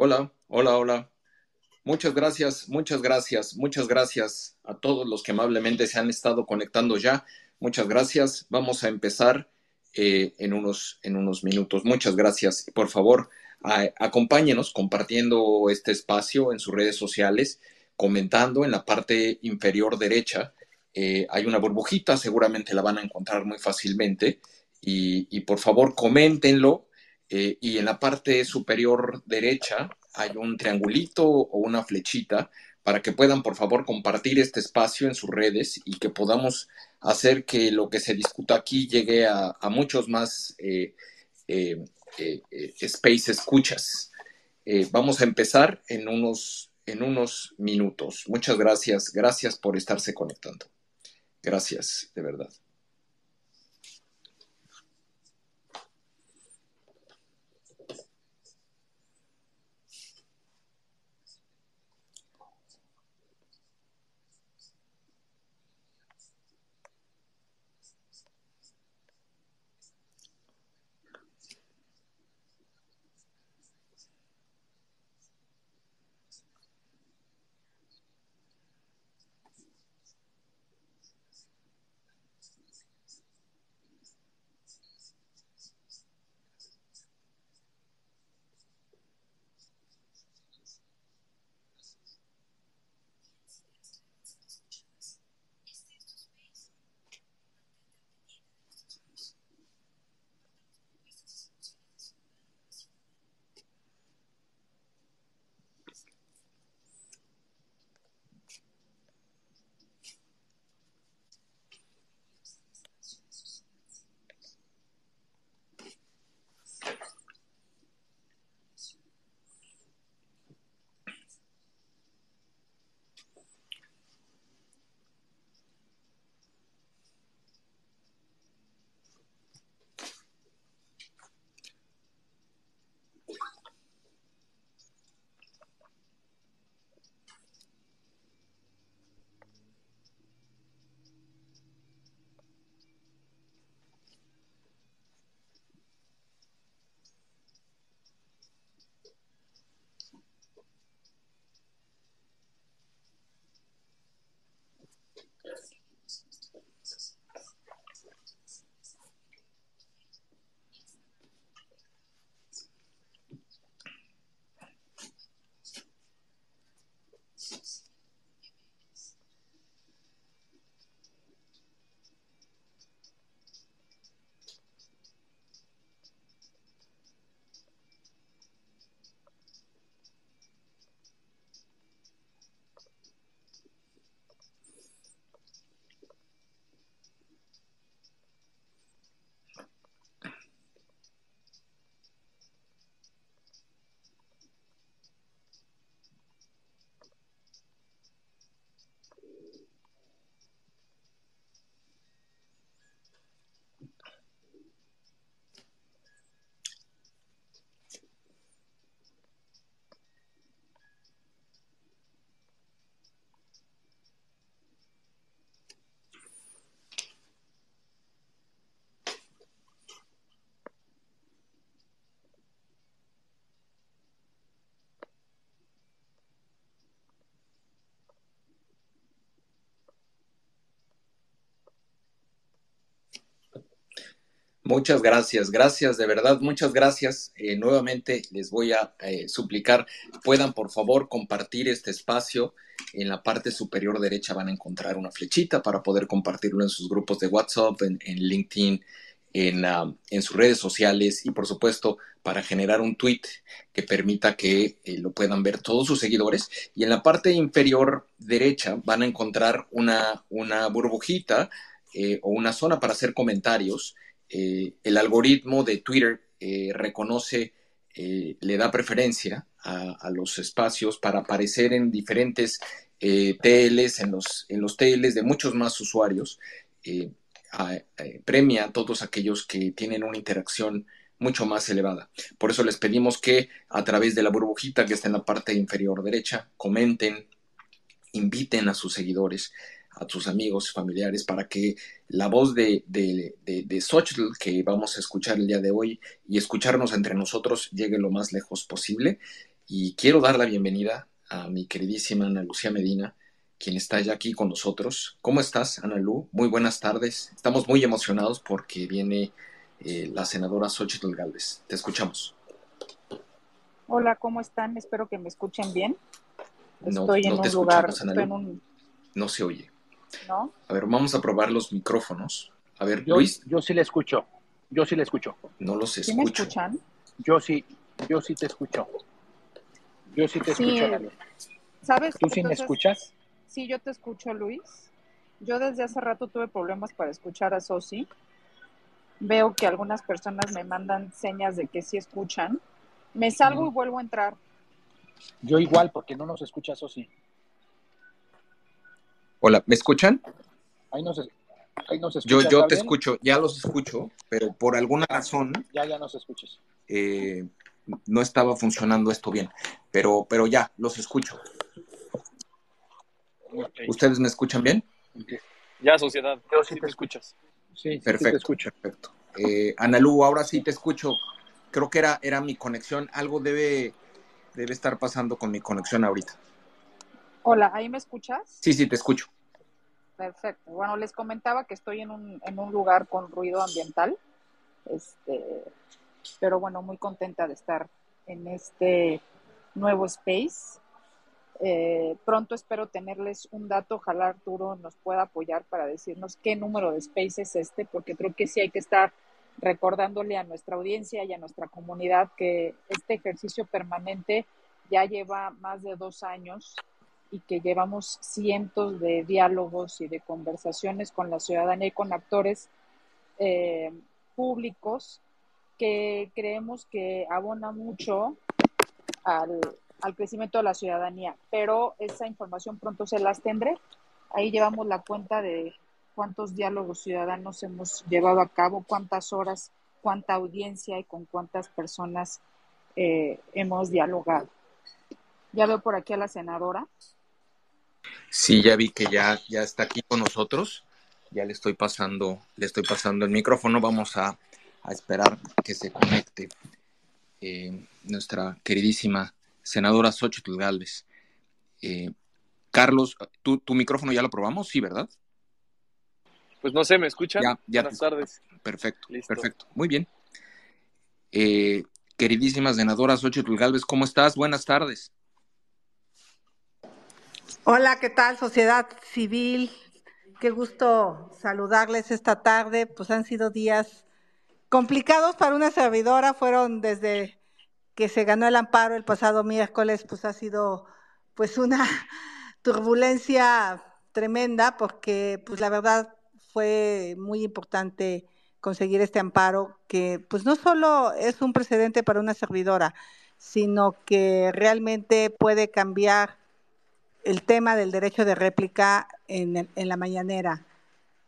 Hola, hola, hola. Muchas gracias, muchas gracias, muchas gracias a todos los que amablemente se han estado conectando ya. Muchas gracias. Vamos a empezar eh, en, unos, en unos minutos. Muchas gracias. Por favor, acompáñenos compartiendo este espacio en sus redes sociales, comentando en la parte inferior derecha. Eh, hay una burbujita, seguramente la van a encontrar muy fácilmente. Y, por favor, coméntenlo. Eh, y en la parte superior derecha hay un triangulito o una flechita para que puedan, por favor, compartir este espacio en sus redes y que podamos hacer que lo que se discuta aquí llegue a, muchos más eh, eh, eh, space escuchas. vamos a empezar en unos, en unos minutos. Muchas gracias. Gracias por estarse conectando. Gracias, de verdad. Muchas gracias, gracias, de verdad, muchas gracias. Eh, nuevamente les voy a eh, suplicar, puedan por favor compartir este espacio. En la parte superior derecha van a encontrar una flechita para poder compartirlo en sus grupos de WhatsApp, en, LinkedIn, ah, en, sus redes sociales y por supuesto para generar un tweet que permita que eh, lo puedan ver todos sus seguidores. Y en la parte inferior derecha van a encontrar una, una burbujita o una zona para hacer comentarios eh, el algoritmo de Twitter eh, reconoce, eh, le da preferencia a, los espacios para aparecer en diferentes TLs, en los, en los TLs de muchos más usuarios. premia a todos aquellos que tienen una interacción mucho más elevada. Por eso les pedimos que a través de la burbujita que está en la parte inferior derecha, comenten, inviten a sus seguidores a tus amigos, y familiares, para que la voz de, de, de, Xochitl que vamos a escuchar el día de hoy y escucharnos entre nosotros llegue lo más lejos posible. y quiero dar la bienvenida a mi queridísima Ana Lucía Medina, quien está ya aquí con nosotros. ¿Cómo estás, Ana Lu? Muy buenas tardes. Estamos muy emocionados porque viene eh, la senadora Xochitl Galvez. Te escuchamos. Hola, ¿cómo están? Espero que me escuchen bien. Estoy en un lugar, No se oye. ¿No? A ver, vamos a probar los micrófonos. A ver, yo, Luis. Yo sí le escucho. Yo sí le escucho. No los escucho. ¿Sí me escuchan? Yo sí, yo sí te escucho. Yo sí te escucho, ¿Sabes? ¿Tú sí me escuchas? Sí, yo te escucho, Luis. Yo desde hace rato tuve problemas para escuchar a Sosi. Veo que algunas personas me mandan señas de que sí escuchan. Me salgo y vuelvo a entrar. Yo igual, porque no nos escucha Sosi. Hola, ¿me escuchan? Ahí nos, ahí nos Yo, yo te escucho, ya los escucho, pero por alguna razón. Ya, ya nos escuchas. Eh, no estaba funcionando esto bien, pero, pero ya, los escucho. ¿Ustedes me escuchan bien? Ya, sociedad, yo sí te escuchas. Sí, perfecto. te escucho. Perfecto. Eh, Analú, ahora sí te escucho. Creo que era, era mi conexión. Algo debe, debe estar pasando con mi conexión ahorita. Hola, ¿ahí me escuchas? Sí, sí, te escucho. Perfecto. Bueno, les comentaba que estoy en un, en un lugar con ruido ambiental. Este, pero bueno, muy contenta de estar en este nuevo space. Eh, pronto espero tenerles un dato, ojalá Arturo nos pueda apoyar para decirnos qué número de space es este, porque creo que sí hay que estar recordándole a nuestra audiencia y a nuestra comunidad que este ejercicio permanente ya lleva más de dos años y que llevamos cientos de diálogos y de conversaciones con la ciudadanía y con actores eh, públicos que creemos que abona mucho al, al crecimiento de la ciudadanía, pero esa información pronto se las tendré. Ahí llevamos la cuenta de cuántos diálogos ciudadanos hemos llevado a cabo, cuántas horas, cuánta audiencia y con cuántas personas eh, hemos dialogado. Ya veo por aquí a la senadora. Sí, ya vi que ya, ya está aquí con nosotros. Ya le estoy pasando, le estoy pasando el micrófono. Vamos a, a esperar que se conecte eh, nuestra queridísima senadora Xochitl Galvez. Eh, Carlos, ¿tu, ¿tu, micrófono ya lo probamos? Sí, ¿verdad? Pues no sé, ¿me escuchan? Ya, ya Buenas tardes. Perfecto, perfecto. Muy bien. Eh, queridísima senadora Xochitl Galvez, ¿cómo estás? Buenas tardes. Hola, ¿qué tal, sociedad civil? Qué gusto saludarles esta tarde. Pues han sido días complicados para una servidora, fueron desde que se ganó el amparo el pasado miércoles, pues ha sido pues una turbulencia tremenda porque pues la verdad fue muy importante conseguir este amparo que pues no solo es un precedente para una servidora, sino que realmente puede cambiar el tema del derecho de réplica en, en la mañanera.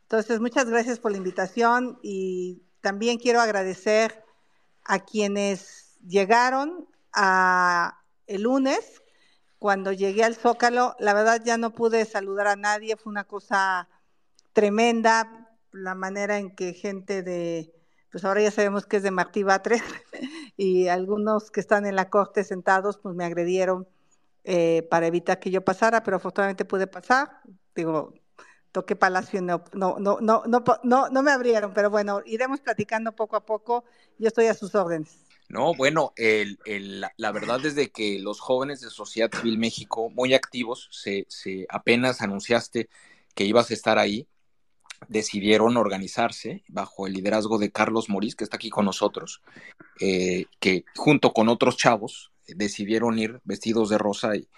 Entonces, muchas gracias por la invitación y también quiero agradecer a quienes llegaron a el lunes, cuando llegué al Zócalo, la verdad ya no pude saludar a nadie, fue una cosa tremenda la manera en que gente de, pues ahora ya sabemos que es de Martí Batres, y algunos que están en la corte sentados, pues me agredieron eh, para evitar que yo pasara, pero afortunadamente pude pasar. Digo, toqué Palacio y no, no, no, no, no, no, no me abrieron, pero bueno, iremos platicando poco a poco. Yo estoy a sus órdenes. No, bueno, la verdad es de que los jóvenes de Sociedad Civil México, muy activos, se, se apenas anunciaste que ibas a estar ahí, decidieron organizarse bajo el liderazgo de Carlos Morís, que está aquí con nosotros, eh, que junto con otros chavos decidieron ir vestidos de rosa y,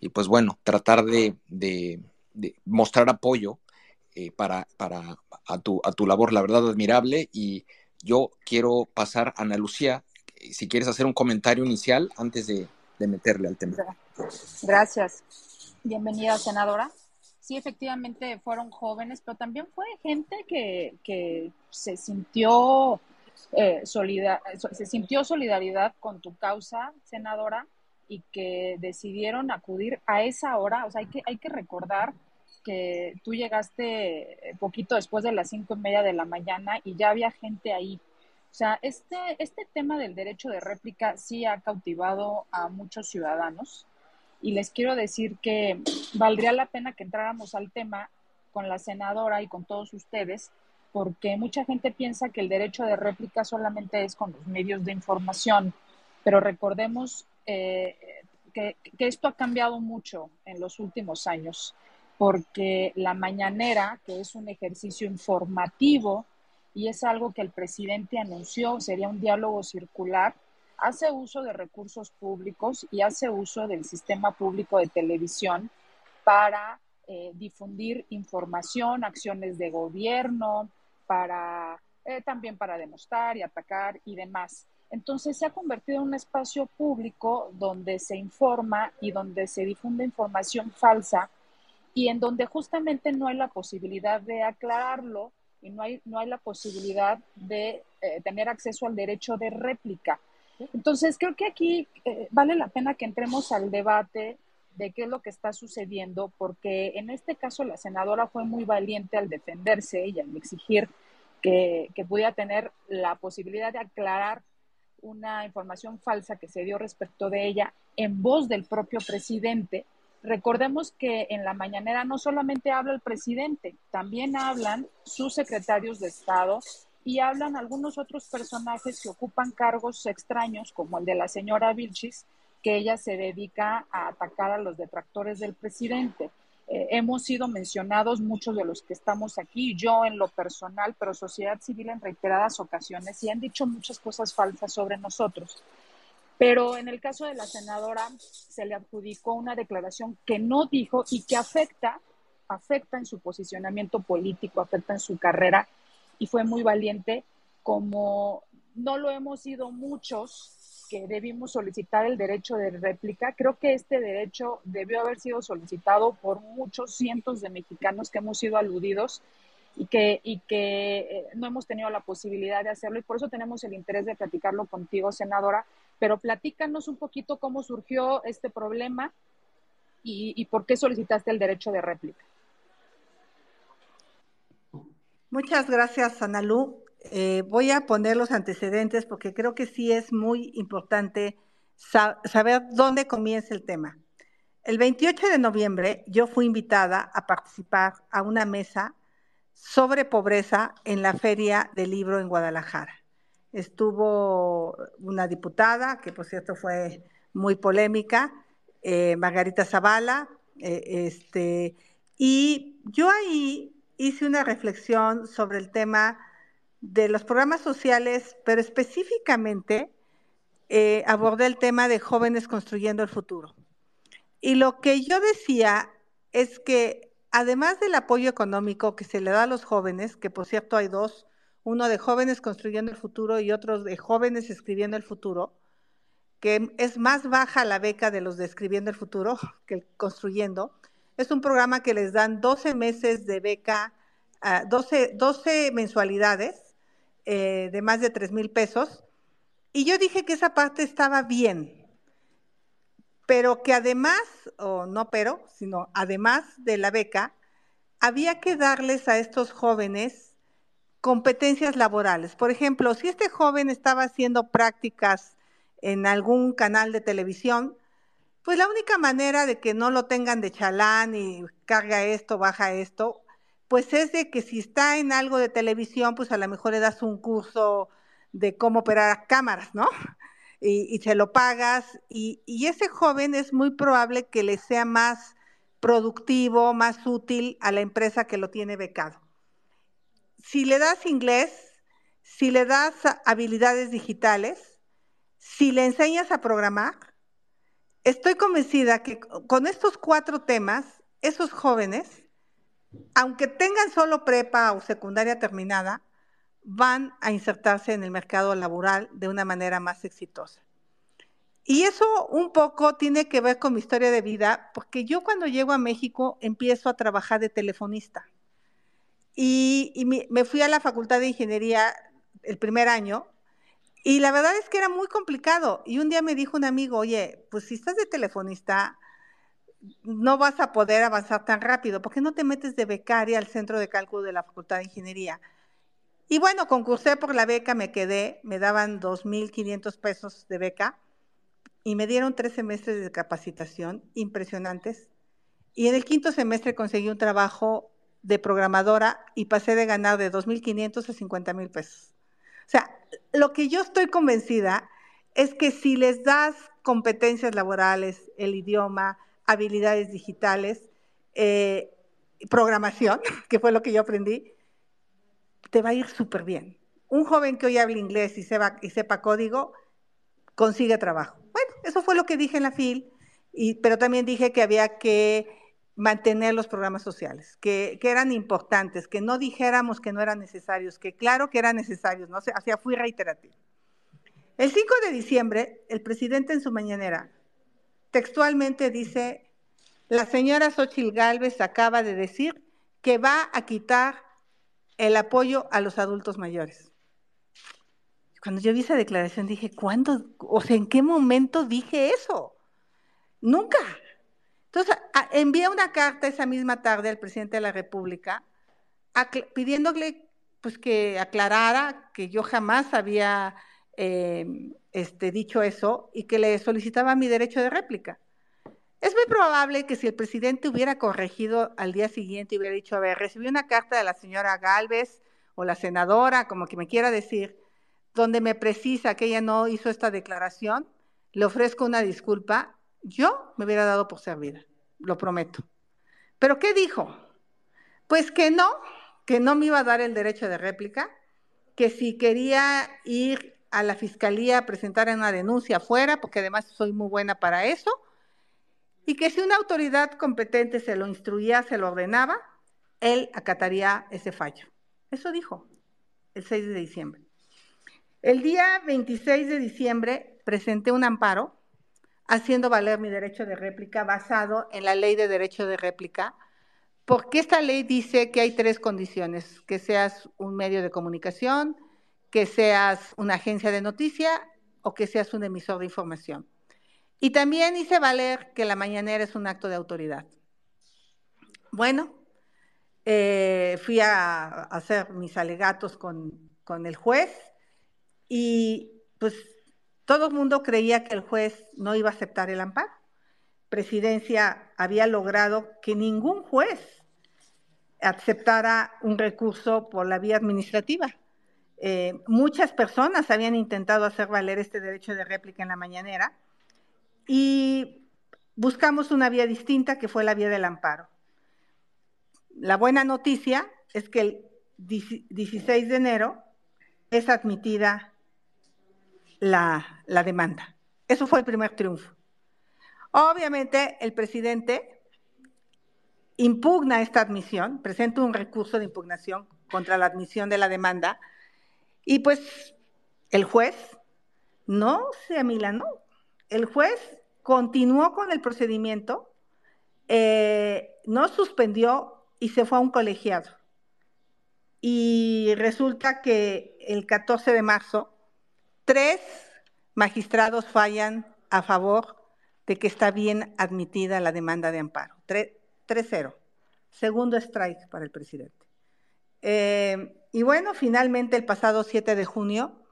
y pues bueno, tratar de, de, mostrar apoyo eh, para, para a, tu, a tu labor, la verdad admirable. Y yo quiero pasar a Ana Lucía, si quieres hacer un comentario inicial antes de, de meterle al tema. Gracias. Bienvenida, senadora. Sí, efectivamente fueron jóvenes, pero también fue gente que, que se sintió eh, solidar, se sintió solidaridad con tu causa, senadora, y que decidieron acudir a esa hora. O sea, hay que, hay que recordar que tú llegaste poquito después de las cinco y media de la mañana y ya había gente ahí O sea, este, este tema del derecho de réplica sí ha cautivado a muchos ciudadanos y les quiero decir que valdría la pena que entráramos al tema con la senadora y con todos ustedes, porque mucha gente piensa que el derecho de réplica solamente es con los medios de información, pero recordemos eh, que, que, esto ha cambiado mucho en los últimos años, porque la mañanera, que es un ejercicio informativo y es algo que el presidente anunció, sería un diálogo circular, hace uso de recursos públicos y hace uso del sistema público de televisión para eh, difundir información, acciones de gobierno, para eh, también para demostrar y atacar y demás. Entonces se ha convertido en un espacio público donde se informa y donde se difunde información falsa y en donde justamente no hay la posibilidad de aclararlo y no hay, no hay la posibilidad de eh, tener acceso al derecho de réplica. Entonces, creo que aquí eh, vale la pena que entremos al debate de qué es lo que está sucediendo, porque en este caso la senadora fue muy valiente al defenderse y al exigir que, que pudiera tener la posibilidad de aclarar una información falsa que se dio respecto de ella en voz del propio presidente. Recordemos que en la mañanera no solamente habla el presidente, también hablan sus secretarios de Estado y hablan algunos otros personajes que ocupan cargos extraños, como el de la señora Vilchis, que ella se dedica a atacar a los detractores del presidente. Eh, hemos sido mencionados muchos de los que estamos aquí, yo en lo personal, pero sociedad civil en reiteradas ocasiones, y han dicho muchas cosas falsas sobre nosotros. Pero en el caso de la senadora se le adjudicó una declaración que no dijo y que afecta, afecta en su posicionamiento político, afecta en su carrera y fue muy valiente, como no lo hemos sido muchos que debimos solicitar el derecho de réplica. Creo que este derecho debió haber sido solicitado por muchos cientos de mexicanos que hemos sido aludidos y que, y que eh, no hemos tenido la posibilidad de hacerlo y por eso tenemos el interés de platicarlo contigo, senadora. Pero platícanos un poquito cómo surgió este problema y, y por qué solicitaste el derecho de réplica. Muchas gracias, Analú. Eh, voy a poner los antecedentes porque creo que sí es muy importante saber dónde comienza el tema. El 28 de noviembre yo fui invitada a participar a una mesa sobre pobreza en la Feria del Libro en Guadalajara. Estuvo una diputada, que por cierto fue muy polémica, eh, Margarita Zavala, eh, este, y yo ahí hice una reflexión sobre el tema de los programas sociales, pero específicamente eh, abordé el tema de jóvenes construyendo el futuro. Y lo que yo decía es que además del apoyo económico que se le da a los jóvenes, que por cierto hay dos, uno de jóvenes construyendo el futuro y otro de jóvenes escribiendo el futuro, que es más baja la beca de los de escribiendo el futuro que construyendo, es un programa que les dan 12 meses de beca, 12, ah, 12 mensualidades eh, de más de 3 mil pesos. Y yo dije que esa parte estaba bien, pero que además, o no pero, sino además de la beca, había que darles a estos jóvenes competencias laborales. Por ejemplo, si este joven estaba haciendo prácticas en algún canal de televisión, pues la única manera de que no lo tengan de chalán y carga esto, baja esto, pues es de que si está en algo de televisión, pues a lo mejor le das un curso de cómo operar cámaras, ¿no? Y, se lo pagas y, y, ese joven es muy probable que le sea más productivo, más útil a la empresa que lo tiene becado. Si le das inglés, si le das habilidades digitales, si le enseñas a programar, estoy convencida que con estos cuatro temas, esos jóvenes, aunque tengan solo prepa o secundaria terminada, van a insertarse en el mercado laboral de una manera más exitosa. Y eso un poco tiene que ver con mi historia de vida, porque yo cuando llego a México empiezo a trabajar de telefonista. Y, me fui a la Facultad de Ingeniería el primer año y la verdad es que era muy complicado. Y un día me dijo un amigo, oye, pues si estás de telefonista, no vas a poder avanzar tan rápido. ¿Por qué no te metes de becaria al centro de cálculo de la Facultad de Ingeniería? Y bueno, concursé por la beca, me quedé, me daban 2.500 pesos de beca y me dieron tres semestres de capacitación impresionantes. Y en el quinto semestre conseguí un trabajo de programadora y pasé de ganar de 2.500 a 50.000 pesos. O sea, lo que yo estoy convencida es que si les das competencias laborales, el idioma, habilidades digitales, eh, programación, que fue lo que yo aprendí, te va a ir súper bien. Un joven que hoy habla inglés y sepa, código, consigue trabajo. Bueno, eso fue lo que dije en la FIL, pero también dije que había que mantener los programas sociales, que, eran importantes, que no dijéramos que no eran necesarios, que claro que eran necesarios, no o fui reiterativo. El 5 de diciembre, el presidente en su mañanera textualmente dice, la señora Xochil Gálvez acaba de decir que va a quitar el apoyo a los adultos mayores. Cuando yo vi esa declaración dije, ¿cuándo? O sea, ¿en qué momento dije eso? Nunca. Entonces, envié una carta esa misma tarde al presidente de la República pidiéndole pues que aclarara que yo jamás había eh, este, dicho eso y que le solicitaba mi derecho de réplica. Es muy probable que si el presidente hubiera corregido al día siguiente y hubiera dicho, a ver, recibí una carta de la señora Galvez o la senadora, como que me quiera decir, donde me precisa que ella no hizo esta declaración, le ofrezco una disculpa, yo me hubiera dado por servida, lo prometo. ¿Pero qué dijo? Pues que no, que no me iba a dar el derecho de réplica, que si quería ir a la fiscalía a presentar una denuncia afuera, porque además soy muy buena para eso, y que si una autoridad competente se lo instruía, se lo ordenaba, él acataría ese fallo. Eso dijo el 6 de diciembre. El día 26 de diciembre presenté un amparo haciendo valer mi derecho de réplica basado en la ley de derecho de réplica, porque esta ley dice que hay tres condiciones, que seas un medio de comunicación, que seas una agencia de noticia o que seas un emisor de información. Y también hice valer que la mañanera es un acto de autoridad. Bueno, eh, fui a, hacer mis alegatos con, con el juez y pues todo el mundo creía que el juez no iba a aceptar el amparo. Presidencia había logrado que ningún juez aceptara un recurso por la vía administrativa. Eh, muchas personas habían intentado hacer valer este derecho de réplica en la mañanera y buscamos una vía distinta que fue la vía del amparo. La buena noticia es que el 16 de enero es admitida la, la demanda. Eso fue el primer triunfo. Obviamente el presidente impugna esta admisión, presenta un recurso de impugnación contra la admisión de la demanda y pues el juez no se amilanó. El juez continuó con el procedimiento, eh, no suspendió y se fue a un colegiado. Y resulta que el 14 de marzo, tres magistrados fallan a favor de que está bien admitida la demanda de amparo. 3-0. Segundo strike para el presidente. Eh, y bueno, finalmente el pasado 7 de junio,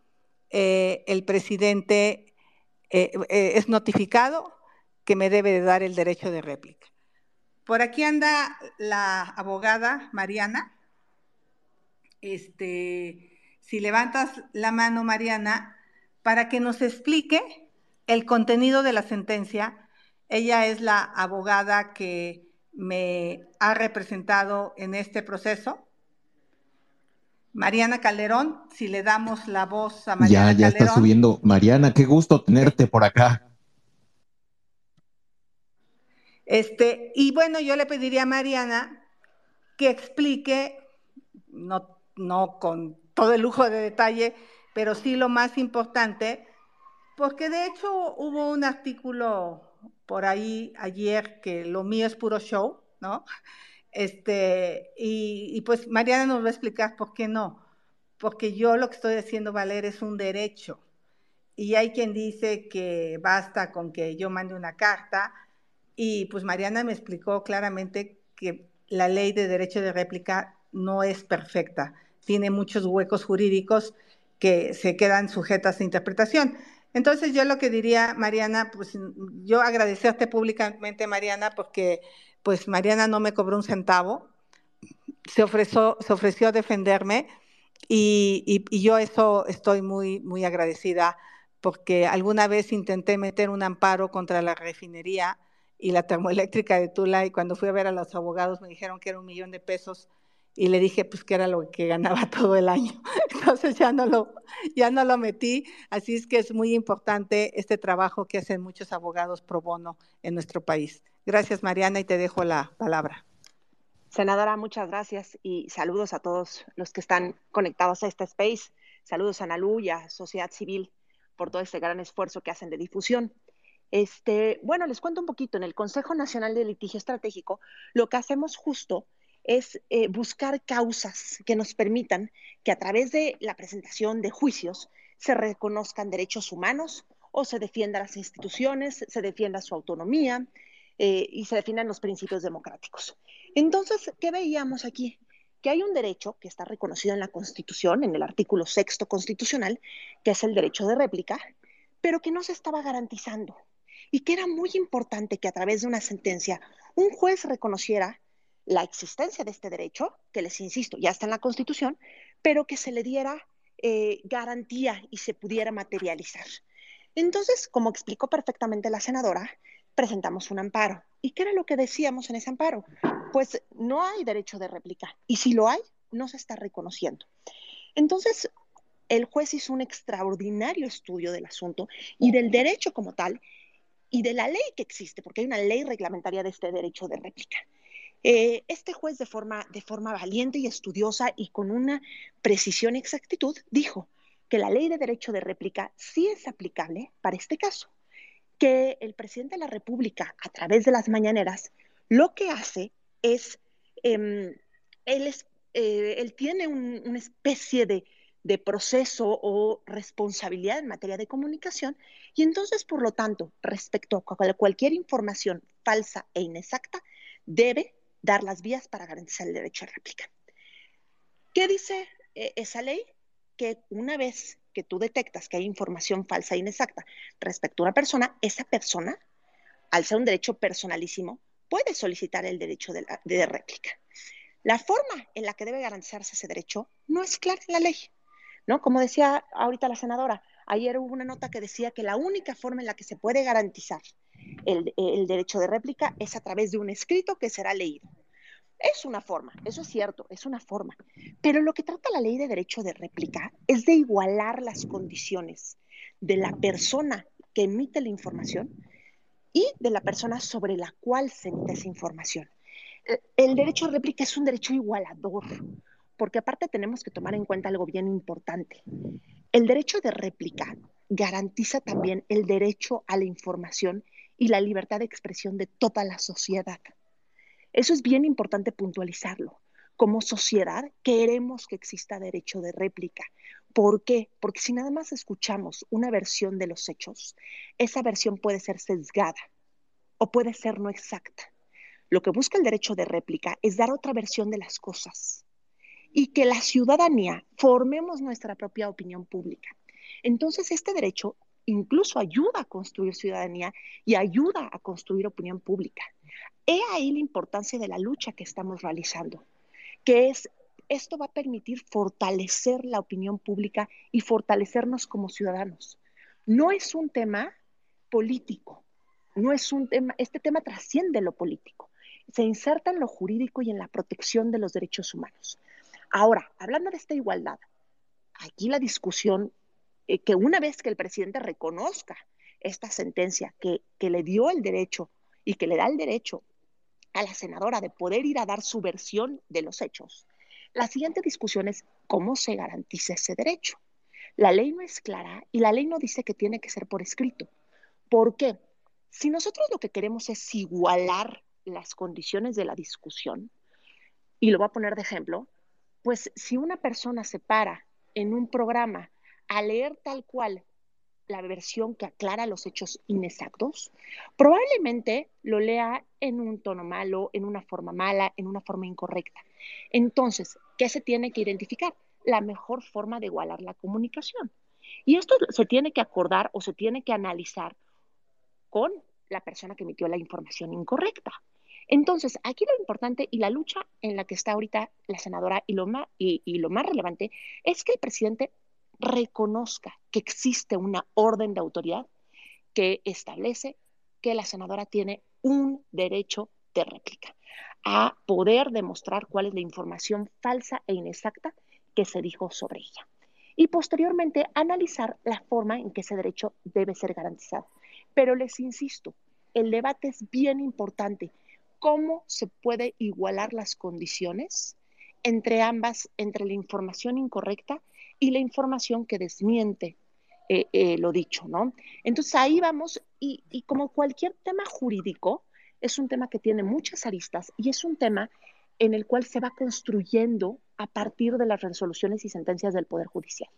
eh, el presidente eh, es notificado que me debe de dar el derecho de réplica. Por aquí anda la abogada Mariana. Este, si levantas la mano, Mariana, para que nos explique el contenido de la sentencia. Ella es la abogada que me ha representado en este proceso. Mariana Calderón, si le damos la voz a Mariana. Ya, ya está subiendo. Mariana, qué gusto tenerte por acá. Este, y bueno, yo le pediría a Mariana que explique, no, no con todo el lujo de detalle, pero sí lo más importante, porque de hecho hubo un artículo por ahí ayer que lo mío es puro show, ¿no? Este, y, pues Mariana nos va a explicar por qué no. Porque yo lo que estoy haciendo valer es un derecho. Y hay quien dice que basta con que yo mande una carta. Y pues Mariana me explicó claramente que la ley de derecho de réplica no es perfecta. tiene muchos huecos jurídicos que se quedan sujetas a interpretación. Entonces yo lo que diría, Mariana, pues yo agradecerte públicamente, Mariana, porque pues Mariana no me cobró un centavo, se ofreció, ofreció a defenderme y, y, yo eso estoy muy, muy agradecida porque alguna vez intenté meter un amparo contra la refinería y la termoeléctrica de Tula y cuando fui a ver a los abogados me dijeron que era un millón de pesos y le dije pues que era lo que ganaba todo el año. Entonces ya no lo, ya no lo metí, así es que es muy importante este trabajo que hacen muchos abogados pro bono en nuestro país. Gracias Mariana y te dejo la palabra. Senadora, muchas gracias y saludos a todos los que están conectados a este space. Saludos a Nalu y a Sociedad Civil por todo este gran esfuerzo que hacen de difusión. Este, bueno, les cuento un poquito. En el Consejo Nacional de Litigio Estratégico, lo que hacemos justo es eh, buscar causas que nos permitan que a través de la presentación de juicios se reconozcan derechos humanos o se defiendan las instituciones, se defienda su autonomía eh, y se defiendan los principios democráticos. Entonces, ¿qué veíamos aquí? Que hay un derecho que está reconocido en la Constitución, en el artículo sexto constitucional, que es el derecho de réplica, pero que no se estaba garantizando y que era muy importante que a través de una sentencia un juez reconociera la existencia de este derecho, que les insisto, ya está en la Constitución, pero que se le diera eh, garantía y se pudiera materializar. Entonces, como explicó perfectamente la senadora, presentamos un amparo. ¿Y qué era lo que decíamos en ese amparo? Pues no hay derecho de réplica y si lo hay, no se está reconociendo. Entonces, el juez hizo un extraordinario estudio del asunto y del derecho como tal y de la ley que existe, porque hay una ley reglamentaria de este derecho de réplica. Eh, este juez de forma, de forma valiente y estudiosa y con una precisión y exactitud dijo que la ley de derecho de réplica sí es aplicable para este caso, que el presidente de la República, a través de las mañaneras, lo que hace es, em, él, eh, él, tiene una especie de, de proceso o responsabilidad en materia de comunicación y entonces, por lo tanto, respecto a cualquier información falsa e inexacta, debe dar las vías para garantizar el derecho a réplica. ¿Qué dice eh, esa ley? Que una vez que tú detectas que hay información falsa e inexacta respecto a una persona, esa persona, al ser un derecho personalísimo, puede solicitar el derecho de, de réplica. La forma en la que debe garantizarse ese derecho no es clara en la ley, ¿no? Como decía ahorita la senadora, ayer hubo una nota que decía que la única forma en la que se puede garantizar el, derecho de réplica es a través de un escrito que será leído. Es una forma, eso es cierto, es una forma. Pero lo que trata la ley de derecho de réplica es de igualar las condiciones de la persona que emite la información y de la persona sobre la cual se emite esa información. El derecho de réplica es un derecho igualador, porque aparte tenemos que tomar en cuenta algo bien importante. El derecho de réplica garantiza también el derecho a la información y la libertad de expresión de toda la sociedad. Eso es bien importante puntualizarlo. Como sociedad queremos que exista derecho de réplica. ¿Por qué? Porque si nada más escuchamos una versión de los hechos, esa versión puede ser sesgada o puede ser no exacta. Lo que busca el derecho de réplica es dar otra versión de las cosas y que la ciudadanía formemos nuestra propia opinión pública. Entonces, este derecho incluso ayuda a construir ciudadanía y ayuda a construir opinión pública. He ahí la importancia de la lucha que estamos realizando, que es, esto va a permitir fortalecer la opinión pública y fortalecernos como ciudadanos. No es un tema político, no es un tema, este tema trasciende lo político, se inserta en lo jurídico y en la protección de los derechos humanos. Ahora, hablando de esta igualdad, aquí la discusión eh, que una vez que el presidente reconozca esta sentencia que, que le dio el derecho y que le da el derecho a la senadora de poder ir a dar su versión de los hechos, la siguiente discusión es cómo se garantiza ese derecho. La ley no es clara y la ley no dice que tiene que ser por escrito. ¿Por qué? Si nosotros lo que queremos es igualar las condiciones de la discusión, y lo voy a poner de ejemplo, pues si una persona se para en un programa a leer tal cual la versión que aclara los hechos inexactos, probablemente lo lea en un tono malo, en una forma mala, en una forma incorrecta. Entonces, ¿qué se tiene que identificar? la mejor forma de igualar la comunicación. Y esto se tiene que acordar o se tiene que analizar con la persona que emitió la información incorrecta. Entonces, aquí lo importante y la lucha en la que está ahorita la senadora y lo más, y, lo más relevante es que el presidente reconozca que existe una orden de autoridad que establece que la senadora tiene un derecho de réplica a poder demostrar cuál es la información falsa e inexacta que se dijo sobre ella. Y posteriormente analizar la forma en que ese derecho debe ser garantizado. Pero les insisto, el debate es bien importante. ¿Cómo se puede igualar las condiciones entre ambas, entre la información incorrecta y la información que desmiente eh, eh, lo dicho, ¿no? Entonces ahí vamos y, como cualquier tema jurídico, es un tema que tiene muchas aristas y es un tema en el cual se va construyendo a partir de las resoluciones y sentencias del Poder Judicial.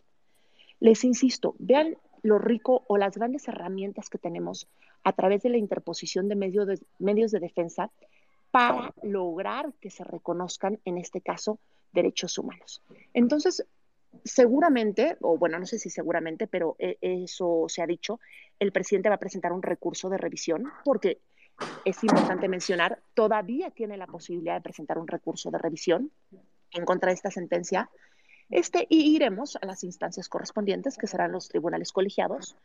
Les insisto, vean lo rico o las grandes herramientas que tenemos a través de la interposición de, de medios de defensa para lograr que se reconozcan, en este caso, derechos humanos. Entonces, seguramente, o bueno, no sé si seguramente, pero eh, eso se ha dicho, el presidente va a presentar un recurso de revisión porque es importante mencionar, todavía tiene la posibilidad de presentar un recurso de revisión en contra de esta sentencia. Este, y iremos a las instancias correspondientes, que serán los tribunales colegiados,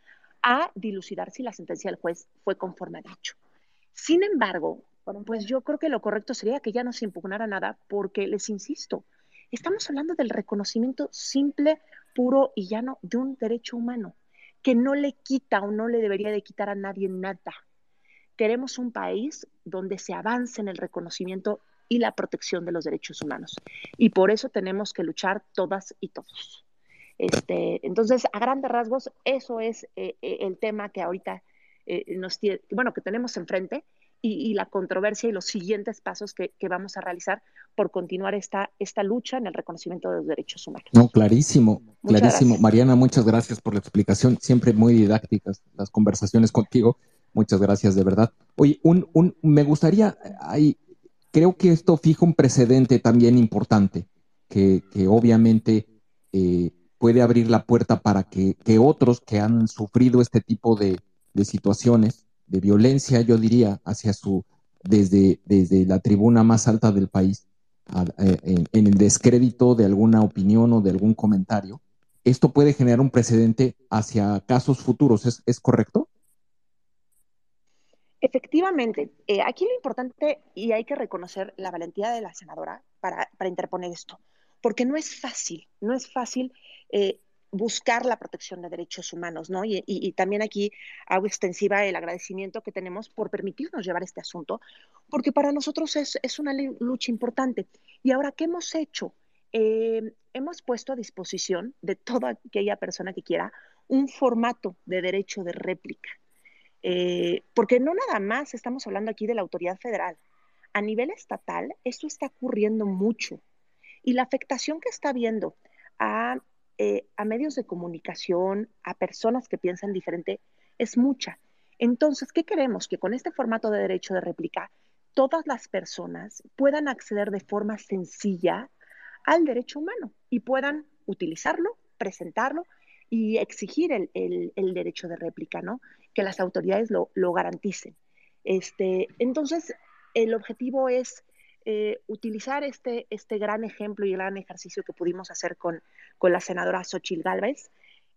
a dilucidar si la sentencia del juez fue conforme a dicho. Sin embargo, pues yo creo que lo correcto sería que ya no se impugnara nada, porque les insisto, estamos hablando del reconocimiento simple, puro y llano de un derecho humano, que no le quita o no le debería de quitar a nadie nada. Queremos un país donde se avance en el reconocimiento y la protección de los derechos humanos. Y por eso tenemos que luchar todas y todos. Este, entonces, a grandes rasgos, eso es eh, eh, el tema que ahorita eh, nos tiene, bueno, que tenemos enfrente y, la controversia y los siguientes pasos que, vamos a realizar por continuar esta, esta lucha en el reconocimiento de los derechos humanos. No, clarísimo, clarísimo. Mariana, muchas gracias por la explicación, siempre muy didácticas las conversaciones contigo. Muchas gracias, de verdad. Oye, un, un, me gustaría, hay, creo que esto fija un precedente también importante, que, que obviamente eh, puede abrir la puerta para que, que, otros que han sufrido este tipo de, de situaciones, de violencia, yo diría, hacia su, desde, desde la tribuna más alta del país, eh, en, el descrédito de alguna opinión o de algún comentario, esto puede generar un precedente hacia casos futuros, ¿es, es correcto? Efectivamente, eh, aquí lo importante, y hay que reconocer la valentía de la senadora para, interponer esto, porque no es fácil, no es fácil eh, buscar la protección de derechos humanos, ¿no? Y, también aquí hago extensiva el agradecimiento que tenemos por permitirnos llevar este asunto, porque para nosotros es, una lucha importante. Y ahora, ¿qué hemos hecho? Eh, hemos puesto a disposición de toda aquella persona que quiera un formato de derecho de réplica eh, porque no nada más estamos hablando aquí de la autoridad federal. A nivel estatal, esto está ocurriendo mucho. Y la afectación que está habiendo a, eh, a medios de comunicación, a personas que piensan diferente, es mucha. Entonces, ¿qué queremos? Que con este formato de derecho de réplica, todas las personas puedan acceder de forma sencilla al derecho humano y puedan utilizarlo, presentarlo y exigir el, el derecho de réplica, ¿no? que las autoridades lo, garanticen. Este, entonces, el objetivo es eh, utilizar este, este gran ejemplo y gran ejercicio que pudimos hacer con, con la senadora Xochil Gálvez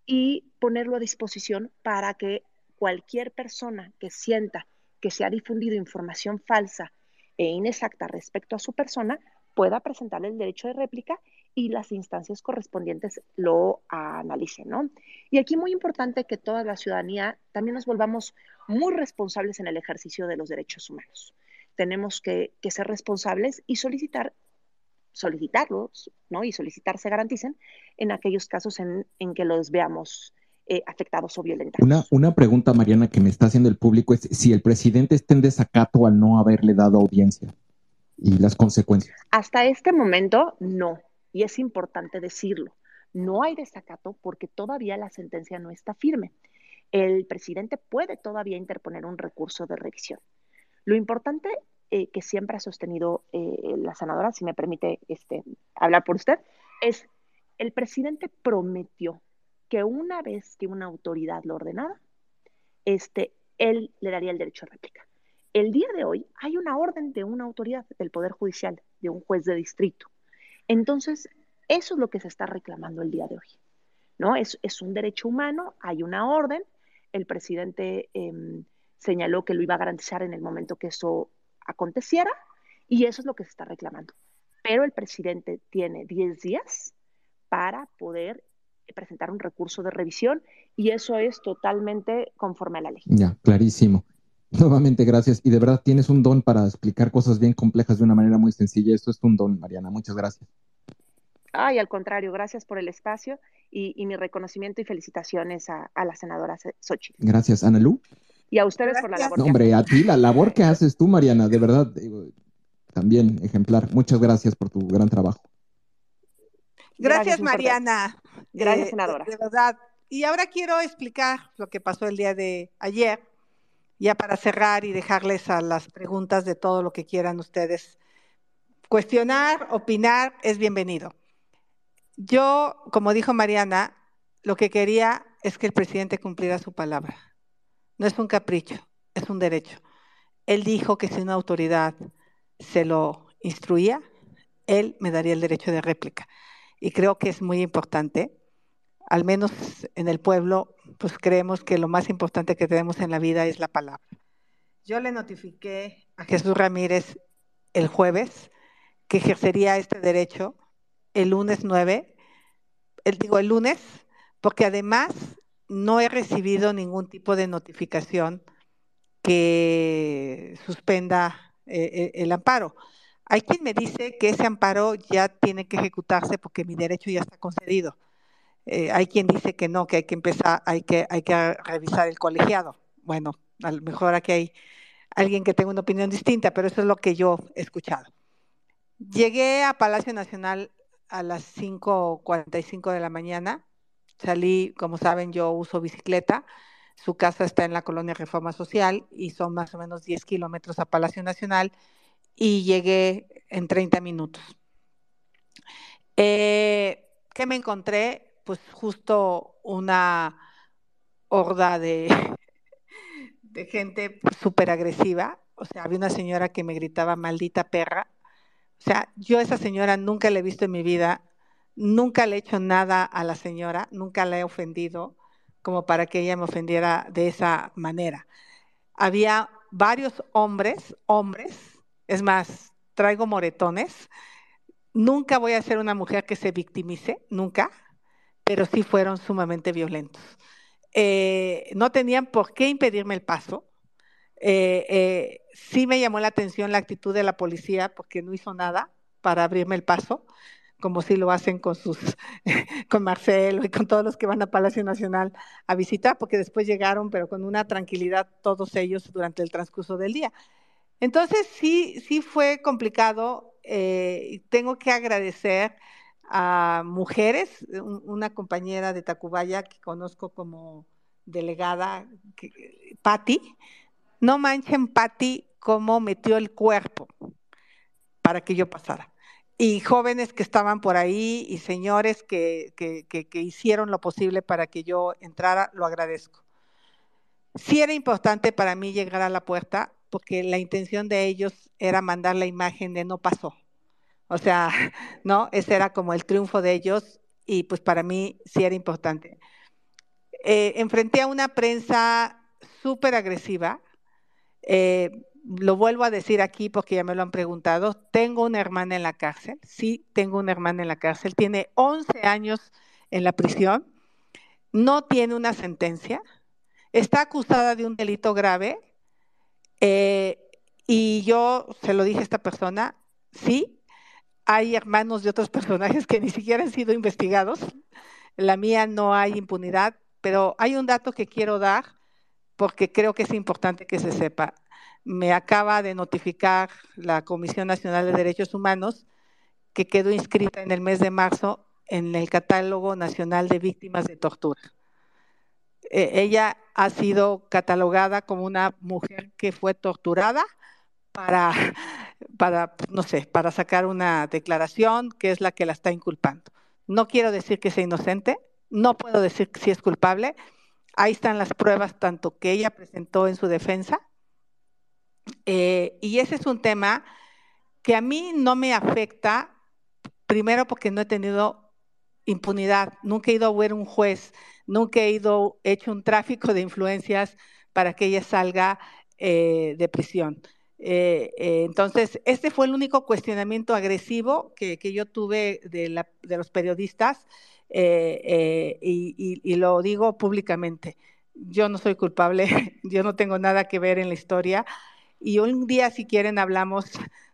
y ponerlo a disposición para que cualquier persona que sienta que se ha difundido información falsa e inexacta respecto a su persona pueda presentar el derecho de réplica y las instancias correspondientes lo analicen, ¿no? Y aquí muy importante que toda la ciudadanía también nos volvamos muy responsables en el ejercicio de los derechos humanos. Tenemos que, ser responsables y solicitar solicitarlos, ¿no? Y solicitar se garanticen en aquellos casos en, que los veamos eh, afectados o violentados. Una, una pregunta, Mariana, que me está haciendo el público es si el presidente está en desacato al no haberle dado audiencia y las consecuencias. Hasta este momento, no y es importante decirlo. No hay desacato porque todavía la sentencia no está firme. El presidente puede todavía interponer un recurso de revisión. Lo importante eh, que siempre ha sostenido eh, la senadora, si me permite este, hablar por usted, es el presidente prometió que una vez que una autoridad lo ordenara, este, él le daría el derecho a réplica. El día de hoy hay una orden de una autoridad del Poder Judicial, de un juez de distrito. Entonces, eso es lo que se está reclamando el día de hoy. ¿no? Es, es un derecho humano, hay una orden, el presidente em, señaló que lo iba a garantizar en el momento que eso aconteciera y eso es lo que se está reclamando. Pero el presidente tiene 10 días para poder presentar un recurso de revisión y eso es totalmente conforme a la ley. Ya, clarísimo. Nuevamente, gracias. Y de verdad tienes un don para explicar cosas bien complejas de una manera muy sencilla. Esto es un don, Mariana. Muchas gracias. Ay, al contrario, gracias por el espacio y, mi reconocimiento y felicitaciones a, la senadora Xochitl. Gracias, Ana Lu. Y a ustedes por la labor. No, hombre, a ti, la labor que haces tú, Mariana, de verdad, también ejemplar. Muchas gracias por tu gran trabajo. Gracias, Mariana. Gracias, eh, senadora. De verdad. Y ahora quiero explicar lo que pasó el día de ayer, ya para cerrar y dejarles a las preguntas de todo lo que quieran ustedes. Cuestionar, opinar, es bienvenido. Yo, como dijo Mariana, lo que quería es que el presidente cumpliera su palabra. No es un capricho, es un derecho. Él dijo que si una autoridad se lo instruía, él me daría el derecho de réplica. Y creo que es muy importante, al menos en el pueblo, pues creemos que lo más importante que tenemos en la vida es la palabra. Yo le notifiqué a Jesús Ramírez el jueves que ejercería este derecho el lunes 9, el, digo el lunes, porque además no he recibido ningún tipo de notificación que suspenda eh, eh, el amparo. Hay quien me dice que ese amparo ya tiene que ejecutarse porque mi derecho ya está concedido. Eh, hay quien dice que no, que hay que empezar, hay que, hay que revisar el colegiado. Bueno, a lo mejor aquí hay alguien que tenga una opinión distinta, pero eso es lo que yo he escuchado. Llegué a Palacio Nacional a las 5.45 de la mañana. Salí, como saben, yo uso bicicleta. Su casa está en la colonia Reforma Social y son más o menos 10 kilómetros a Palacio Nacional y llegué en 30 minutos. Eh, ¿Qué me encontré? Pues justo una horda de, de gente súper agresiva. O sea, había una señora que me gritaba maldita perra o sea, yo a esa señora nunca la he visto en mi vida, nunca le he hecho nada a la señora, nunca la he ofendido como para que ella me ofendiera de esa manera. Había varios hombres, hombres, es más, traigo moretones. Nunca voy a ser una mujer que se victimice, nunca, pero sí fueron sumamente violentos. Eh, no tenían por qué impedirme el paso. Eh, eh, sí me llamó la atención la actitud de la policía porque no hizo nada para abrirme el paso, como si lo hacen con sus, con Marcelo y con todos los que van a Palacio Nacional a visitar, porque después llegaron, pero con una tranquilidad todos ellos durante el transcurso del día. Entonces sí, sí fue complicado. Eh, tengo que agradecer a mujeres, una compañera de Tacubaya que conozco como delegada, Patti, no manchen, Patti, cómo metió el cuerpo para que yo pasara. Y jóvenes que estaban por ahí y señores que, que, hicieron lo posible para que yo entrara, lo agradezco. Sí era importante para mí llegar a la puerta porque la intención de ellos era mandar la imagen de no pasó. O sea, ¿no? Ese era como el triunfo de ellos y pues para mí sí era importante. Eh, enfrenté a una prensa súper agresiva, eh, lo vuelvo a decir aquí porque ya me lo han preguntado. Tengo una hermana en la cárcel. Sí, tengo una hermana en la cárcel. Tiene 11 años en la prisión. No tiene una sentencia. Está acusada de un delito grave. Eh, y yo se lo dije a esta persona. Sí, hay hermanos de otros personajes que ni siquiera han sido investigados. La mía no hay impunidad. Pero hay un dato que quiero dar porque creo que es importante que se sepa. Me acaba de notificar la Comisión Nacional de Derechos Humanos que quedó inscrita en el mes de marzo en el Catálogo Nacional de Víctimas de Tortura. E, ella ha sido catalogada como una mujer que fue torturada para, para, no sé, para sacar una declaración que es la que la está inculpando. No quiero decir que sea inocente, no puedo decir si es culpable. Ahí están las pruebas, tanto que ella presentó en su defensa. Eh, y ese es un tema que a mí no me afecta, primero porque no he tenido impunidad, nunca he ido a ver un juez, nunca he ido, hecho un tráfico de influencias para que ella salga eh, de prisión. Eh, entonces, este fue el único cuestionamiento agresivo que, yo tuve de, los periodistas y, lo digo públicamente. Yo no soy culpable, yo no tengo nada que ver en la historia y un día, si quieren, hablamos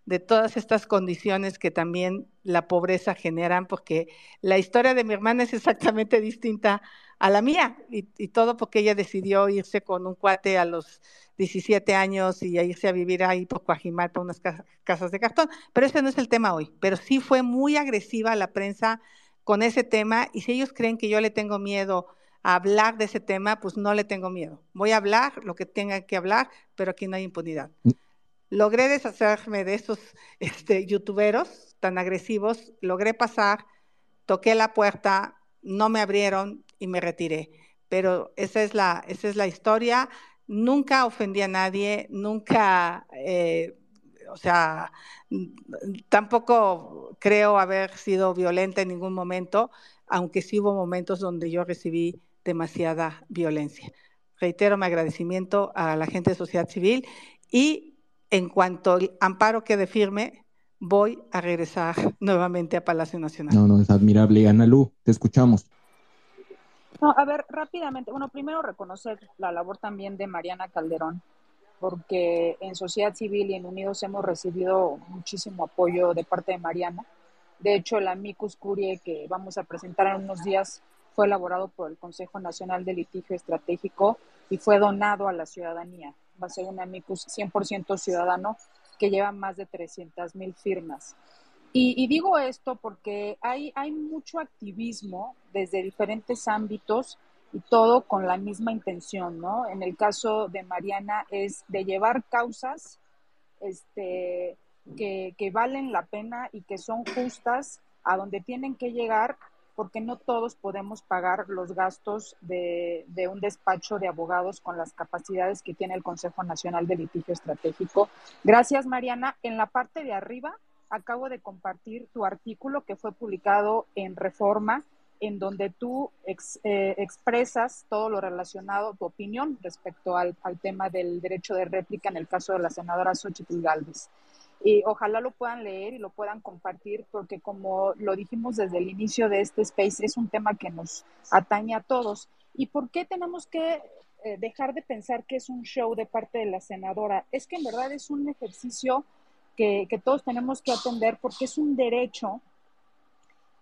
de todas estas condiciones que también la pobreza generan, porque la historia de mi hermana es exactamente distinta a la mía y, todo porque ella decidió irse con un cuate a los 17 años y irse a vivir ahí por Coajimal, por unas casas de cartón. Pero ese no es el tema hoy. Pero sí fue muy agresiva la prensa con ese tema y si ellos creen que yo le tengo miedo a hablar de ese tema, pues no le tengo miedo. Voy a hablar lo que tenga que hablar, pero aquí no hay impunidad. Mm. Logré deshacerme de esos este, youtuberos tan agresivos, logré pasar, toqué la puerta, no me abrieron y me retiré. Pero esa es la, esa es la historia nunca ofendí a nadie, nunca, eh, o sea, tampoco creo haber sido violenta en ningún momento, aunque sí hubo momentos donde yo recibí demasiada violencia. Reitero mi agradecimiento a la gente de sociedad civil y en cuanto el amparo quede firme, voy a regresar nuevamente a Palacio Nacional. No, no, es admirable. Ana Lu, te escuchamos. No, a ver, rápidamente. Bueno, primero reconocer la labor también de Mariana Calderón, porque en sociedad civil y en Unidos hemos recibido muchísimo apoyo de parte de Mariana. De hecho, el amicus curie que vamos a presentar en unos días fue elaborado por el Consejo Nacional de Litigio Estratégico y fue donado a la ciudadanía. Va a ser un amicus 100% ciudadano que lleva más de 300 mil firmas. Y, digo esto porque hay, hay mucho activismo desde diferentes ámbitos y todo con la misma intención, ¿no? En el caso de Mariana es de llevar causas este, que, que valen la pena y que son justas a donde tienen que llegar porque no todos podemos pagar los gastos de, un despacho de abogados con las capacidades que tiene el Consejo Nacional de Litigio Estratégico. Gracias, Mariana. En la parte de arriba acabo de compartir tu artículo que fue publicado en Reforma, en donde tú eh, expresas todo lo relacionado, tu opinión respecto al, tema del derecho de réplica en el caso de la senadora Xochitl Galvez. Y ojalá lo puedan leer y lo puedan compartir, porque como lo dijimos desde el inicio de este space, es un tema que nos atañe a todos. ¿Y por qué tenemos que eh, dejar de pensar que es un show de parte de la senadora? Es que en verdad es un ejercicio que, todos tenemos que atender porque es un derecho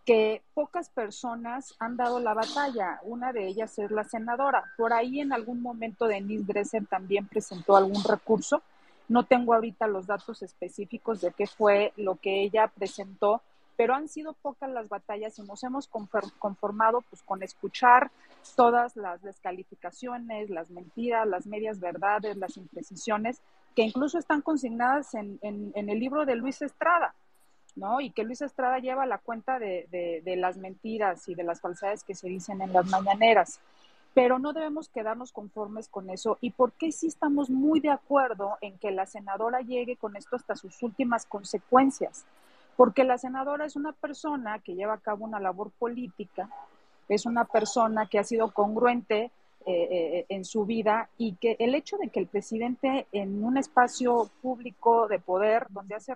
que pocas personas han dado la batalla. Una de ellas es la senadora. Por ahí en algún momento Denise Dresser también presentó algún recurso. No tengo ahorita los datos específicos de qué fue lo que ella presentó, pero han sido pocas las batallas y nos hemos conformado pues con escuchar todas las descalificaciones, las mentiras, las medias verdades, las imprecisiones que incluso están consignadas en, en, el libro de Luis Estrada, ¿no? Y que Luis Estrada lleva la cuenta de, de, las mentiras y de las falsedades que se dicen en las mañaneras. Pero no debemos quedarnos conformes con eso. ¿Y por qué sí estamos muy de acuerdo en que la senadora llegue con esto hasta sus últimas consecuencias? Porque la senadora es una persona que lleva a cabo una labor política, es una persona que ha sido congruente eh, eh, en su vida y que el hecho de que el presidente en un espacio público de poder donde hace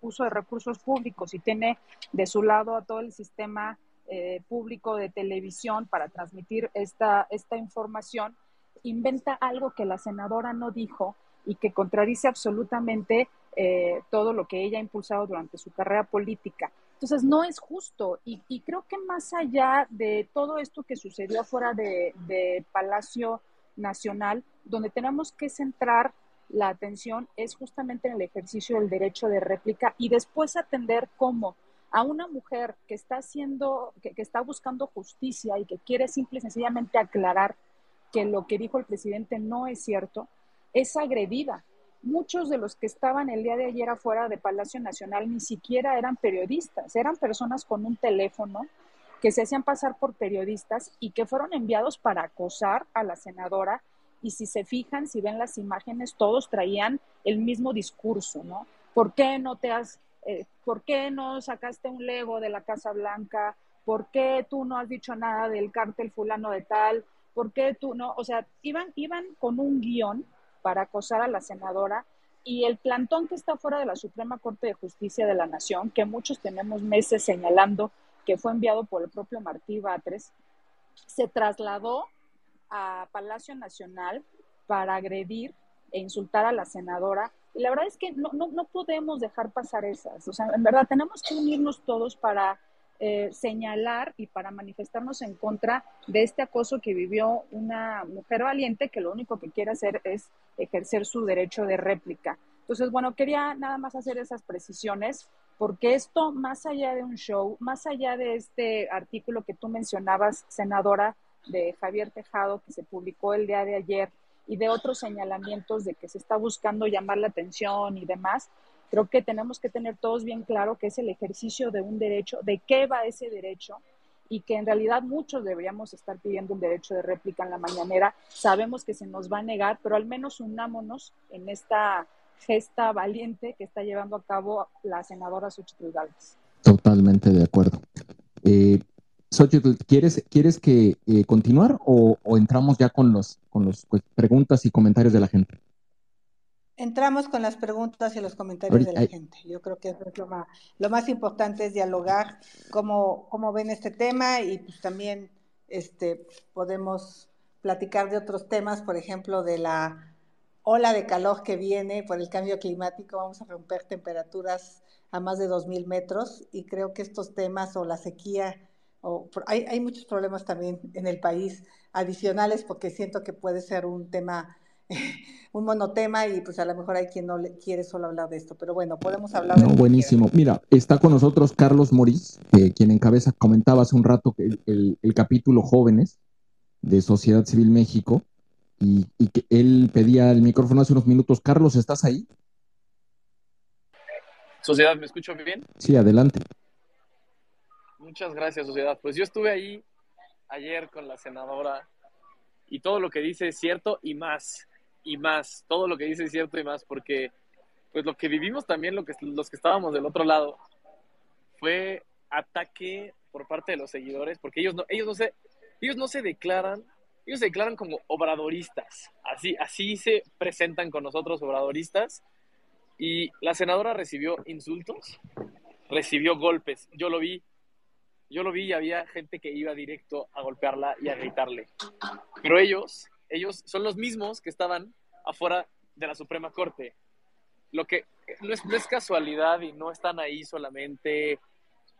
uso de recursos públicos y tiene de su lado a todo el sistema eh, público de televisión para transmitir esta, esta información, inventa algo que la senadora no dijo y que contradice absolutamente todo lo que ella ha impulsado durante su carrera política. Entonces, no es justo. Y, creo que más allá de todo esto que sucedió afuera de, Palacio Nacional, donde tenemos que centrar la atención es justamente en el ejercicio del derecho de réplica y después atender cómo a una mujer que está haciendo, que, está buscando justicia y que quiere simple y sencillamente aclarar que lo que dijo el presidente no es cierto, es agredida muchos de los que estaban el día de ayer afuera de Palacio Nacional ni siquiera eran periodistas, eran personas con un teléfono que se hacían pasar por periodistas y que fueron enviados para acosar a la senadora. Y si se fijan, si ven las imágenes, todos traían el mismo discurso, ¿no? ¿Por qué no te has, eh, por qué no sacaste un Lego de la Casa Blanca? ¿Por qué tú no has dicho nada del cártel fulano de tal? ¿Por qué tú no? O sea, iban, iban con un guion para acosar a la senadora y el plantón que está fuera de la Suprema Corte de Justicia de la Nación, que muchos tenemos meses señalando que fue enviado por el propio Martí Batres, se trasladó a Palacio Nacional para agredir e insultar a la senadora. Y la verdad es que no, no, no podemos dejar pasar esas. O sea, en verdad tenemos que unirnos todos para eh, señalar y para manifestarnos en contra de este acoso que vivió una mujer valiente que lo único que quiere hacer es ejercer su derecho de réplica. Entonces, bueno, quería nada más hacer esas precisiones porque esto, más allá de un show, más allá de este artículo que tú mencionabas, senadora, de Javier Tejado, que se publicó el día de ayer, y de otros señalamientos de que se está buscando llamar la atención y demás, creo que tenemos que tener todos bien claro que es el ejercicio de un derecho, de qué va ese derecho, y que en realidad muchos deberíamos estar pidiendo un derecho de réplica en la mañanera. Sabemos que se nos va a negar, pero al menos unámonos en esta gesta valiente que está llevando a cabo la senadora Xochitl Gálvez. Totalmente de acuerdo. Eh, Xochitl, ¿quieres, ¿quieres que eh, continuar o, entramos ya con los con los pues, preguntas y comentarios de la gente? Entramos con las preguntas y los comentarios de la gente. Yo creo que es lo más, lo más importante es dialogar cómo, cómo ven este tema y pues también este, podemos platicar de otros temas, por ejemplo, de la ola de calor que viene por el cambio climático, vamos a romper temperaturas a más de 2.000 metros y creo que estos temas o la sequía, o, hay, hay muchos problemas también en el país adicionales porque siento que puede ser un tema un monotema y pues a lo mejor hay quien no le quiere solo hablar de esto, pero bueno, podemos hablar de... buenísimo. Mira, está con nosotros Carlos Morís, quien encabeza, comentaba hace un rato que el, el, capítulo Jóvenes de Sociedad Civil México, y, que él pedía el micrófono hace unos minutos. Carlos, ¿estás ahí? Sociedad, ¿me escucho bien? Sí, adelante. Muchas gracias, Sociedad. Pues yo estuve ahí ayer con la senadora y todo lo que dice es cierto y más, y más, todo lo que dice es cierto y más, porque pues lo que vivimos también, lo que, los que estábamos del otro lado, fue ataque por parte de los seguidores, porque ellos no, ellos no se, ellos no se declaran ellos se declaran como obradoristas, así, así se presentan con nosotros obradoristas. Y la senadora recibió insultos, recibió golpes. Yo lo vi, yo lo vi y había gente que iba directo a golpearla y a gritarle. Pero ellos, ellos son los mismos que estaban afuera de la Suprema Corte. Lo que no es, casualidad y no están ahí solamente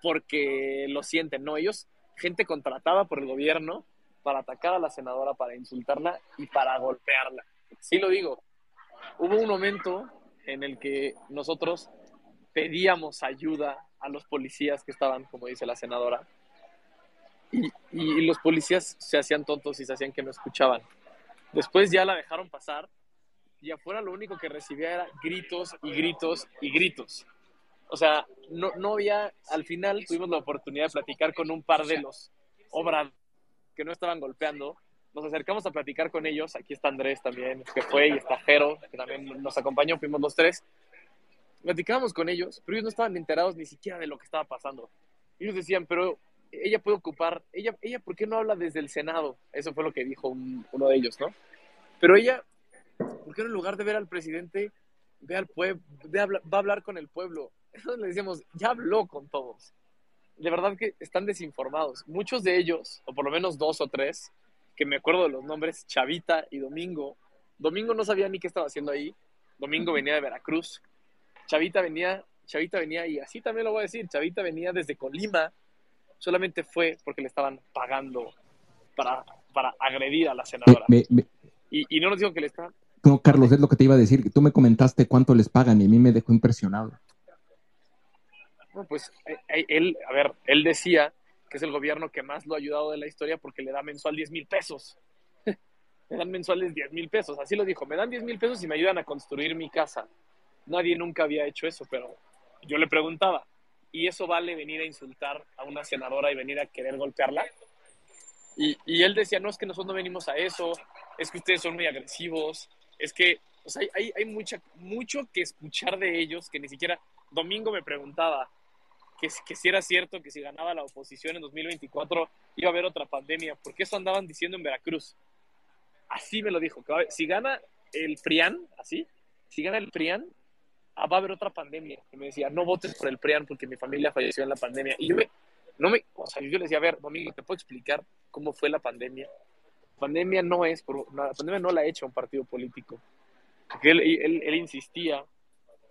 porque lo sienten, no, ellos, gente contratada por el gobierno, para atacar a la senadora, para insultarla y para golpearla. Sí lo digo. Hubo un momento en el que nosotros pedíamos ayuda a los policías que estaban, como dice la senadora, y, y, los policías se hacían tontos y se hacían que no escuchaban. Después ya la dejaron pasar y afuera lo único que recibía era gritos y gritos y gritos. O sea, no, no había, al final tuvimos la oportunidad de platicar con un par de los obradores que no estaban golpeando. Nos acercamos a platicar con ellos. Aquí está Andrés también, que fue, y está Jero, que también nos acompañó, fuimos los tres. Platicábamos con ellos, pero ellos no estaban enterados ni siquiera de lo que estaba pasando. Ellos decían, pero ella puede ocupar, ella, ella, ¿por qué no habla desde el Senado? Eso fue lo que dijo uno de ellos, ¿no? Pero ella, ¿por qué en lugar de ver al presidente, ve al pueblo, va a hablar con el pueblo? Entonces le decíamos, ya habló con todos de verdad que están desinformados. Muchos de ellos, o por lo menos dos o tres, que me acuerdo de los nombres, Chavita y Domingo. Domingo no sabía ni qué estaba haciendo ahí. Domingo venía de Veracruz. Chavita venía, Chavita venía, y así también lo voy a decir, Chavita venía desde Colima. Solamente fue porque le estaban pagando para, para agredir a la senadora. y, no nos dijo que le estaban... No, Carlos, es lo que te iba a decir. Tú me comentaste cuánto les pagan y a mí me dejó impresionado pues eh, eh, él, a ver, él decía que es el gobierno que más lo ha ayudado de la historia porque le da mensual 10 mil pesos. me dan mensuales 10 mil pesos, así lo dijo, me dan 10 mil pesos y me ayudan a construir mi casa. Nadie nunca había hecho eso, pero yo le preguntaba, y eso vale venir a insultar a una senadora y venir a querer golpearla. Y, y él decía, no, es que nosotros no venimos a eso, es que ustedes son muy agresivos, es que o sea, hay, hay mucha, mucho que escuchar de ellos que ni siquiera, Domingo me preguntaba que, si era cierto que si ganaba la oposición en 2024 iba a haber otra pandemia, porque eso andaban diciendo en Veracruz. Así me lo dijo, si gana el PRIAN, así, si gana el PRIAN, ah, va a haber otra pandemia. Y me decía, no votes por el PRIAN porque mi familia falleció en la pandemia. Y yo me, no me, o sea, yo le decía, a ver, Domingo, ¿te puedo explicar cómo fue la pandemia? La pandemia no es, por, la pandemia no la ha hecho un partido político. Él, él, él insistía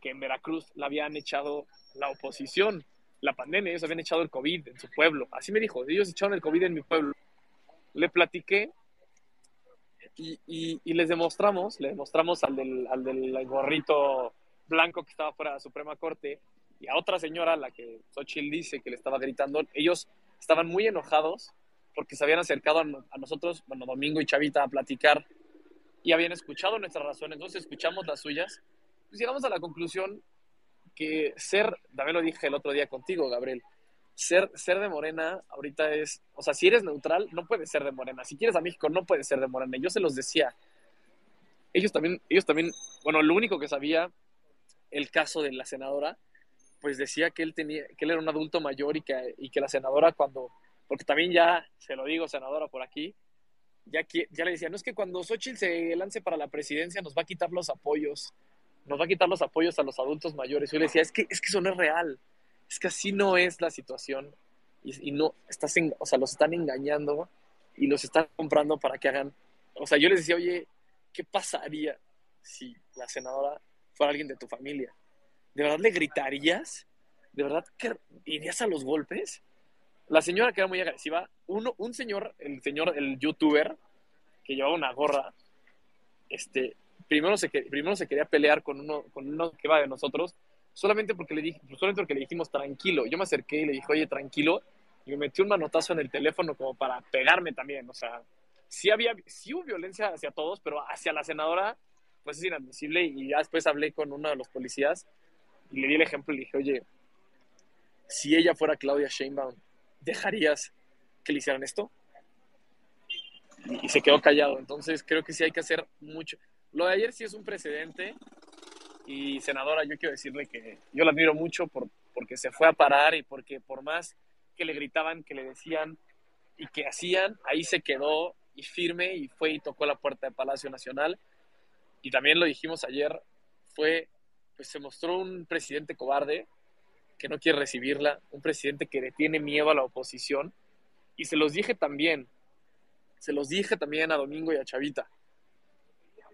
que en Veracruz la habían echado la oposición, la pandemia, ellos habían echado el COVID en su pueblo. Así me dijo, ellos echaron el COVID en mi pueblo. Le platiqué y, y, y les demostramos, le demostramos al del, al del gorrito blanco que estaba fuera de la Suprema Corte y a otra señora, la que Xochitl dice que le estaba gritando, ellos estaban muy enojados porque se habían acercado a, nosotros, bueno, Domingo y Chavita, a platicar y habían escuchado nuestras razones, entonces escuchamos las suyas, pues llegamos a la conclusión que ser, también lo dije el otro día contigo, Gabriel, ser, ser de Morena ahorita es, o sea, si eres neutral, no puedes ser de Morena. Si quieres a México, no puedes ser de Morena. Yo se los decía. Ellos también, ellos también, bueno, lo único que sabía el caso de la senadora, pues decía que él tenía, que él era un adulto mayor y que, y que la senadora cuando, porque también ya, se lo digo, senadora, por aquí, ya, ya le decía, no es que cuando Xochitl se lance para la presidencia nos va a quitar los apoyos, nos va a quitar los apoyos a los adultos mayores. Yo le decía, es que, es que eso no es real, es que así no es la situación y, y no, estás en, o sea, los están engañando y los están comprando para que hagan, o sea, yo les decía, oye, ¿qué pasaría si la senadora fuera alguien de tu familia? ¿De verdad le gritarías? ¿De verdad que irías a los golpes? La señora que era muy agresiva, uno, un señor, el señor, el youtuber, que llevaba una gorra, este, primero se, primero se quería pelear con uno, con uno que va de nosotros, solamente porque le dije, solamente porque le dijimos tranquilo. Yo me acerqué y le dije, oye, tranquilo, y me metí un manotazo en el teléfono como para pegarme también. O sea, sí había, sí hubo violencia hacia todos, pero hacia la senadora, pues es inadmisible. Y ya después hablé con uno de los policías y le di el ejemplo y le dije, oye, si ella fuera Claudia Sheinbaum, ¿dejarías que le hicieran esto? Y, se quedó callado. Entonces creo que sí hay que hacer mucho. Lo de ayer sí es un precedente. Y senadora, yo quiero decirle que yo la admiro mucho por, porque se fue a parar y porque por más que le gritaban, que le decían y que hacían, ahí se quedó y firme y fue y tocó la puerta del Palacio Nacional. Y también lo dijimos ayer, fue, pues se mostró un presidente cobarde, que no quiere recibirla, un presidente que le tiene miedo a la oposición. Y se los dije también, se los dije también a Domingo y a Chavita.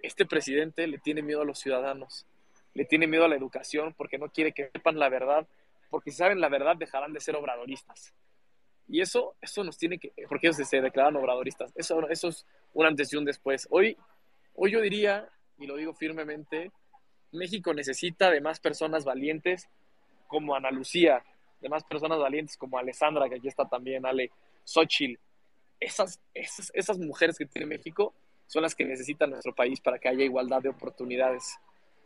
Este presidente le tiene miedo a los ciudadanos, le tiene miedo a la educación porque no quiere que sepan la verdad, porque si saben la verdad dejarán de ser obradoristas. Y eso, eso nos tiene que, porque ellos se declaran obradoristas, eso, eso es un antes y un después. Hoy, hoy yo diría, y lo digo firmemente, México necesita de más personas valientes como Ana Lucía, de más personas valientes como Alessandra, que aquí está también, Ale, Xochitl. Esas, esas, esas mujeres que tiene México son las que necesita nuestro país para que haya igualdad de oportunidades.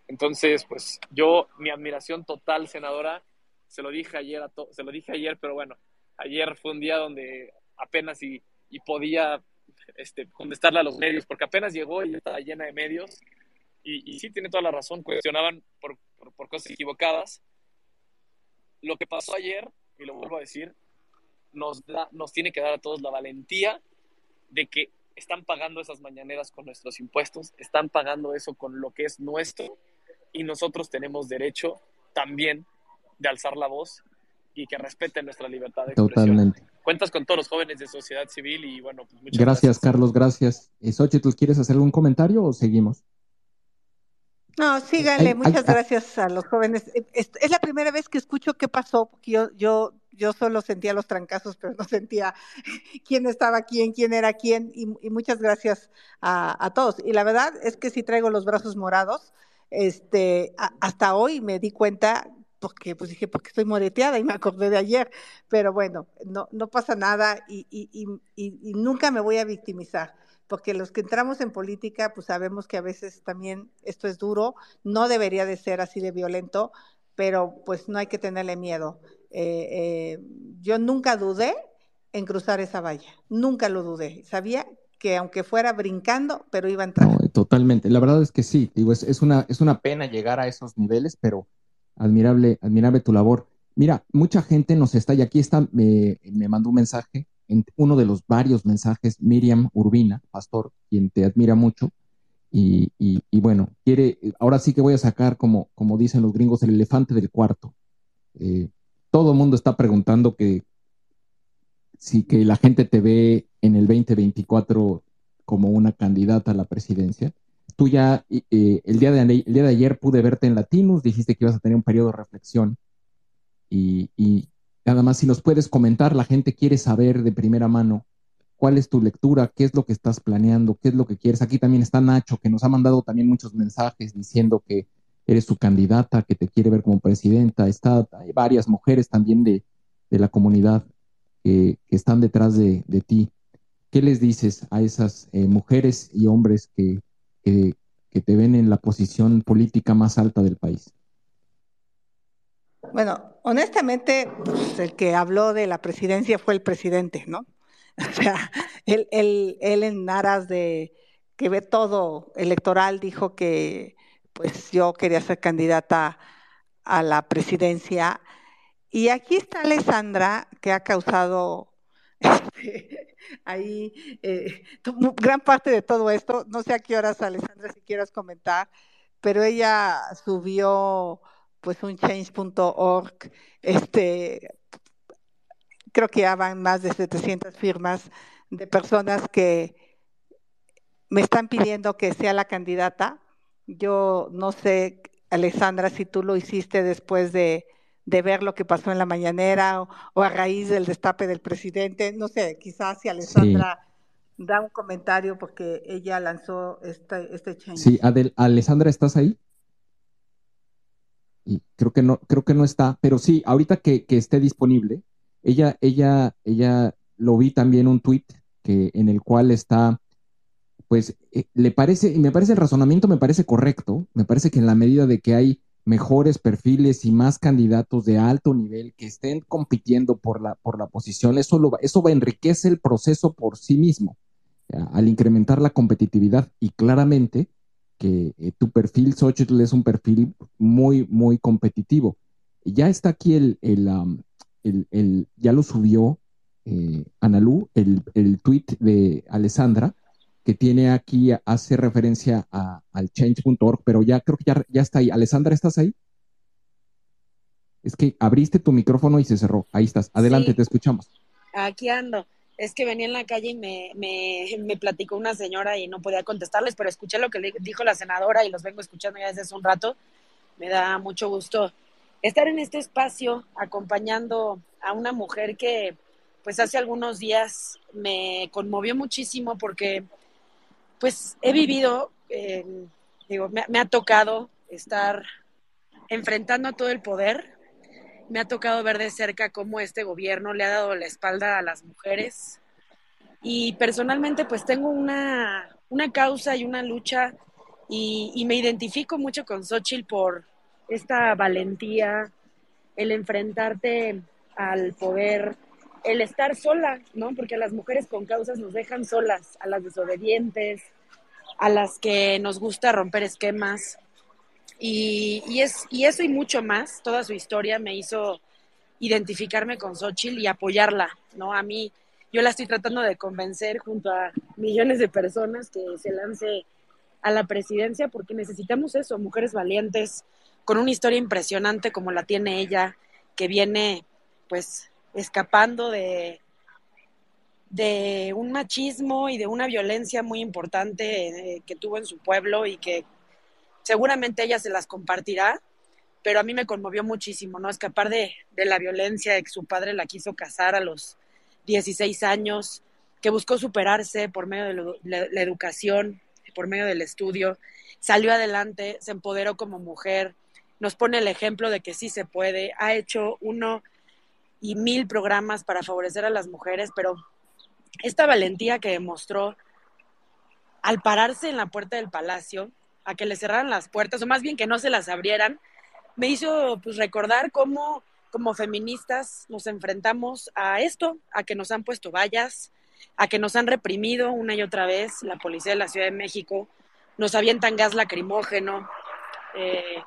Entonces, pues yo, mi admiración total, senadora, se lo dije ayer, a se lo dije ayer, pero bueno, ayer fue un día donde apenas y, y podía este, contestarle a los medios, porque apenas llegó y estaba llena de medios, y, y sí tiene toda la razón, cuestionaban por, por, por cosas equivocadas, lo que pasó ayer, y lo vuelvo a decir, nos, da, nos tiene que dar a todos la valentía de que están pagando esas mañaneras con nuestros impuestos, están pagando eso con lo que es nuestro y nosotros tenemos derecho también de alzar la voz y que respeten nuestra libertad de expresión. Totalmente. Cuentas con todos los jóvenes de sociedad civil y bueno, pues muchas gracias. Gracias, Carlos, gracias. ¿tú ¿quieres hacer algún comentario o seguimos? No, síganle, muchas gracias a los jóvenes. Eh, es, la primera vez que escucho qué pasó, porque yo, yo, yo solo sentía los trancazos, pero no sentía quién estaba quién, quién era quién, y, muchas gracias a, todos. Y la verdad es que si traigo los brazos morados, este, hasta hoy me di cuenta, porque pues dije, porque estoy moreteada y me acordé de ayer, pero bueno, no, no pasa nada y, y, y nunca me voy a victimizar porque los que entramos en política, pues sabemos que a veces también esto es duro, no debería de ser así de violento, pero pues no hay que tenerle miedo. eh, yo nunca dudé en cruzar esa valla, nunca lo dudé. Sabía que aunque fuera brincando, pero iba a entrar. totalmente. La verdad es que sí, digo, es, es, una, es una pena llegar a esos niveles, pero admirable, admirable tu labor. Mira, mucha gente nos está, y aquí está, me, me mandó un mensaje, en uno de los varios mensajes, Miriam Urbina, pastor, quien te admira mucho, y, y, bueno, quiere, ahora sí que voy a sacar, como, como dicen los gringos, el elefante del cuarto. Eh, todo el mundo está preguntando que si que la gente te ve en el 2024 como una candidata a la presidencia. Tú ya, eh, el, día de, el día de ayer pude verte en Latinos, dijiste que ibas a tener un periodo de reflexión y nada más si nos puedes comentar, la gente quiere saber de primera mano cuál es tu lectura, qué es lo que estás planeando, qué es lo que quieres. Aquí también está Nacho, que nos ha mandado también muchos mensajes diciendo que eres su candidata, que te quiere ver como presidenta. Está, hay varias mujeres también de, la comunidad que, están detrás de, ti. ¿Qué les dices a esas eh, mujeres y hombres que, que, te ven en la posición política más alta del país? Bueno, honestamente, pues, el que habló de la presidencia fue el presidente, ¿no? O sea, él, él, él en aras de que ve todo electoral dijo que pues yo quería ser candidata a la presidencia. Y aquí está Alessandra, que ha causado este, ahí eh, gran parte de todo esto. No sé a qué horas, Alessandra, si quieras comentar, pero ella subió pues un change.org, este, creo que ya van más de 700 firmas de personas que me están pidiendo que sea la candidata. Yo no sé, Alessandra, si tú lo hiciste después de, ver lo que pasó en la mañanera o, a raíz del destape del presidente. No sé, quizás si Alessandra da un comentario porque ella lanzó este, este change. Sí, Alessandra, ¿estás ahí? Y creo que no, creo que no está, pero sí, ahorita que, que esté disponible, ella, ella, ella lo vi también un tuit que, en el cual está, pues, eh, le parece, y me parece el razonamiento me parece correcto, me parece que en la medida de que hay mejores perfiles y más candidatos de alto nivel que estén compitiendo por la, por la posición, eso, lo, eso va, enriquece el proceso por sí mismo, al incrementar la competitividad y claramente que eh, tu perfil Xochitl es un perfil muy, muy competitivo. Ya está aquí el, el, el, ya lo subió eh, Analú, el, el tweet de Alessandra, que tiene aquí, hace referencia al change.org, pero ya creo que ya, ya está ahí. Alessandra, ¿estás ahí? Es que abriste tu micrófono y se cerró. Ahí estás. Adelante, te escuchamos. Aquí ando. Es que venía en la calle y me, me, me, platicó una señora y no podía contestarles, pero escuché lo que le dijo la senadora y los vengo escuchando ya desde hace un rato. Me da mucho gusto estar en este espacio acompañando a una mujer que pues hace algunos días me conmovió muchísimo porque pues he vivido, digo, me, ha tocado estar enfrentando a todo el poder, me ha tocado ver de cerca cómo este gobierno le ha dado la espalda a las mujeres y personalmente pues tengo una, causa y una lucha y, y me identifico mucho con Xochitl por esta valentía, el enfrentarte al poder, el estar sola, ¿no? Porque a las mujeres con causas nos dejan solas, a las desobedientes, a las que nos gusta romper esquemas. Y, es, y eso y mucho más, toda su historia me hizo identificarme con Xochitl y apoyarla, ¿no? A mí, yo la estoy tratando de convencer junto a millones de personas que se lance a la presidencia porque necesitamos eso, mujeres valientes, con una historia impresionante como la tiene ella, que viene pues escapando de, de un machismo y de una violencia muy importante eh, que tuvo en su pueblo y que seguramente ella se las compartirá, pero a mí me conmovió muchísimo, ¿no? Escapar de, de la violencia de que su padre la quiso casar a los 16 años, que buscó superarse por medio de la educación, por medio del estudio, salió adelante, se empoderó como mujer, nos pone el ejemplo de que sí se puede, ha hecho uno y mil programas para favorecer a las mujeres, pero esta valentía que demostró al pararse en la puerta del palacio, a que le cerraran las puertas, o más bien que no se las abrieran, me hizo pues recordar cómo como feministas nos enfrentamos a esto, a que nos han puesto vallas, a que nos han reprimido una y otra vez la policía de la Ciudad de México, nos avientan gas lacrimógeno, eh,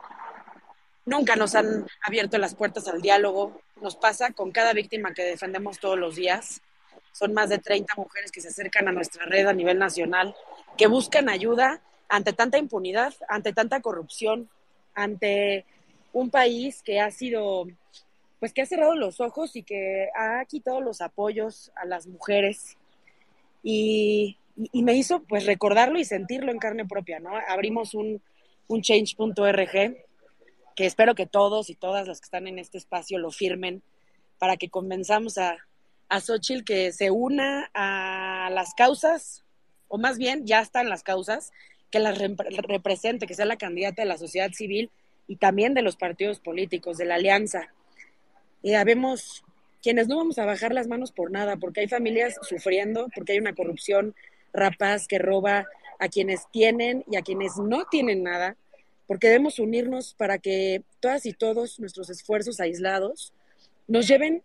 nunca nos han abierto las puertas al diálogo, nos pasa con cada víctima que defendemos todos los días. Son más de 30 mujeres que se acercan a nuestra red a nivel nacional, que buscan ayuda ante tanta impunidad, ante tanta corrupción, ante un país que ha sido, pues que ha cerrado los ojos y que ha quitado los apoyos a las mujeres. Y, me hizo pues recordarlo y sentirlo en carne propia, ¿no? Abrimos un, un change.org que espero que todos y todas las que están en este espacio lo firmen para que convenzamos a, a Xochitl que se una a las causas, o más bien ya están las causas, que las represente, que sea la candidata de la sociedad civil y también de los partidos políticos, de la alianza. Y habemos quienes no vamos a bajar las manos por nada, porque hay familias sufriendo, porque hay una corrupción rapaz que roba a quienes tienen y a quienes no tienen nada, porque debemos unirnos para que todas y todos nuestros esfuerzos aislados nos lleven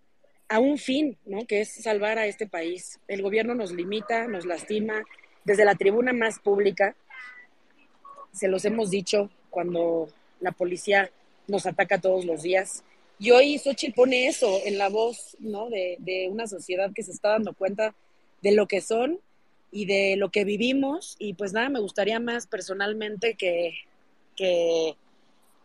a un fin, ¿no? que es salvar a este país. El gobierno nos limita, nos lastima, desde la tribuna más pública, se los hemos dicho cuando la policía nos ataca todos los días. Y hoy Xochitl pone eso en la voz ¿no? de, de una sociedad que se está dando cuenta de lo que son y de lo que vivimos. Y pues nada, me gustaría más personalmente que, que,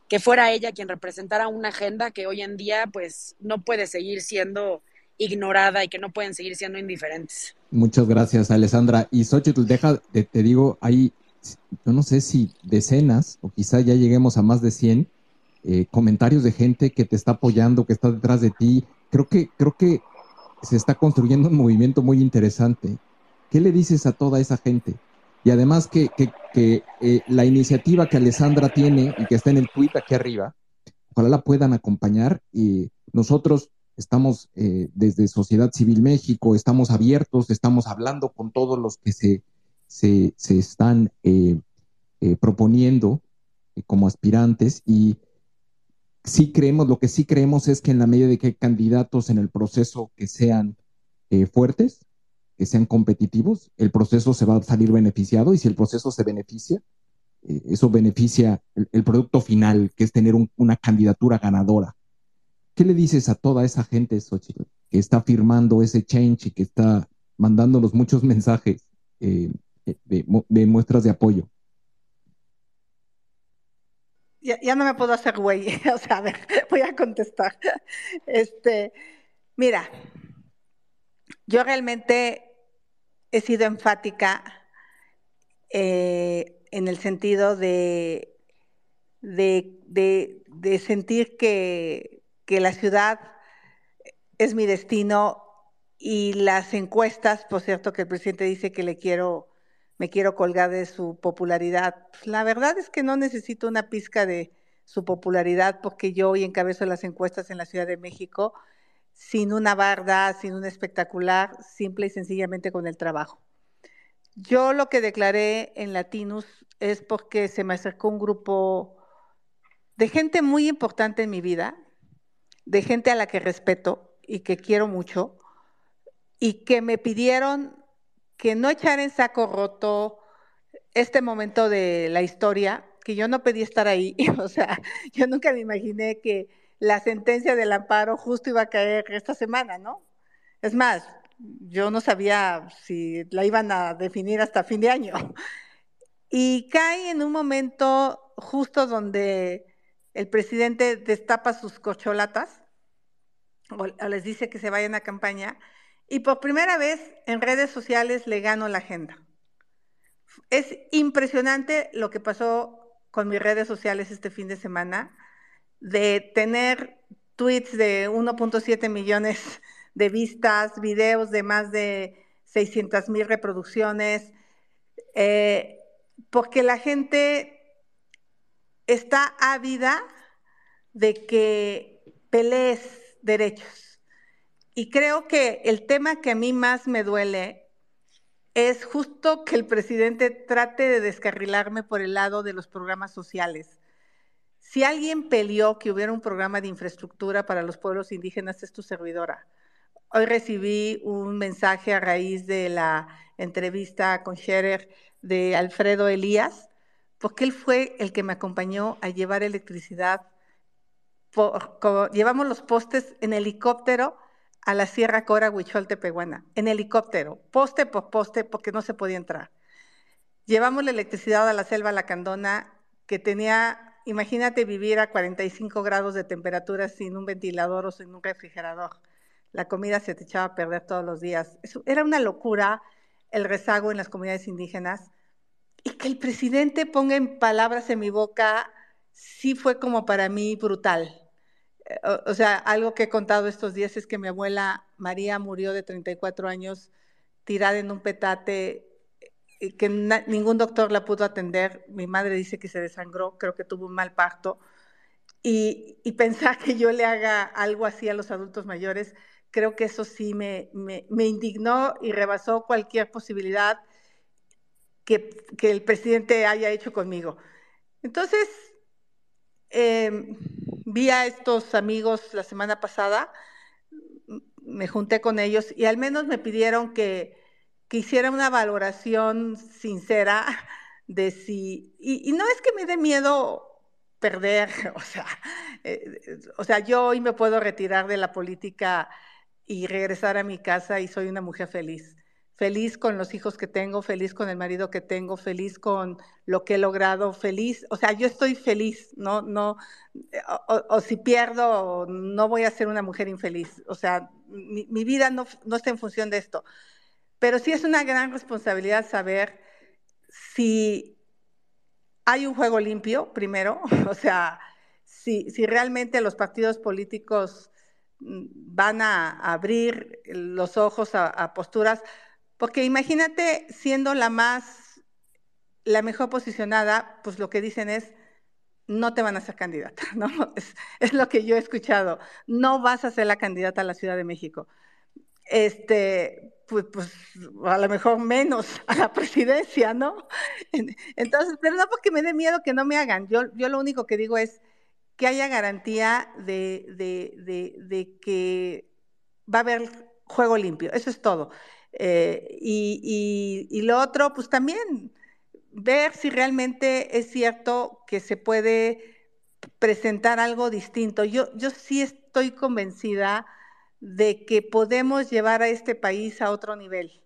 que fuera ella quien representara una agenda que hoy en día pues no puede seguir siendo ignorada y que no pueden seguir siendo indiferentes. Muchas gracias, Alessandra. Y Xochitl, deja, te, te digo, hay yo no sé si decenas o quizá ya lleguemos a más de 100 eh, comentarios de gente que te está apoyando, que está detrás de ti. Creo que, creo que se está construyendo un movimiento muy interesante. ¿Qué le dices a toda esa gente? Y además que, que, eh, la iniciativa que Alessandra tiene y que está en el tweet aquí arriba, ojalá la puedan acompañar. Y nosotros estamos eh, desde Sociedad Civil México, estamos abiertos, estamos hablando con todos los que se se, están eh, eh, proponiendo eh, como aspirantes y sí creemos, lo que sí creemos es que en la medida de que hay candidatos en el proceso que sean fuertes, que sean competitivos, el proceso se va a salir beneficiado y si el proceso se beneficia, eso beneficia el, producto final, que es tener una candidatura ganadora. ¿Qué le dices a toda esa gente, Xochitl, que está firmando ese change y que está mandándonos muchos mensajes de, muestras de apoyo. Ya, no me puedo hacer güey, o sea, a ver, voy a contestar. Este, mira, yo realmente he sido enfática eh, en el sentido de, de, de, sentir que, que, la ciudad es mi destino y las encuestas, por cierto, que el presidente dice que le quiero me quiero colgar de su popularidad. La verdad es que no necesito una pizca de su popularidad porque yo hoy encabezo las encuestas en la Ciudad de México sin una barda, sin un espectacular, simple y sencillamente con el trabajo. Yo lo que declaré en Latinus es porque se me acercó un grupo de gente muy importante en mi vida, de gente a la que respeto y que quiero mucho, y que me pidieron que no echar en saco roto este momento de la historia, que yo no pedí estar ahí, o sea, yo nunca me imaginé que la sentencia del amparo justo iba a caer esta semana, ¿no? Es más, yo no sabía si la iban a definir hasta fin de año. Y cae en un momento justo donde el presidente destapa sus cocholatas o les dice que se vayan a campaña y por primera vez en redes sociales le gano la agenda. Es impresionante lo que pasó con mis redes sociales este fin de semana, de tener tweets de 1.7 millones de vistas, videos de más de 600 mil reproducciones, eh, porque la gente está ávida de que pelees derechos y creo que el tema que a mí más me duele es justo que el presidente trate de descarrilarme por el lado de los programas sociales. Si alguien peleó que hubiera un programa de infraestructura para los pueblos indígenas, es tu servidora. Hoy recibí un mensaje a raíz de la entrevista con Scherer de Alfredo Elías, porque él fue el que me acompañó a llevar electricidad. llevamos los postes en helicóptero a la Sierra Cora Huichol Tepehuana, en helicóptero, poste por poste, porque no se podía entrar. Llevamos la electricidad a la selva Lacandona, que tenía, imagínate vivir a 45 grados de temperatura sin un ventilador o sin un refrigerador. La comida se te echaba a perder todos los días. Eso era una locura el rezago en las comunidades indígenas. Y que el presidente ponga en palabras en mi boca, sí fue como para mí brutal. Eh, o, sea, algo que he contado estos días es que mi abuela María murió de 34 años tirada en un petate y que ningún doctor la pudo atender. Mi madre dice que se desangró, creo que tuvo un mal parto. Y, y pensar que yo le haga algo así a los adultos mayores, creo que eso sí me, me, indignó y rebasó cualquier posibilidad que, que, el presidente haya hecho conmigo. Entonces, eh, vi a estos amigos la semana pasada, me junté con ellos y al menos me pidieron que, que hiciera una valoración sincera de si, y, no es que me dé miedo perder, o sea, eh, o sea, yo hoy me puedo retirar de la política y regresar a mi casa y soy una mujer feliz. Feliz con los hijos que tengo, feliz con el marido que tengo, feliz con lo que he logrado, feliz. O sea, yo estoy feliz, ¿no? no o, si pierdo, no voy a ser una mujer infeliz. O sea, mi, vida no, no está en función de esto. Pero sí es una gran responsabilidad saber si hay un juego limpio, primero, o sea, si, si realmente los partidos políticos van a abrir los ojos a, posturas, porque imagínate siendo la más, la mejor posicionada, pues lo que dicen es, no te van a ser candidata, ¿no? Es, lo que yo he escuchado, no vas a ser la candidata a la Ciudad de México. Este, pues, pues a lo mejor menos a la presidencia, ¿no? Entonces, pero no porque me dé miedo que no me hagan, yo, yo lo único que digo es, que haya garantía de, que va a haber juego limpio. Eso es todo. Eh, y, lo otro, pues también ver si realmente es cierto que se puede presentar algo distinto. Yo, yo sí estoy convencida de que podemos llevar a este país a otro nivel.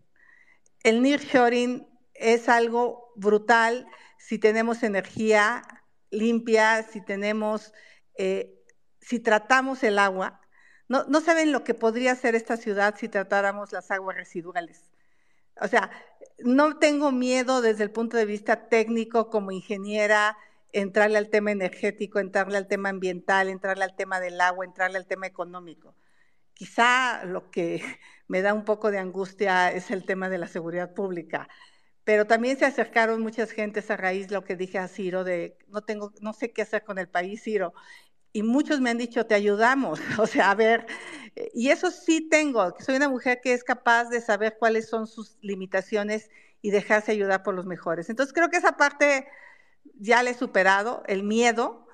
El nearshoring es algo brutal si tenemos energía limpia, si tenemos, eh, si tratamos el agua. No, saben lo que podría ser esta ciudad si tratáramos las aguas residuales. O sea, no tengo miedo desde el punto de vista técnico como ingeniera, entrarle al tema energético, entrarle al tema ambiental, entrarle al tema del agua, entrarle al tema económico. Quizá lo que me da un poco de angustia es el tema de la seguridad pública. Pero también se acercaron muchas gentes a raíz de lo que dije a Ciro, de no, tengo, no sé qué hacer con el país, Ciro. Y muchos me han dicho, te ayudamos. O sea, a ver, eh, y eso sí tengo, soy una mujer que es capaz de saber cuáles son sus limitaciones y dejarse ayudar por los mejores. Entonces creo que esa parte ya la he superado, el miedo,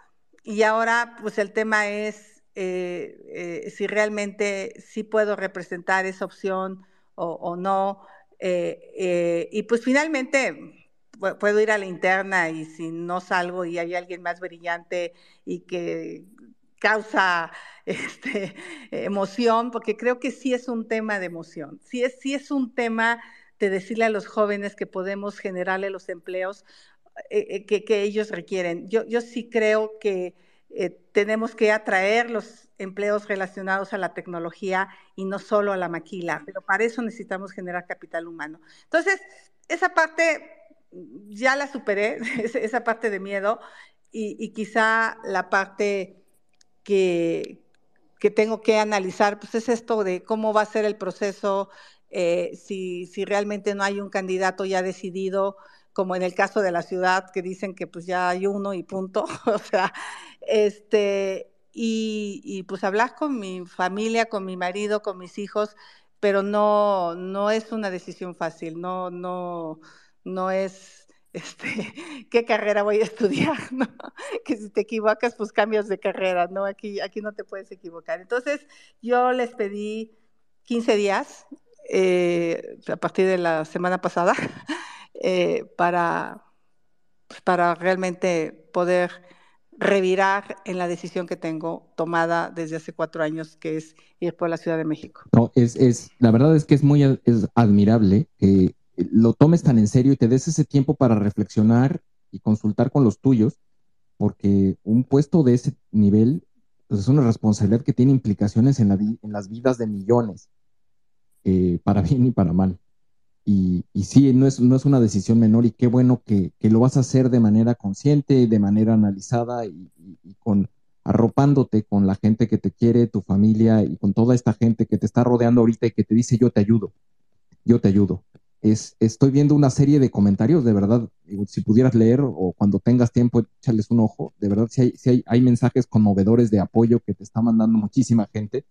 y ahora pues el tema es eh, eh, si realmente sí puedo representar esa opción o, no. Y pues finalmente puedo ir a la interna y si no salgo y hay alguien más brillante y que causa este, emoción, porque creo que sí es un tema de emoción, sí es, sí es un tema de decirle a los jóvenes que podemos generarle los empleos eh, que, que, ellos requieren. Yo, yo sí creo que tenemos que atraer los empleos relacionados a la tecnología y no solo a la maquila, pero para eso necesitamos generar capital humano. Entonces, esa parte ya la superé, esa parte de miedo, y, quizá la parte que, que, tengo que analizar, pues es esto de cómo va a ser el proceso, eh, si, si realmente no hay un candidato ya decidido, como en el caso de la ciudad, que dicen que pues ya hay uno y punto, o sea, este, y, pues hablar con mi familia, con mi marido, con mis hijos, pero no, no es una decisión fácil, no, no, no es este, qué carrera voy a estudiar, ¿no? Que si te equivocas, pues cambias de carrera, ¿no? Aquí, aquí no te puedes equivocar. Entonces, yo les pedí 15 días eh, a partir de la semana pasada eh, para, pues, para realmente poder revirar en la decisión que tengo tomada desde hace cuatro años, que es ir por la Ciudad de México. No, es, es, la verdad es que es muy es admirable que lo tomes tan en serio y te des ese tiempo para reflexionar y consultar con los tuyos, porque un puesto de ese nivel pues, es una responsabilidad que tiene implicaciones en, la en las vidas de millones, eh, para bien y para mal. Y, y sí, no es, no es una decisión menor y qué bueno que, que, lo vas a hacer de manera consciente, de manera analizada y, y, con arropándote con la gente que te quiere, tu familia y con toda esta gente que te está rodeando ahorita y que te dice yo te ayudo, yo te ayudo. Es, estoy viendo una serie de comentarios, de verdad, si pudieras leer o cuando tengas tiempo, echarles un ojo, de verdad, si hay, si hay, hay mensajes conmovedores de apoyo que te está mandando muchísima gente,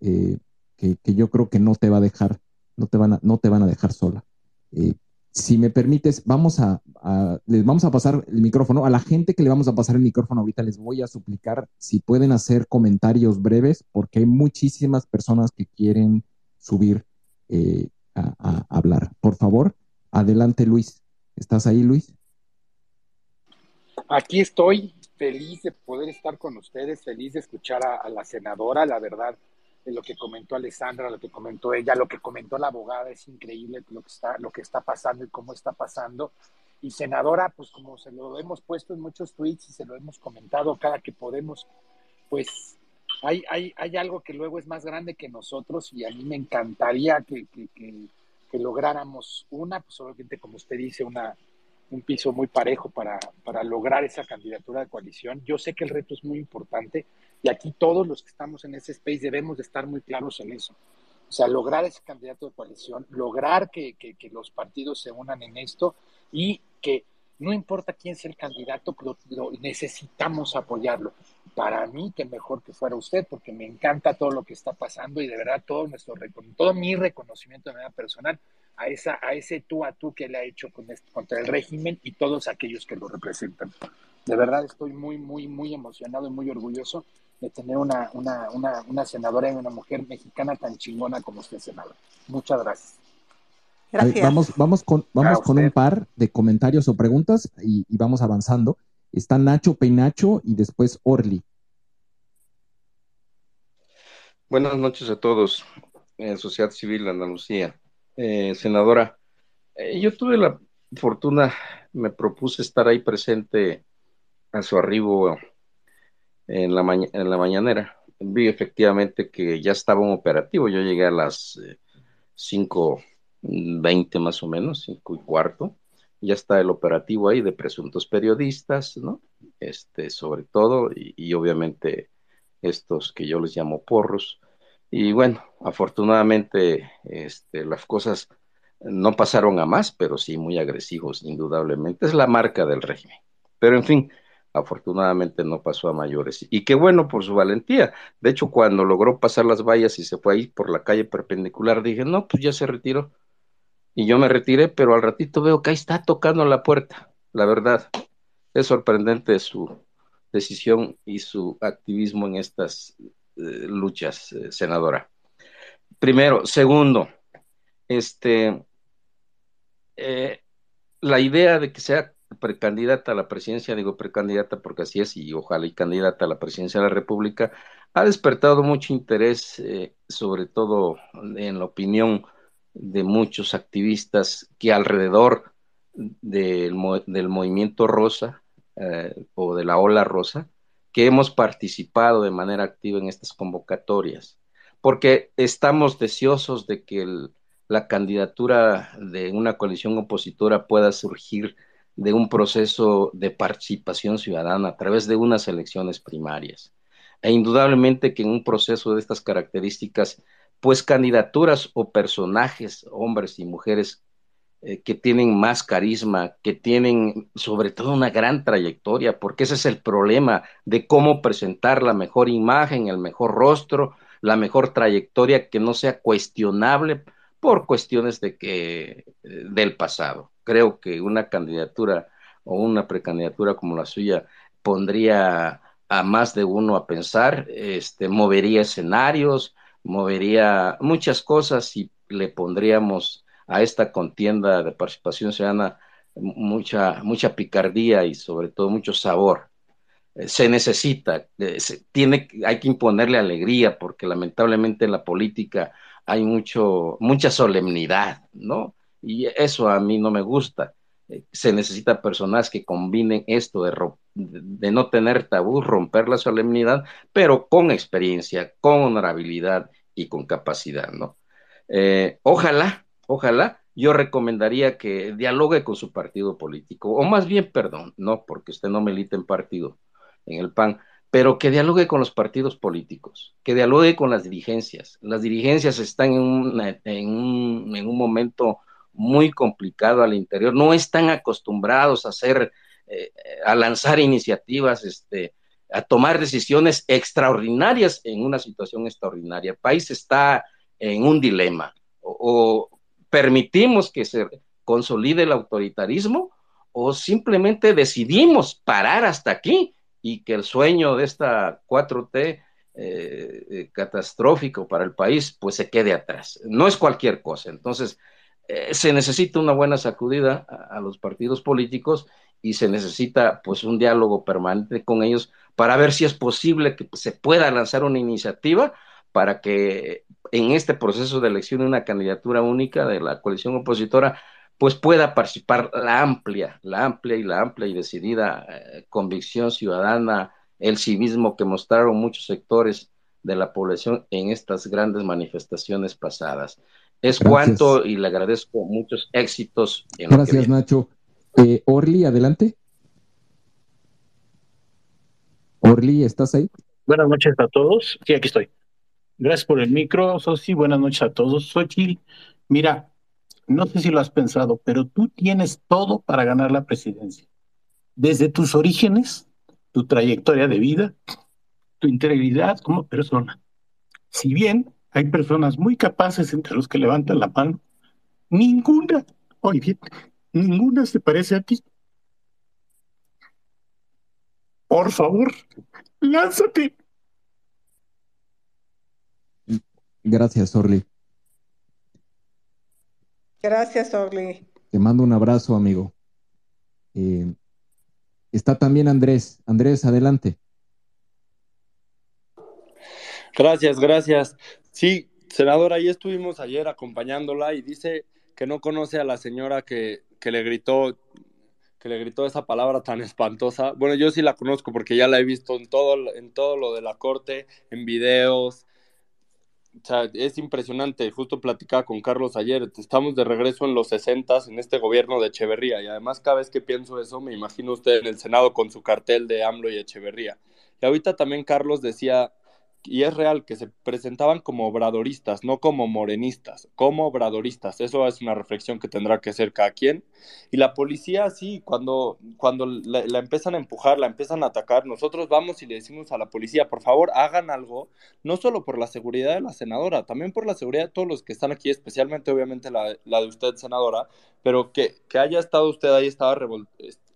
eh, que, que, yo creo que no te va a dejar no te van a, no te van a dejar sola. Eh, si me permites, vamos a, les vamos a pasar el micrófono. A la gente que le vamos a pasar el micrófono ahorita les voy a suplicar si pueden hacer comentarios breves, porque hay muchísimas personas que quieren subir eh, a, hablar. Por favor, adelante Luis. ¿Estás ahí, Luis? Aquí estoy, feliz de poder estar con ustedes, feliz de escuchar a, a la senadora, la verdad de lo que comentó Alessandra, lo que comentó ella, lo que comentó la abogada, es increíble lo que está, lo que está pasando y cómo está pasando. Y senadora, pues como se lo hemos puesto en muchos tweets y se lo hemos comentado cada que podemos, pues hay, hay, hay algo que luego es más grande que nosotros y a mí me encantaría que, que, lográramos una, pues obviamente como usted dice, una, un piso muy parejo para, para lograr esa candidatura de coalición. Yo sé que el reto es muy importante, y aquí todos los que estamos en ese space debemos de estar muy claros en eso. O sea, lograr ese candidato de coalición, lograr que, que, los partidos se unan en esto y que no importa quién sea el candidato, lo, necesitamos apoyarlo. Para mí, que mejor que fuera usted, porque me encanta todo lo que está pasando y de verdad todo nuestro todo mi reconocimiento de manera personal a esa a ese tú a tú que le ha hecho con este, contra el régimen y todos aquellos que lo representan. De verdad estoy muy muy muy emocionado y muy orgulloso de tener una, una, una, una senadora y una mujer mexicana tan chingona como usted, senador. Muchas gracias. Gracias. Vamos, vamos con, vamos con un par de comentarios o preguntas y, y, vamos avanzando. Está Nacho Peinacho y después Orly. Buenas noches a todos, eh, Sociedad Civil Andalucía. Eh, senadora, eh, yo tuve la fortuna, me propuse estar ahí presente a su arribo en la, ma en la mañanera. Vi efectivamente que ya estaba un operativo. Yo llegué a las eh, 5.20 más o menos, 5 y cuarto. Ya está el operativo ahí de presuntos periodistas, ¿no? Este, sobre todo, y, obviamente estos que yo les llamo porros. Y bueno, afortunadamente este, las cosas no pasaron a más, pero sí muy agresivos, indudablemente. Es la marca del régimen. Pero en fin, afortunadamente no pasó a mayores. Y qué bueno por su valentía. De hecho, cuando logró pasar las vallas y se fue ahí por la calle perpendicular, dije, no, pues ya se retiró. Y yo me retiré, pero al ratito veo que ahí está tocando la puerta. La verdad, es sorprendente su decisión y su activismo en estas eh, luchas, eh, senadora. Primero. Segundo, este, eh, la idea de que sea precandidata a la presidencia, digo precandidata porque así es, y ojalá y candidata a la presidencia de la República, ha despertado mucho interés, sobre todo en la opinión de muchos activistas que alrededor del, del movimiento rosa eh, o de la ola rosa, que hemos participado de manera activa en estas convocatorias, porque estamos deseosos de que la candidatura de una coalición opositora pueda surgir de un proceso de participación ciudadana a través de unas elecciones primarias. E indudablemente que en un proceso de estas características, pues candidaturas o personajes, hombres y mujeres, eh, que tienen más carisma, que tienen sobre todo una gran trayectoria, porque ese es el problema de cómo presentar la mejor imagen, el mejor rostro, la mejor trayectoria que no sea cuestionable por cuestiones de que, eh, del pasado. creo que una candidatura o una precandidatura como la suya pondría a más de uno a pensar, este, movería escenarios, movería muchas cosas y le pondríamos a esta contienda de participación ciudadana mucha, mucha picardía y sobre todo mucho sabor. Eh, se necesita, eh, tiene, hay que imponerle alegría porque lamentablemente en la política hay mucho, mucha solemnidad, ¿no? Y eso a mí no me gusta. Eh, se necesita personas que combinen esto de, de, no tener tabú, romper la solemnidad, pero con experiencia, con honorabilidad y con capacidad, ¿no? ojalá, ojalá yo recomendaría que dialogue con su partido político, o más bien, perdón, no, porque usted no milita en partido, en el PAN, pero que dialogue con los partidos políticos, que dialogue con las dirigencias. Las dirigencias están en un, en un, en un momento muy complicado al interior, no están acostumbrados a hacer, eh, a lanzar iniciativas, este, a tomar decisiones extraordinarias en una situación extraordinaria. El país está en un dilema, o, permitimos que se consolide el autoritarismo o simplemente decidimos parar hasta aquí y que el sueño de esta 4T eh, eh, catastrófico para el país pues se quede atrás. No es cualquier cosa. Entonces, eh, se necesita una buena sacudida a, los partidos políticos y se necesita pues un diálogo permanente con ellos para ver si es posible que se pueda lanzar una iniciativa para que en este proceso de elección de una candidatura única de la coalición opositora, pues pueda participar la amplia, la amplia y la amplia y decidida eh, convicción ciudadana, el civismo que mostraron muchos sectores de la población en estas grandes manifestaciones pasadas. Es cuanto y le agradezco muchos éxitos. En Gracias, Nacho. Eh, Orly, adelante. Orly, ¿estás ahí? Buenas noches a todos. Sí, aquí estoy. Gracias por el micro, Sosi. Buenas noches a todos. Xochitl, mira, no sé si lo has pensado, pero tú tienes todo para ganar la presidencia. Desde tus orígenes, tu trayectoria de vida, tu integridad como persona. Si bien hay personas muy capaces entre los que levantan la mano, ninguna, oye ninguna se parece a ti. Por favor, lánzate. Gracias, Orly. Gracias, Orly. Te mando un abrazo, amigo. Eh, está también Andrés. Andrés, adelante. Gracias, gracias. Sí, senadora, ahí estuvimos ayer acompañándola y dice que no conoce a la señora que, que le gritó que le gritó esa palabra tan espantosa. Bueno, yo sí la conozco porque ya la he visto en todo, en todo lo de la corte, en videos, o sea, es impresionante. Justo platicaba con Carlos ayer. Estamos de regreso en los 60 en este gobierno de Echeverría. Y además, cada vez que pienso eso, me imagino usted en el Senado con su cartel de AMLO y Echeverría. Y ahorita también Carlos decía y es real que se presentaban como obradoristas, no como morenistas, como obradoristas. Eso es una reflexión que tendrá que hacer cada quien. Y la policía, sí, cuando, cuando la, empiezan a empujar, la empiezan a atacar, nosotros vamos y le decimos a la policía, por favor, hagan algo, no solo por la seguridad de la senadora, también por la seguridad de todos los que están aquí, especialmente obviamente la, la de usted, senadora, pero que, que haya estado usted ahí, estaba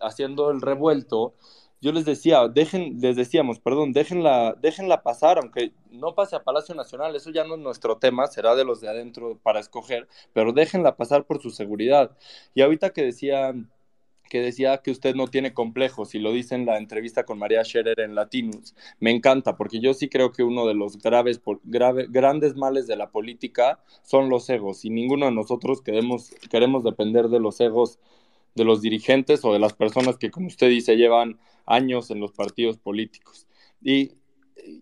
haciendo el revuelto yo les decía, dejen, les decíamos, perdón, déjenla, déjenla pasar, aunque no pase a Palacio Nacional, eso ya no es nuestro tema, será de los de adentro para escoger, pero déjenla pasar por su seguridad. Y ahorita que decía que decía que usted no tiene complejos y lo dice en la entrevista con María Scherer en Latinus. Me encanta porque yo sí creo que uno de los graves, grave, grandes males de la política son los egos y ninguno de nosotros queremos, queremos depender de los egos de los dirigentes o de las personas que, como usted dice, llevan años en los partidos políticos. Y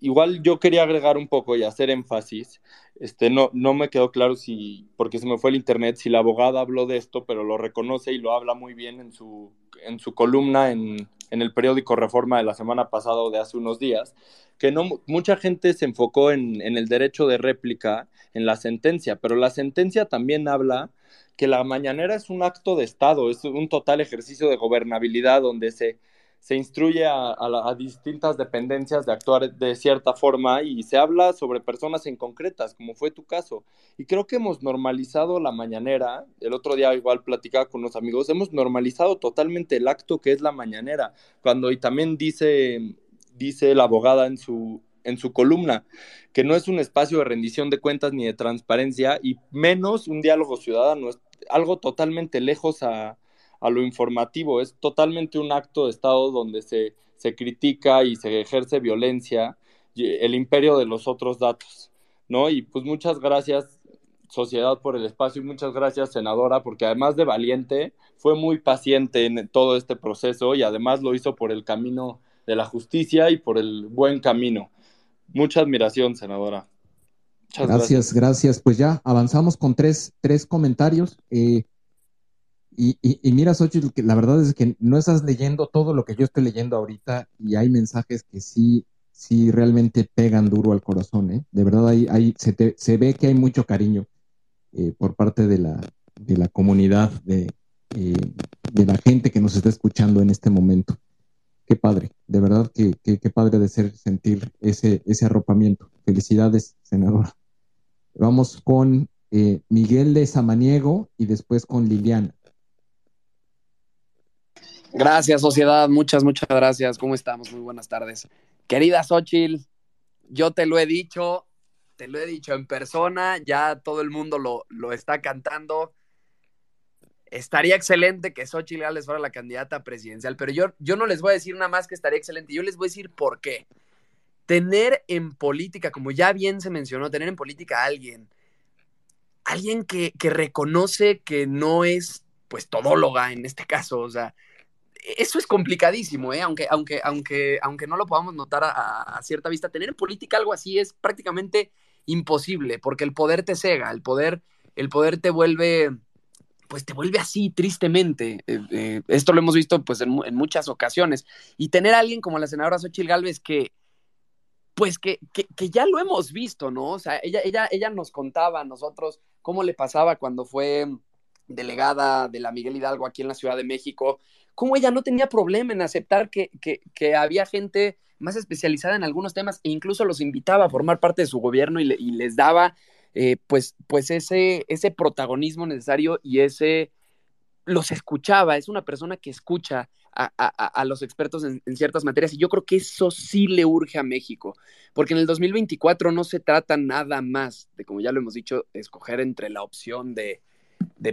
igual yo quería agregar un poco y hacer énfasis, este, no, no me quedó claro si, porque se me fue el internet, si la abogada habló de esto, pero lo reconoce y lo habla muy bien en su, en su columna en, en el periódico Reforma de la semana pasada o de hace unos días, que no mucha gente se enfocó en, en el derecho de réplica en la sentencia, pero la sentencia también habla que la mañanera es un acto de Estado, es un total ejercicio de gobernabilidad donde se se instruye a, distintas dependencias de actuar de cierta forma y se habla sobre personas en concretas, como fue tu caso. Y creo que hemos normalizado la mañanera, el otro día igual platicaba con unos amigos, hemos normalizado totalmente el acto que es la mañanera, cuando y también dice, dice la abogada en su, en su columna, que no es un espacio de rendición de cuentas ni de transparencia, y menos un diálogo ciudadano, es algo totalmente lejos a, a lo informativo. Es totalmente un acto de Estado donde se, se critica y se ejerce violencia, el imperio de los otros datos, ¿no? Y pues muchas gracias, sociedad, por el espacio y muchas gracias, senadora, porque además de valiente, fue muy paciente en todo este proceso y además lo hizo por el camino de la justicia y por el buen camino. Mucha admiración, senadora. Muchas gracias, gracias, Pues ya avanzamos con tres, tres comentarios. Eh, y, y, mira, Xochitl, que la verdad es que no estás leyendo todo lo que yo estoy leyendo ahorita y hay mensajes que sí, sí realmente pegan duro al corazón, ¿eh? De verdad, hay, hay, se, se ve que hay mucho cariño eh, por parte de la, de la comunidad, de, eh, de la gente que nos está escuchando en este momento. Qué padre, de verdad que, qué padre de ser, sentir ese, ese arropamiento. Felicidades, senadora. Vamos con eh, Miguel de Samaniego y después con Liliana. Gracias, sociedad. Muchas, muchas gracias. ¿Cómo estamos? Muy buenas tardes. Querida Xochitl, yo te lo he dicho, te lo he dicho en persona, ya todo el mundo lo, lo está cantando. Estaría excelente que Xochitl Gálvez fuera la candidata presidencial, pero yo, yo no les voy a decir nada más que estaría excelente, yo les voy a decir por qué. Tener en política, como ya bien se mencionó, tener en política a alguien, alguien que, que reconoce que no es pues todóloga en este caso, o sea, eso es complicadísimo, ¿eh? aunque, aunque, aunque, aunque no lo podamos notar a, cierta vista. Tener en política algo así es prácticamente imposible, porque el poder te cega, el poder, el poder te vuelve, pues te vuelve así, tristemente. Eh, eh, esto lo hemos visto pues en, muchas ocasiones. Y tener a alguien como la senadora Xochitl Galvez que, pues que, que, que, ya lo hemos visto, ¿no? O sea, ella, ella, ella nos contaba a nosotros cómo le pasaba cuando fue delegada de la Miguel Hidalgo aquí en la Ciudad de México, cómo ella no tenía problema en aceptar que, había gente más especializada en algunos temas e incluso los invitaba a formar parte de su gobierno y, les daba eh, pues, pues ese, ese protagonismo necesario y ese los escuchaba, es una persona que escucha a, los expertos en, en, ciertas materias y yo creo que eso sí le urge a México, porque en el 2024 no se trata nada más de, como ya lo hemos dicho, escoger entre la opción de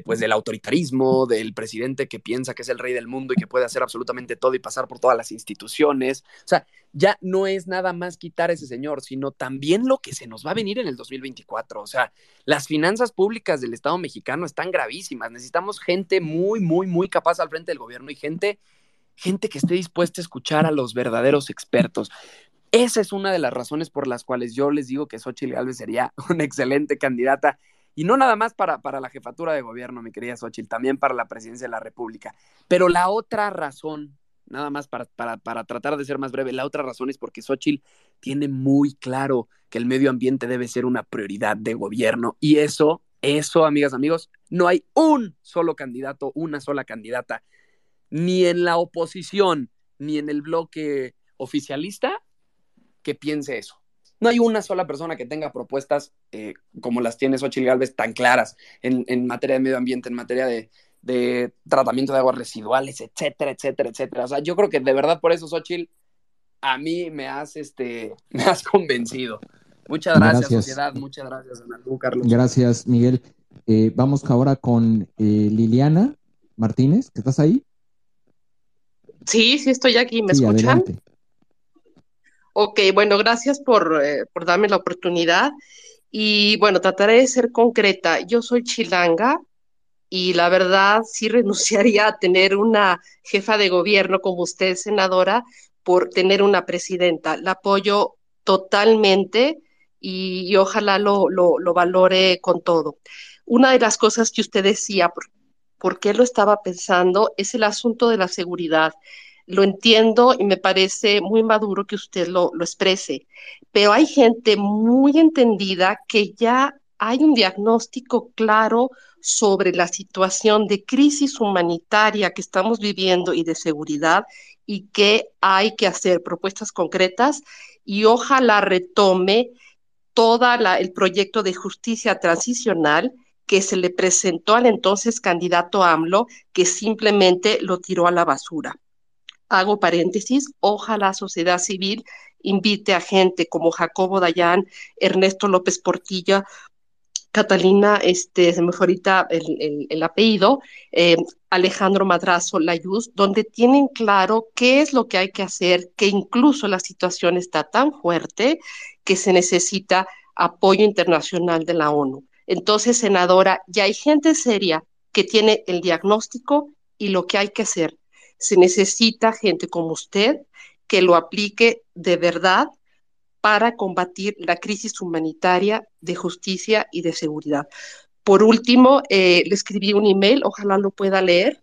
pues, del autoritarismo, del presidente que piensa que es el rey del mundo y que puede hacer absolutamente todo y pasar por todas las instituciones. O sea, ya no es nada más quitar a ese señor, sino también lo que se nos va a venir en el 2024. O sea, las finanzas públicas del Estado mexicano están gravísimas. Necesitamos gente muy, muy, muy capaz al frente del gobierno y gente, gente que esté dispuesta a escuchar a los verdaderos expertos. Esa es una de las razones por las cuales yo les digo que Xochitl Gálvez sería una excelente candidata y no nada más para, para la jefatura de gobierno, mi querida Xochitl, también para la presidencia de la República. Pero la otra razón, nada más para, para, para tratar de ser más breve, la otra razón es porque Xochitl tiene muy claro que el medio ambiente debe ser una prioridad de gobierno. Y eso, eso, amigas, amigos, no hay un solo candidato, una sola candidata, ni en la oposición, ni en el bloque oficialista, que piense eso. No hay una sola persona que tenga propuestas eh, como las tiene Xochitl Galvez tan claras en, materia de medio ambiente, en materia de, tratamiento de aguas residuales, etcétera, etcétera, etcétera. O sea, yo creo que de verdad por eso, Xochitl, a mí me has, este, me has convencido. Muchas gracias, sociedad. Muchas gracias, Carlos. Gracias, Miguel. Eh, vamos ahora con eh, Liliana Martínez, ¿que estás ahí? Sí, sí estoy aquí. ¿Me escuchan? Ok, bueno, gracias por, eh, por darme la oportunidad. Y bueno, trataré de ser concreta. Yo soy chilanga y la verdad sí renunciaría a tener una jefa de gobierno como usted, senadora, por tener una presidenta. La apoyo totalmente y, ojalá lo, lo, valore con todo. Una de las cosas que usted decía, por, por qué lo estaba pensando, es el asunto de la seguridad lo entiendo y me parece muy maduro que usted lo, exprese, pero hay gente muy entendida que ya hay un diagnóstico claro sobre la situación de crisis humanitaria que estamos viviendo y de seguridad y que hay que hacer propuestas concretas y ojalá retome todo el proyecto de justicia transicional que se le presentó al entonces candidato AMLO, que simplemente lo tiró a la basura. Hago paréntesis, ojalá sociedad civil invite a gente como Jacobo Dayan, Ernesto López Portilla, Catalina, este, se me ahorita el, apellido, eh, Alejandro Madrazo Layuz, donde tienen claro qué es lo que hay que hacer, que incluso la situación está tan fuerte que se necesita apoyo internacional de la ONU. Entonces, senadora, ya hay gente seria que tiene el diagnóstico y lo que hay que hacer. Se necesita gente como usted que lo aplique de verdad para combatir la crisis humanitaria de justicia y de seguridad. Por último, eh, le escribí un email, ojalá lo pueda leer.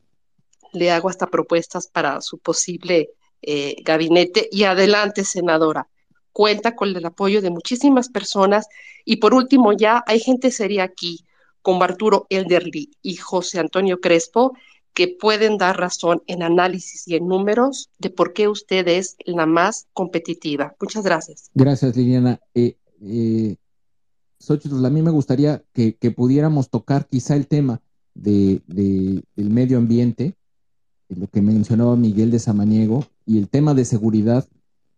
Le hago hasta propuestas para su posible eh, gabinete. Y adelante, senadora. Cuenta con el apoyo de muchísimas personas. Y por último, ya hay gente seria aquí, como Arturo Elderly y José Antonio Crespo, que pueden dar razón en análisis y en números de por qué usted es la más competitiva. Muchas gracias. Gracias, Liliana. Eh, eh, a mí me gustaría que, pudiéramos tocar quizá el tema de, del medio ambiente, lo que mencionaba Miguel de Samaniego, y el tema de seguridad.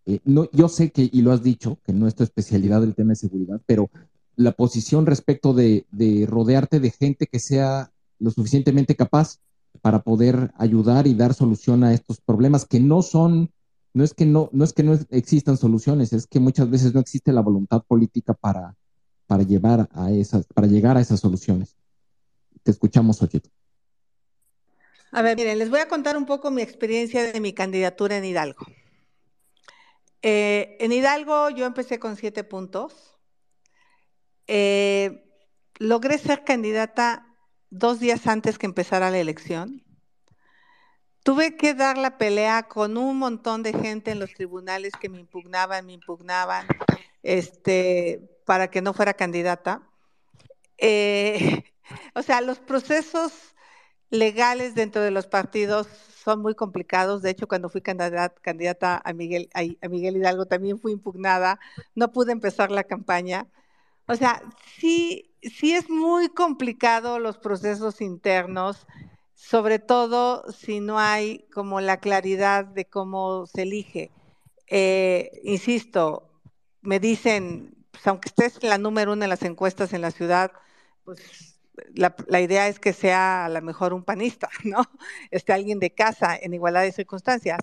Eh, no, yo sé que, y lo has dicho, que no es tu especialidad el tema de seguridad, pero la posición respecto de, de rodearte de gente que sea lo suficientemente capaz para poder ayudar y dar solución a estos problemas que no son, no es que no, no es que no existan soluciones, es que muchas veces no existe la voluntad política para, para llevar a esas, para llegar a esas soluciones. Te escuchamos, Ochito. A ver, miren, les voy a contar un poco mi experiencia de mi candidatura en Hidalgo. Eh, en Hidalgo yo empecé con siete puntos. Eh, logré ser candidata dos días antes que empezara la elección. Tuve que dar la pelea con un montón de gente en los tribunales que me impugnaban, me impugnaban, este, para que no fuera candidata. Eh, o sea, los procesos legales dentro de los partidos son muy complicados. De hecho, cuando fui candidata, a, Miguel, a Miguel Hidalgo también fui impugnada. No pude empezar la campaña. O sea, sí, sí es muy complicado los procesos internos, sobre todo si no hay como la claridad de cómo se elige. Eh, insisto, me dicen, pues aunque estés la número uno en las encuestas en la ciudad, pues la, la, idea es que sea a lo mejor un panista, ¿no? Este alguien de casa en igualdad de circunstancias.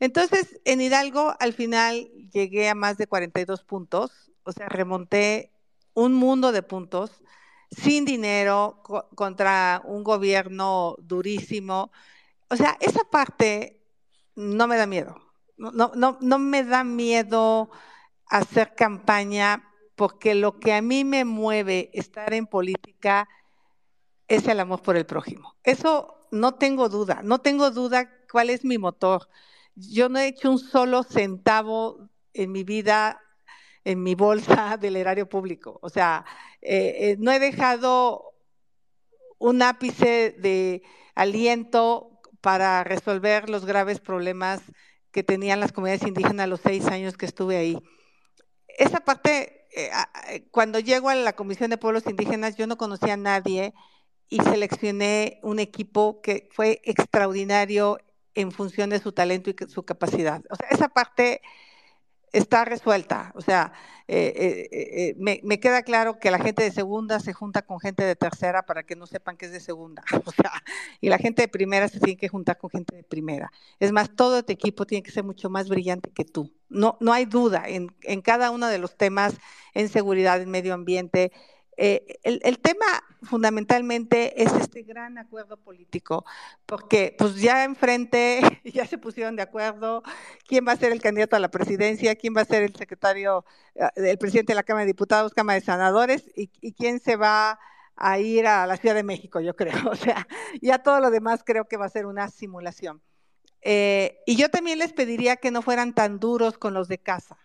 Entonces, en Hidalgo al final llegué a más de 42 puntos, o sea, remonté un mundo de puntos, sin dinero, contra un gobierno durísimo. O sea, esa parte no me da miedo. No, no, no me da miedo hacer campaña porque lo que a mí me mueve estar en política es el amor por el prójimo. Eso no tengo duda, no tengo duda cuál es mi motor. Yo no he hecho un solo centavo en mi vida en mi bolsa del erario público. O sea, eh, eh, no he dejado un ápice de aliento para resolver los graves problemas que tenían las comunidades indígenas los seis años que estuve ahí. Esa parte, eh, cuando llego a la Comisión de Pueblos Indígenas, yo no conocía a nadie y seleccioné un equipo que fue extraordinario en función de su talento y su capacidad. O sea, esa parte está resuelta. O sea, eh, eh, eh, me, queda claro que la gente de segunda se junta con gente de tercera para que no sepan que es de segunda. O sea, y la gente de primera se tiene que juntar con gente de primera. Es más, todo tu equipo tiene que ser mucho más brillante que tú. No, no hay duda en, en cada uno de los temas en seguridad, en medio ambiente, eh, el, tema fundamentalmente es este gran acuerdo político, porque pues ya enfrente ya se pusieron de acuerdo quién va a ser el candidato a la presidencia, quién va a ser el secretario, eh, el presidente de la Cámara de Diputados, Cámara de Senadores y, quién se va a ir a la Ciudad de México, yo creo. O sea, ya todo lo demás creo que va a ser una simulación. Eh, y yo también les pediría que no fueran tan duros con los de casa.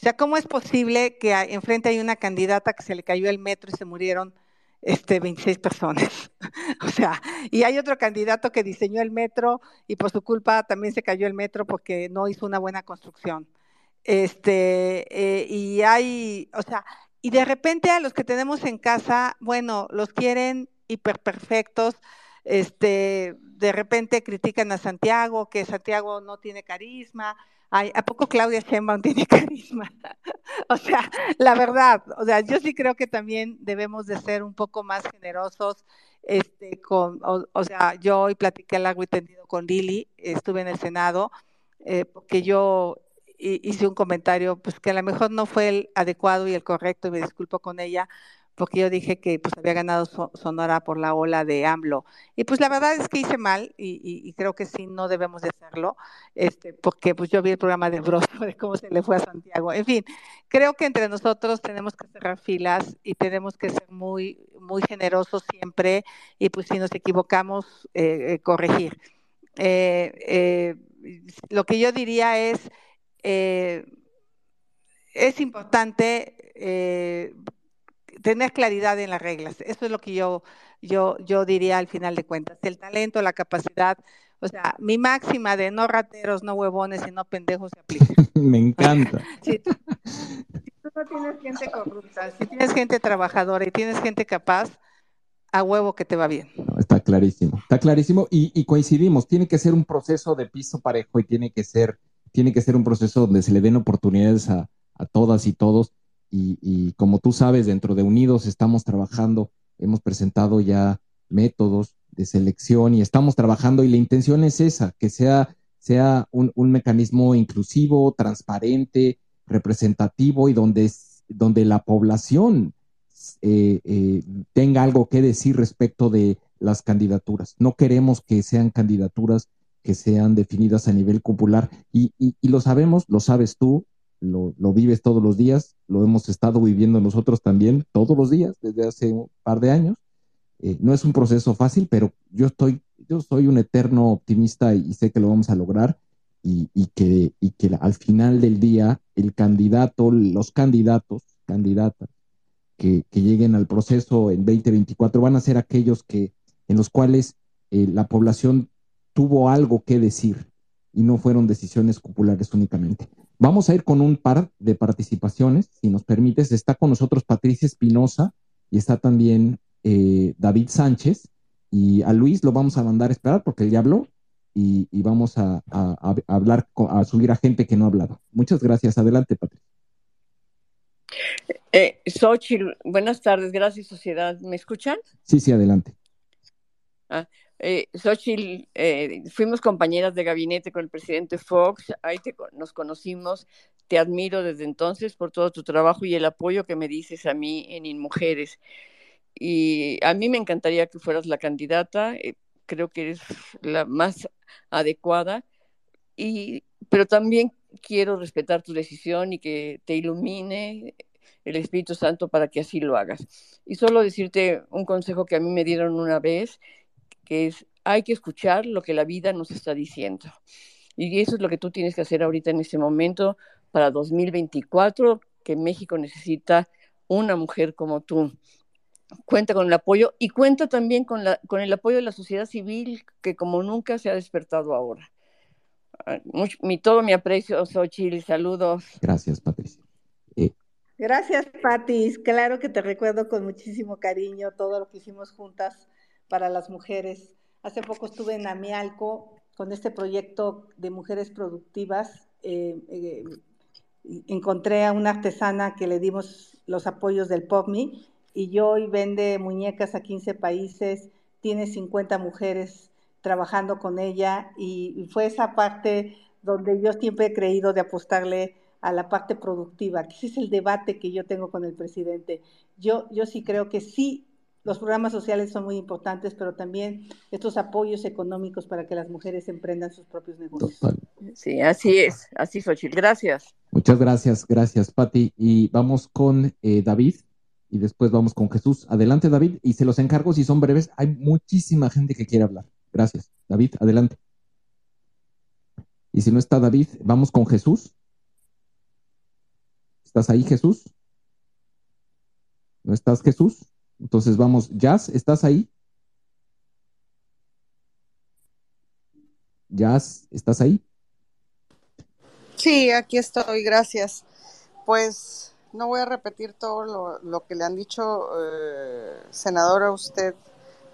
O sea, ¿cómo es posible que enfrente hay una candidata que se le cayó el metro y se murieron este, 26 personas? o sea, y hay otro candidato que diseñó el metro y por su culpa también se cayó el metro porque no hizo una buena construcción. Este, eh, y hay, o sea, y de repente a los que tenemos en casa, bueno, los quieren hiperperfectos, este, de repente critican a Santiago, que Santiago no tiene carisma, ¿a poco Claudia Sheinbaum tiene carisma? o sea, la verdad, o sea, yo sí creo que también debemos de ser un poco más generosos, este, con, o, sea, yo hoy platiqué largo y tendido con Lili, estuve en el Senado, eh, porque yo hice un comentario, pues que a lo mejor no fue el adecuado y el correcto, y me disculpo con ella, porque yo dije que pues había ganado Sonora por la ola de AMLO. Y pues la verdad es que hice mal y, creo que sí, no debemos de hacerlo, este, porque pues yo vi el programa de Broso de cómo se le fue a Santiago. En fin, creo que entre nosotros tenemos que cerrar filas y tenemos que ser muy, muy generosos siempre y pues si nos equivocamos, eh, eh, corregir. Eh, lo que yo diría es, es importante tener claridad en las reglas. Eso es lo que yo, yo, yo diría al final de cuentas. El talento, la capacidad, o sea, mi máxima de no rateros, no huevones y no pendejos se aplica. Me encanta. si, tú, no tienes gente corrupta, si tienes gente trabajadora y tienes gente capaz, a huevo que te va bien. está clarísimo, está clarísimo y, coincidimos. Tiene que ser un proceso de piso parejo y tiene que ser, tiene que ser un proceso donde se le den oportunidades a, a todas y todos y, como tú sabes, dentro de Unidos estamos trabajando, hemos presentado ya métodos de selección y estamos trabajando y la intención es esa, que sea, sea un, mecanismo inclusivo, transparente, representativo y donde, donde la población eh, eh, tenga algo que decir respecto de las candidaturas. No queremos que sean candidaturas que sean definidas a nivel popular y, y lo sabemos, lo sabes tú, lo, vives todos los días, lo hemos estado viviendo nosotros también todos los días desde hace un par de años. Eh, no es un proceso fácil, pero yo estoy, yo soy un eterno optimista y, sé que lo vamos a lograr y, que, y que al final del día el candidato, los candidatos, candidatas que, lleguen al proceso en 2024 van a ser aquellos que en los cuales eh, la población tuvo algo que decir y no fueron decisiones populares únicamente. Vamos a ir con un par de participaciones, si nos permites. Está con nosotros Patricia Espinosa y está también eh, David Sánchez. Y a Luis lo vamos a mandar a esperar porque él ya habló y, vamos a, hablar, a subir a gente que no ha hablado. Muchas gracias. Adelante, Patricia. Eh, buenas tardes. Gracias, sociedad. ¿Me escuchan? Sí, sí, adelante. Ah, eh, eh, fuimos compañeras de gabinete con el presidente Fox, ahí nos conocimos, te admiro desde entonces por todo tu trabajo y el apoyo que me dices a mí en InMujeres. Y a mí me encantaría que fueras la candidata, eh, creo que eres la más adecuada, y, pero también quiero respetar tu decisión y que te ilumine el Espíritu Santo para que así lo hagas. Y solo decirte un consejo que a mí me dieron una vez que es, hay que escuchar lo que la vida nos está diciendo. Y eso es lo que tú tienes que hacer ahorita en este momento para 2024, que México necesita una mujer como tú. Cuenta con el apoyo y cuenta también con, la, con el apoyo de la sociedad civil que como nunca se ha despertado ahora. Ah, mi, todo mi aprecio, Xochitl, saludos. Gracias, Patricia. Eh, Gracias, Patis. Claro que te recuerdo con muchísimo cariño todo lo que hicimos juntas para las mujeres. Hace poco estuve en Amialco con este proyecto de mujeres productivas. Eh, eh, encontré a una artesana que le dimos los apoyos del POPMI y hoy vende muñecas a 15 países, tiene 50 mujeres trabajando con ella y, fue esa parte donde yo siempre he creído de apostarle a la parte productiva, que ese es el debate que yo tengo con el presidente. Yo, yo sí creo que sí los programas sociales son muy importantes, pero también estos apoyos económicos para que las mujeres emprendan sus propios negocios. Sí, así es, así Xochitl. Gracias. Muchas gracias, gracias, Patti. Y vamos con eh, David y después vamos con Jesús. Adelante, David, y se los encargo si son breves. Hay muchísima gente que quiere hablar. Gracias. David, adelante. Y si no está David, vamos con Jesús. ¿Estás ahí, Jesús? ¿No estás, Jesús? Entonces vamos, Jazz, ¿estás ahí? Jazz, ¿estás ahí? Sí, aquí estoy, gracias. Pues no voy a repetir todo lo, que le han dicho, eh, senadora, usted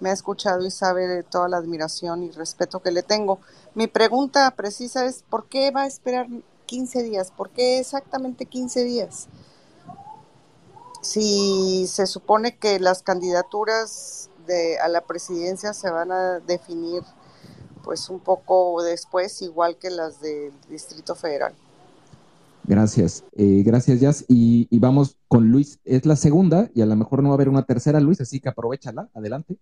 me ha escuchado y sabe toda la admiración y respeto que le tengo. Mi pregunta precisa es, ¿por qué va a esperar 15 días? ¿Por qué exactamente 15 días? Si se supone que las candidaturas de, a la presidencia se van a definir pues un poco después, igual que las del Distrito Federal. Gracias, eh, gracias Jazz. Y, y, vamos con Luis, es la segunda y a lo mejor no va a haber una tercera, Luis, así que aprovechala, adelante.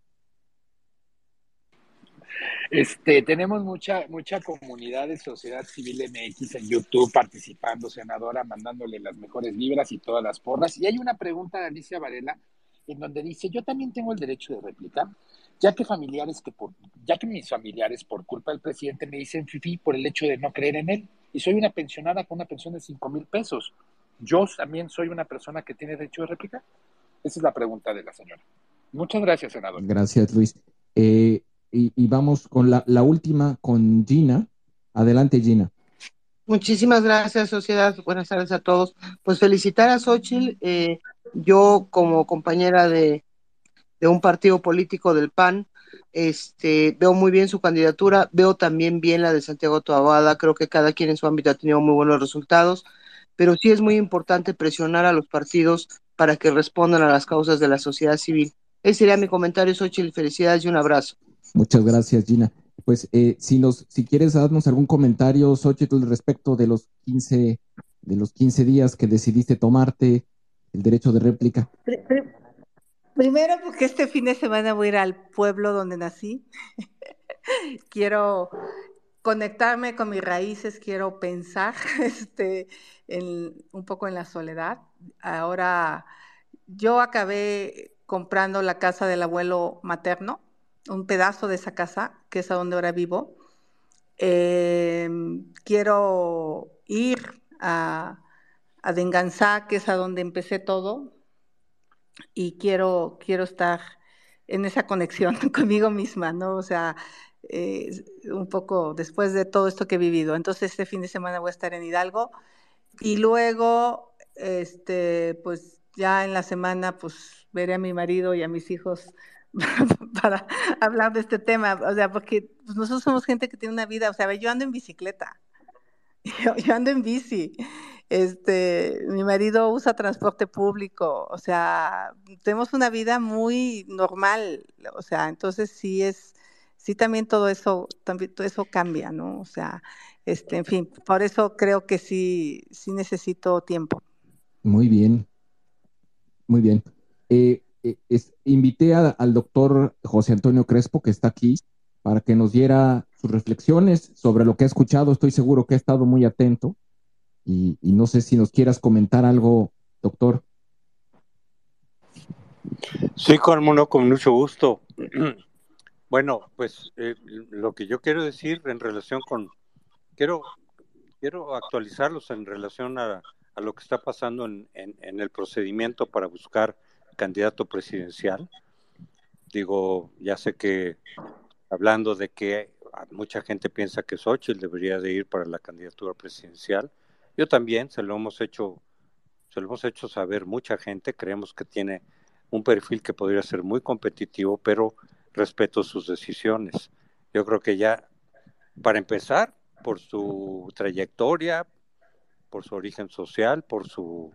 Este, tenemos mucha, mucha comunidad de sociedad civil MX en YouTube participando, senadora, mandándole las mejores vibras y todas las porras. Y hay una pregunta de Alicia Varela en donde dice, yo también tengo el derecho de réplica, ya que familiares que por, ya que mis familiares por culpa del presidente me dicen fifi por el hecho de no creer en él, y soy una pensionada con una pensión de 5 mil pesos. ¿Yo también soy una persona que tiene derecho de réplica? Esa es la pregunta de la señora. Muchas gracias, senador. Gracias, Luis. Eh, y, vamos con la, última, con Gina. Adelante, Gina. Muchísimas gracias, sociedad. Buenas tardes a todos. Pues felicitar a Xochitl. Eh, yo, como compañera de, un partido político del PAN, este, veo muy bien su candidatura, veo también bien la de Santiago Toabada, creo que cada quien en su ámbito ha tenido muy buenos resultados, pero sí es muy importante presionar a los partidos para que respondan a las causas de la sociedad civil. Ese sería mi comentario, Xochitl. Felicidades y un abrazo. Muchas gracias, Gina. Pues eh, si nos, si quieres darnos algún comentario, Xochitl, respecto de los 15, de los 15 días que decidiste tomarte el derecho de réplica. Primero, porque este fin de semana voy a ir al pueblo donde nací. quiero conectarme con mis raíces, quiero pensar este, un poco en la soledad. Ahora, yo acabé comprando la casa del abuelo materno un pedazo de esa casa, que es a donde ahora vivo. Em, quiero ir a, a Denganzá, que es a donde empecé todo, y quiero, quiero estar en esa conexión conmigo misma, ¿no? O sea, eh, un poco después de todo esto que he vivido. Entonces, este fin de semana voy a estar en Hidalgo y luego, este, pues ya en la semana, pues veré a mi marido y a mis hijos para hablar de este tema, o sea, porque pues, nosotros somos gente que tiene una vida, o sea, yo ando en bicicleta, yo, ando en bici, este, mi marido usa transporte público, o sea, tenemos una vida muy normal, o sea, entonces sí es, sí también todo eso, también todo eso cambia, ¿no? O sea, este, en fin, por eso creo que sí, sí necesito tiempo. Muy bien, muy bien. Eh, eh, invité al doctor José Antonio Crespo, que está aquí, para que nos diera sus reflexiones sobre lo que ha escuchado. Estoy seguro que ha estado muy atento. Y, no sé si nos quieras comentar algo, doctor. Sí, con mucho gusto. Bueno, pues eh, lo que yo quiero decir en relación con, quiero, quiero actualizarlos en relación a, lo que está pasando en, el procedimiento para buscar candidato presidencial. Digo, ya sé que hablando de que mucha gente piensa que Xochitl debería de ir para la candidatura presidencial. Yo también se lo hemos hecho, se lo hemos hecho saber mucha gente. Creemos que tiene un perfil que podría ser muy competitivo, pero respeto sus decisiones. Yo creo que ya, para empezar, por su trayectoria, por su origen social, por su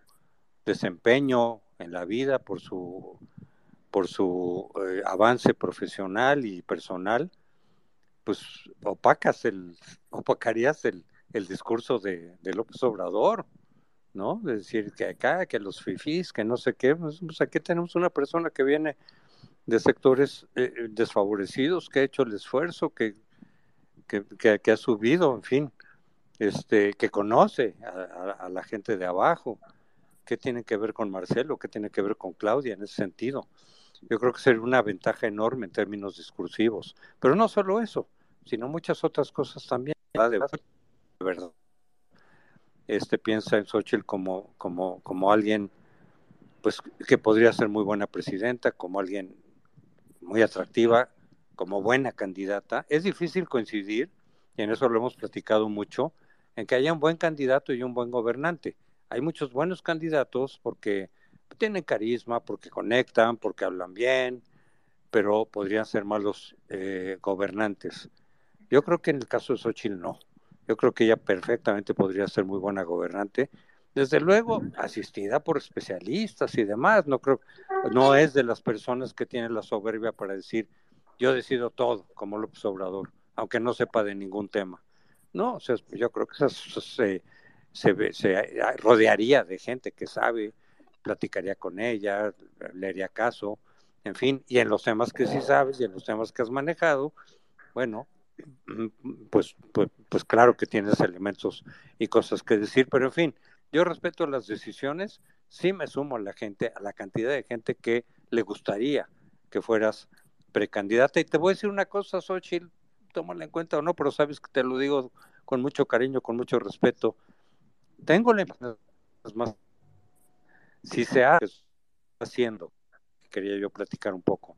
desempeño en la vida, por su, por su eh, avance profesional y personal, pues opacas el, opacarías el, el discurso de, de, López Obrador, ¿no? Es decir, que acá, que los fifís, que no sé qué, pues, pues aquí tenemos una persona que viene de sectores eh, desfavorecidos, que ha hecho el esfuerzo, que, que, que, ha subido, en fin, este, que conoce a la gente de abajo, qué tiene que ver con Marcelo, qué tiene que ver con Claudia en ese sentido. Yo creo que sería una ventaja enorme en términos discursivos. Pero no solo eso, sino muchas otras cosas también. De verdad. este, piensa en Xochitl como, como, como alguien pues, que podría ser muy buena presidenta, como alguien muy atractiva, como buena candidata. Es difícil coincidir, y en eso lo hemos platicado mucho, en que haya un buen candidato y un buen gobernante. Hay muchos buenos candidatos porque tienen carisma, porque conectan, porque hablan bien, pero podrían ser malos eh, gobernantes. Yo creo que en el caso de Xochitl no. Yo creo que ella perfectamente podría ser muy buena gobernante. Desde luego, asistida por especialistas y demás. No creo, no es de las personas que tienen la soberbia para decir yo decido todo, como López Obrador, aunque no sepa de ningún tema. No, o sea, yo creo que se, se, se rodearía de gente que sabe, platicaría con ella, le haría caso, en fin, y en los temas que sí sabes y en los temas que has manejado, bueno, pues, pues, pues claro que tienes elementos y cosas que decir, pero en fin, yo respeto las decisiones, sí me sumo a la gente, a la cantidad de gente que le gustaría que fueras precandidata. Y te voy a decir una cosa, Xochitl, tómala en cuenta o no, pero sabes que te lo digo con mucho cariño, con mucho respeto. Tengo la más si se ha haciendo, quería yo platicar un poco.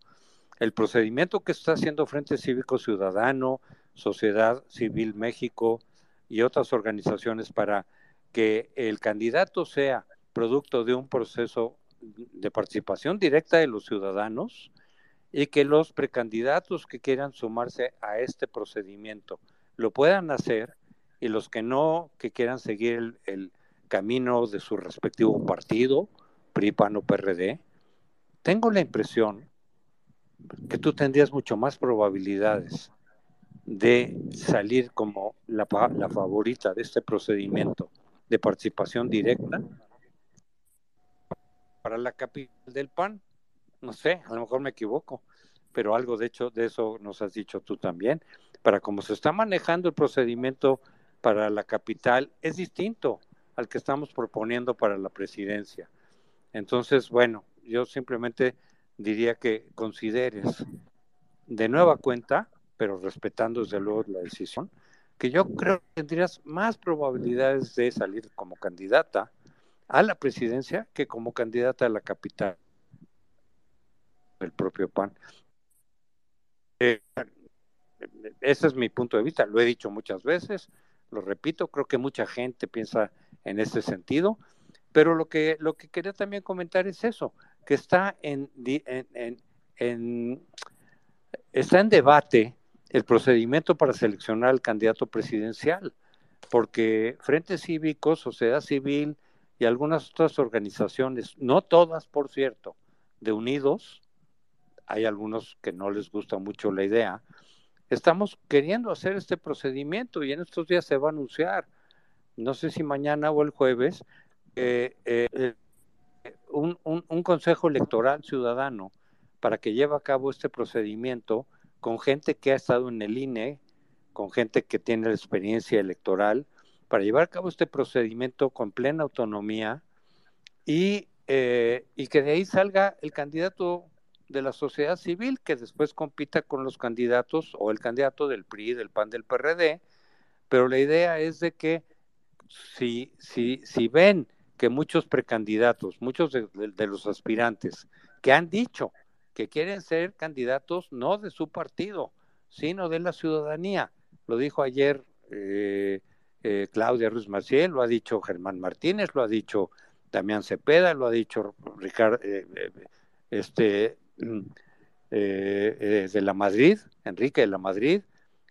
El procedimiento que está haciendo Frente Cívico Ciudadano, Sociedad Civil México y otras organizaciones para que el candidato sea producto de un proceso de participación directa de los ciudadanos y que los precandidatos que quieran sumarse a este procedimiento lo puedan hacer y los que no, que quieran seguir el, camino de su respectivo partido, PRI, PAN o PRD, tengo la impresión que tú tendrías mucho más probabilidades de salir como la, la favorita de este procedimiento de participación directa para la capital del PAN. No sé, a lo mejor me equivoco, pero algo de hecho de eso nos has dicho tú también. Para cómo se está manejando el procedimiento para la capital es distinto al que estamos proponiendo para la presidencia. Entonces, bueno, yo simplemente diría que consideres de nueva cuenta, pero respetando desde luego la decisión, que yo creo que tendrías más probabilidades de salir como candidata a la presidencia que como candidata a la capital del propio PAN. Eh, ese es mi punto de vista, lo he dicho muchas veces, lo repito, creo que mucha gente piensa en ese sentido pero lo que, lo que quería también comentar es eso, que está en, en, está en debate el procedimiento para seleccionar al candidato presidencial, porque Frente Cívico, Sociedad Civil y algunas otras organizaciones, no todas, por cierto, de Unidos, hay algunos que no les gusta mucho la idea, estamos queriendo hacer este procedimiento y en estos días se va a anunciar, no sé si mañana o el jueves, eh, eh, un, un, consejo electoral ciudadano para que lleve a cabo este procedimiento con gente que ha estado en el INE, con gente que tiene la experiencia electoral, para llevar a cabo este procedimiento con plena autonomía y, eh, y que de ahí salga el candidato de la sociedad civil que después compita con los candidatos o el candidato del PRI, del PAN, del PRD, pero la idea es de que si, si, si ven que muchos precandidatos, muchos de, los aspirantes que han dicho que quieren ser candidatos no de su partido, sino de la ciudadanía. Lo dijo ayer eh, eh, Claudia Ruiz Maciel, lo ha dicho Germán Martínez, lo ha dicho Damián Cepeda, lo ha dicho Ricardo, eh, este, de la Madrid, Enrique de la Madrid,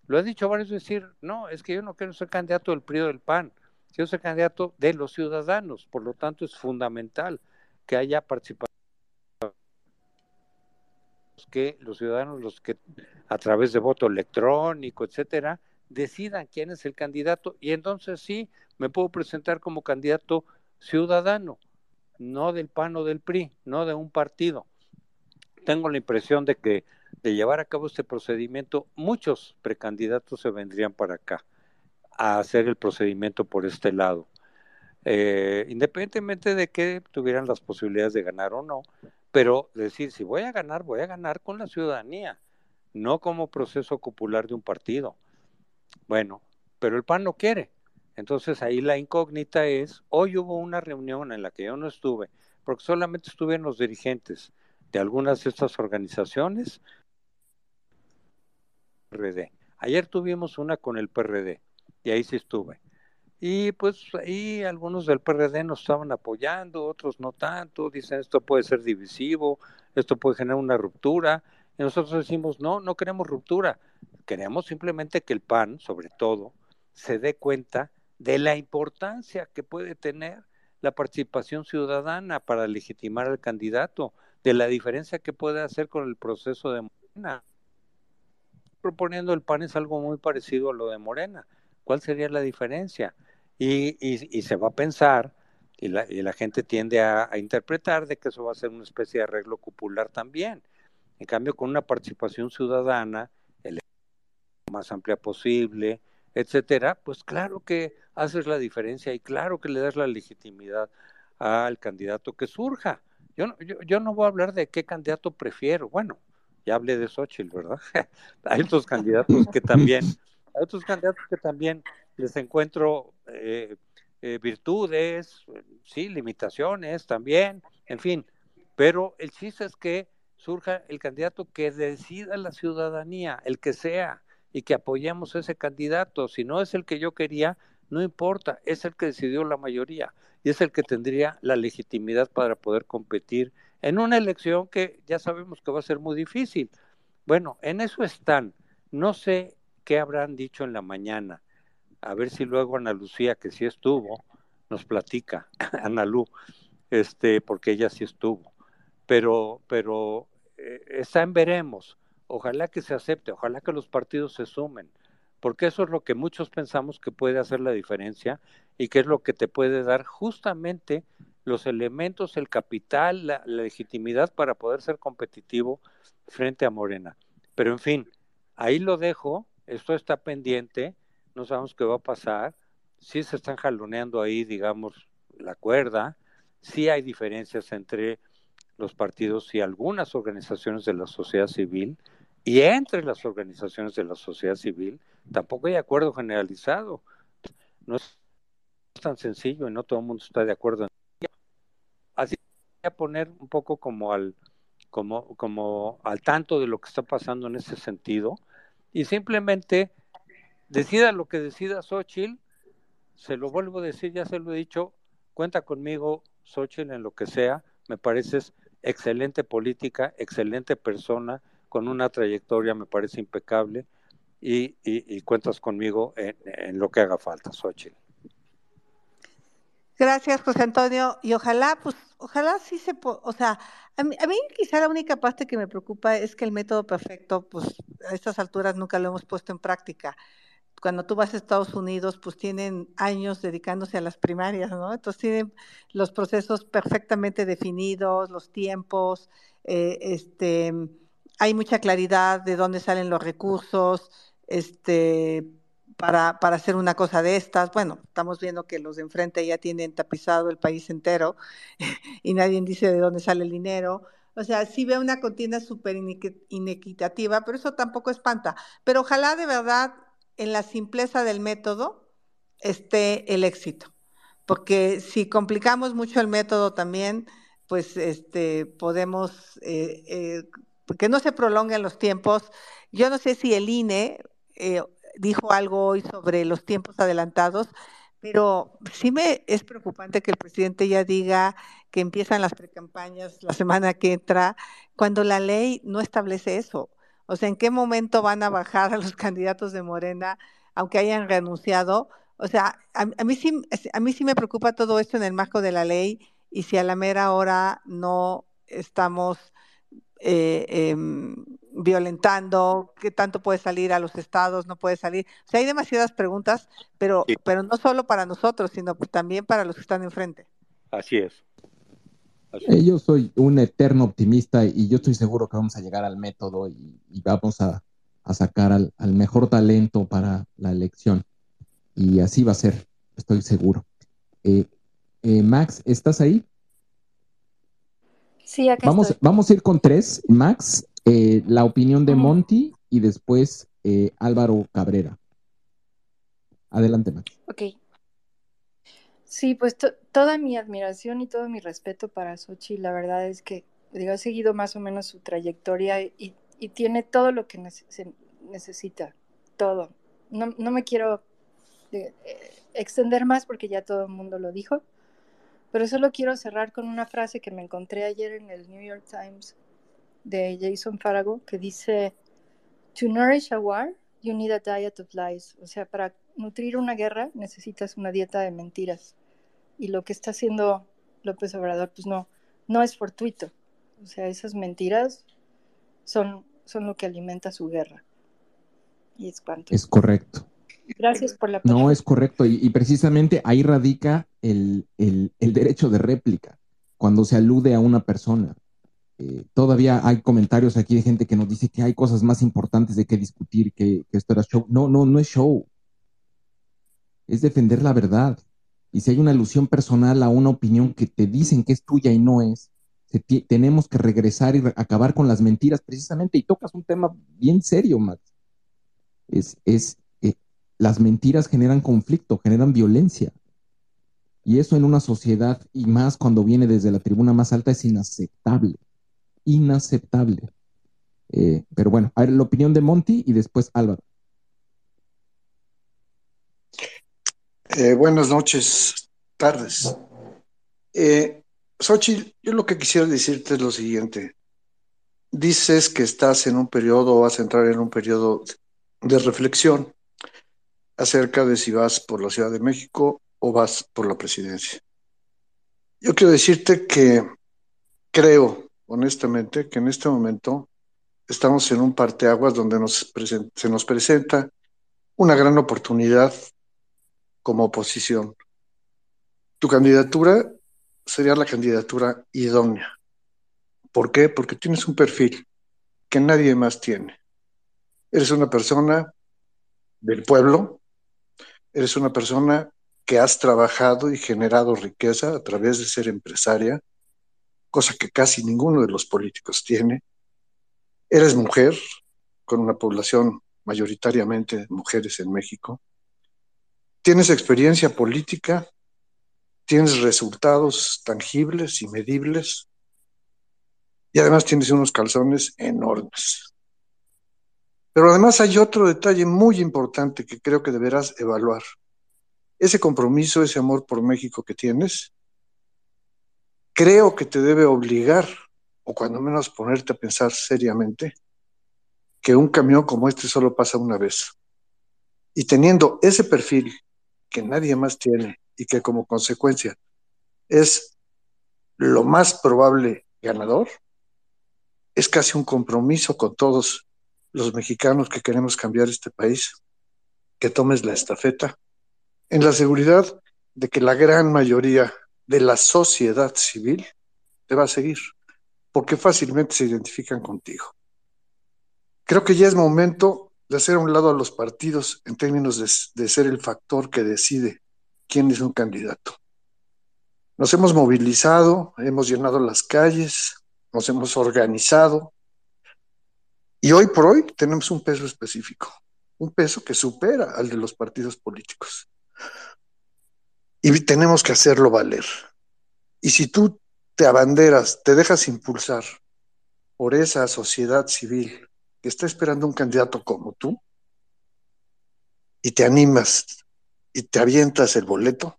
lo ha dicho varios decir, no, es que yo no quiero ser candidato del PRI del PAN, Quiero ser candidato de los ciudadanos, por lo tanto es fundamental que haya participación que los ciudadanos, los que a través de voto electrónico, etcétera, decidan quién es el candidato y entonces sí me puedo presentar como candidato ciudadano, no del PAN o del PRI, no de un partido. Tengo la impresión de que de llevar a cabo este procedimiento, muchos precandidatos se vendrían para acá a hacer el procedimiento por este lado. Eh, independientemente de que tuvieran las posibilidades de ganar o no, pero decir, si voy a ganar, voy a ganar con la ciudadanía, no como proceso popular de un partido. Bueno, pero el PAN no quiere. Entonces ahí la incógnita es, hoy hubo una reunión en la que yo no estuve, porque solamente estuvieron los dirigentes de algunas de estas organizaciones. PRD. Ayer tuvimos una con el PRD y ahí sí estuve. Y pues ahí algunos del PRD nos estaban apoyando, otros no tanto, dicen esto puede ser divisivo, esto puede generar una ruptura. Y nosotros decimos, no, no queremos ruptura, queremos simplemente que el PAN, sobre todo, se dé cuenta de la importancia que puede tener la participación ciudadana para legitimar al candidato, de la diferencia que puede hacer con el proceso de Morena. Proponiendo el PAN es algo muy parecido a lo de Morena. ¿Cuál sería la diferencia? Y, y, se va a pensar, y la, y la gente tiende a, interpretar de que eso va a ser una especie de arreglo popular también. En cambio, con una participación ciudadana, el más amplia posible, etcétera, pues claro que haces la diferencia y claro que le das la legitimidad al candidato que surja. Yo no, yo, no voy a hablar de qué candidato prefiero. Bueno, ya hablé de Xochitl, ¿verdad? hay otros candidatos que también, hay otros candidatos que también les encuentro eh, eh, virtudes, sí, limitaciones también, en fin. Pero el chiste es que surja el candidato que decida la ciudadanía, el que sea, y que apoyemos ese candidato. Si no es el que yo quería, no importa, es el que decidió la mayoría y es el que tendría la legitimidad para poder competir en una elección que ya sabemos que va a ser muy difícil. Bueno, en eso están. No sé qué habrán dicho en la mañana a ver si luego Ana Lucía, que sí estuvo, nos platica, Ana Lu, este, porque ella sí estuvo. Pero, pero eh, está en veremos. Ojalá que se acepte, ojalá que los partidos se sumen, porque eso es lo que muchos pensamos que puede hacer la diferencia y que es lo que te puede dar justamente los elementos, el capital, la, legitimidad para poder ser competitivo frente a Morena. Pero en fin, ahí lo dejo, esto está pendiente no sabemos qué va a pasar, sí se están jaloneando ahí, digamos, la cuerda, sí hay diferencias entre los partidos y algunas organizaciones de la sociedad civil, y entre las organizaciones de la sociedad civil tampoco hay acuerdo generalizado. No es tan sencillo y no todo el mundo está de acuerdo. Así voy a poner un poco como al como como al tanto de lo que está pasando en ese sentido y simplemente Decida lo que decida Xochitl, se lo vuelvo a decir, ya se lo he dicho, cuenta conmigo, Xochitl, en lo que sea, me pareces excelente política, excelente persona, con una trayectoria, me parece impecable, y, y, cuentas conmigo en, lo que haga falta, Xochitl. Gracias, José Antonio, y ojalá, pues, ojalá sí se, o sea, a mí, a mí, quizá la única parte que me preocupa es que el método perfecto, pues, a estas alturas nunca lo hemos puesto en práctica cuando tú vas a Estados Unidos, pues tienen años dedicándose a las primarias, ¿no? Entonces tienen los procesos perfectamente definidos, los tiempos, eh, este, hay mucha claridad de dónde salen los recursos, este, para, para hacer una cosa de estas. Bueno, estamos viendo que los de enfrente ya tienen tapizado el país entero y nadie dice de dónde sale el dinero. O sea, sí ve una contienda súper inequitativa, pero eso tampoco espanta. Pero ojalá de verdad en la simpleza del método esté el éxito. Porque si complicamos mucho el método también, pues este, podemos, eh, eh, que no se prolonguen los tiempos. Yo no sé si el INE eh, dijo algo hoy sobre los tiempos adelantados, pero sí me es preocupante que el presidente ya diga que empiezan las precampañas la semana que entra, cuando la ley no establece eso. O sea, ¿en qué momento van a bajar a los candidatos de Morena, aunque hayan renunciado? O sea, a, mí, sí, a mí sí me preocupa todo esto en el marco de la ley y si a la mera hora no estamos eh, em, violentando, qué tanto puede salir a los estados, no puede salir. O sea, hay demasiadas preguntas, pero, pero no solo para nosotros, sino también para los que están enfrente. Así es. Eh, yo soy un eterno optimista y yo estoy seguro que vamos a llegar al método y, vamos a, sacar al, mejor talento para la elección. Y así va a ser, estoy seguro. Eh, eh, Max, ¿estás ahí? Sí, acá vamos, estoy. Vamos a ir con tres. Max, la opinión de Monty y después Álvaro Cabrera. Adelante, Max. Ok. Sí, pues toda mi admiración y todo mi respeto para Sochi, la verdad es que digo, he seguido más o menos su trayectoria y, tiene todo lo que se necesita, todo. No, no me quiero eh, extender más porque ya todo el mundo lo dijo, pero solo quiero cerrar con una frase que me encontré ayer en el New York Times de Jason Farago que dice, To nourish a war, you need a diet of lies. O sea, para nutrir una guerra necesitas una dieta de mentiras. Y lo que está haciendo López Obrador, pues no, no es fortuito. O sea, esas mentiras son, son lo que alimenta su guerra. Y es cuanto. Es correcto. Gracias por la No, es correcto. Y, precisamente ahí radica el, derecho de réplica, cuando se alude a una persona. Eh, todavía hay comentarios aquí de gente que nos dice que hay cosas más importantes de qué discutir, que, que esto era show. No, no, no es show. Es defender la verdad. Y si hay una alusión personal a una opinión que te dicen que es tuya y no es, tenemos que regresar y acabar con las mentiras precisamente. Y tocas un tema bien serio, Max. Es, es eh, las mentiras generan conflicto, generan violencia. Y eso en una sociedad, y más cuando viene desde la tribuna más alta, es inaceptable. Inaceptable. Eh, pero bueno, a ver la opinión de Monty y después Álvaro. Eh, buenas noches, tardes. Eh, Xochitl, yo lo que quisiera decirte es lo siguiente. Dices que estás en un periodo o vas a entrar en un periodo de reflexión acerca de si vas por la Ciudad de México o vas por la presidencia. Yo quiero decirte que creo, honestamente, que en este momento estamos en un parteaguas donde nos se nos presenta una gran oportunidad como oposición. Tu candidatura sería la candidatura idónea. ¿Por qué? Porque tienes un perfil que nadie más tiene. Eres una persona del pueblo, eres una persona que has trabajado y generado riqueza a través de ser empresaria, cosa que casi ninguno de los políticos tiene. Eres mujer, con una población mayoritariamente mujeres en México tienes experiencia política, tienes resultados tangibles y medibles, y además tienes unos calzones enormes. Pero además hay otro detalle muy importante que creo que deberás evaluar. Ese compromiso, ese amor por México que tienes, creo que te debe obligar, o cuando menos ponerte a pensar seriamente, que un camión como este solo pasa una vez. Y teniendo ese perfil que nadie más tiene y que como consecuencia es lo más probable ganador, es casi un compromiso con todos los mexicanos que queremos cambiar este país, que tomes la estafeta en la seguridad de que la gran mayoría de la sociedad civil te va a seguir, porque fácilmente se identifican contigo. Creo que ya es momento de hacer a un lado a los partidos en términos de, ser el factor que decide quién es un candidato. Nos hemos movilizado, hemos llenado las calles, nos hemos organizado y hoy por hoy tenemos un peso específico, un peso que supera al de los partidos políticos. Y tenemos que hacerlo valer. Y si tú te abanderas, te dejas impulsar por esa sociedad civil que está esperando un candidato como tú y te animas y te avientas el boleto,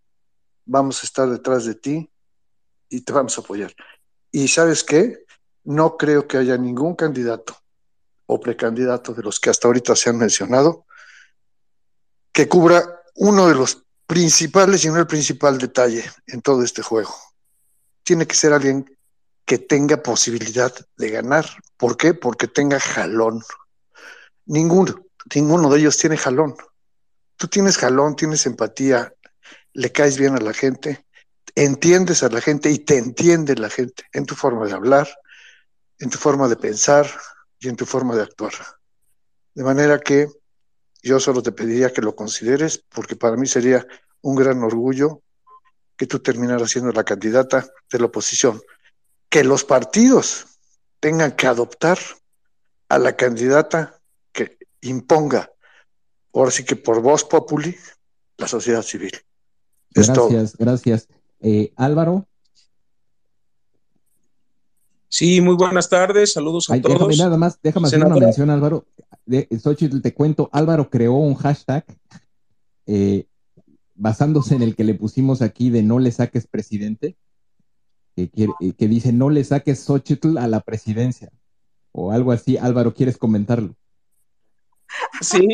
vamos a estar detrás de ti y te vamos a apoyar. Y sabes qué? No creo que haya ningún candidato o precandidato de los que hasta ahorita se han mencionado que cubra uno de los principales y no el principal detalle en todo este juego. Tiene que ser alguien que tenga posibilidad de ganar. ¿Por qué? Porque tenga jalón. Ninguno, ninguno de ellos tiene jalón. Tú tienes jalón, tienes empatía, le caes bien a la gente, entiendes a la gente y te entiende la gente en tu forma de hablar, en tu forma de pensar y en tu forma de actuar. De manera que yo solo te pediría que lo consideres porque para mí sería un gran orgullo que tú terminaras siendo la candidata de la oposición que los partidos tengan que adoptar a la candidata que imponga, ahora sí que por voz populi, la sociedad civil. gracias, gracias. Eh, Álvaro. Sí, muy buenas tardes, saludos a todos. Déjame nada más, déjame hacer una mención, Álvaro. De, Xochitl, te cuento, Álvaro creó un hashtag eh, basándose en el que le pusimos aquí de no le saques presidente, que, que dice no le saques Xochitl a la presidencia, o algo así. Álvaro, ¿quieres comentarlo? Sí,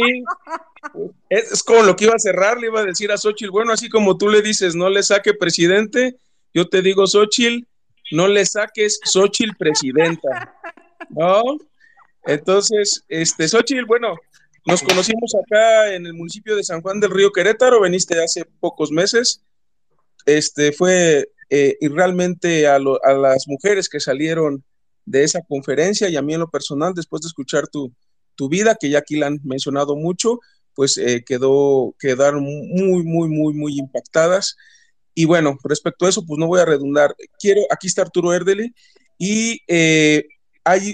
es, como lo que iba a cerrar, le iba a decir a Xochitl, bueno, así como tú le dices, no le saque presidente, yo te digo, Xochitl, no le saques Xochitl presidenta, ¿no? Entonces, este, Xochitl, bueno, nos conocimos acá en el municipio de San Juan del Río Querétaro, veniste hace pocos meses, este, fue, eh, y realmente a, a las mujeres que salieron de esa conferencia y a mí en lo personal, después de escuchar tu, tu vida, que ya aquí la han mencionado mucho, pues eh, quedó, quedaron muy, muy, muy, muy impactadas. Y bueno, respecto a eso, pues no voy a redundar. Quiero, aquí está Arturo Erdeli y eh, hay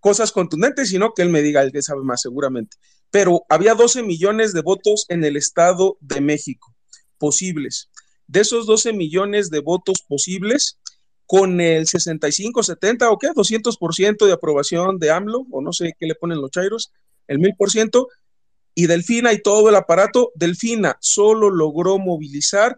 cosas contundentes, sino que él me diga, el que sabe más seguramente. Pero había 12 millones de votos en el Estado de México posibles. De esos 12 millones de votos posibles, con el 65, 70 o qué, 200% de aprobación de AMLO, o no sé qué le ponen los chairos, el 1000%, y Delfina y todo el aparato, Delfina solo logró movilizar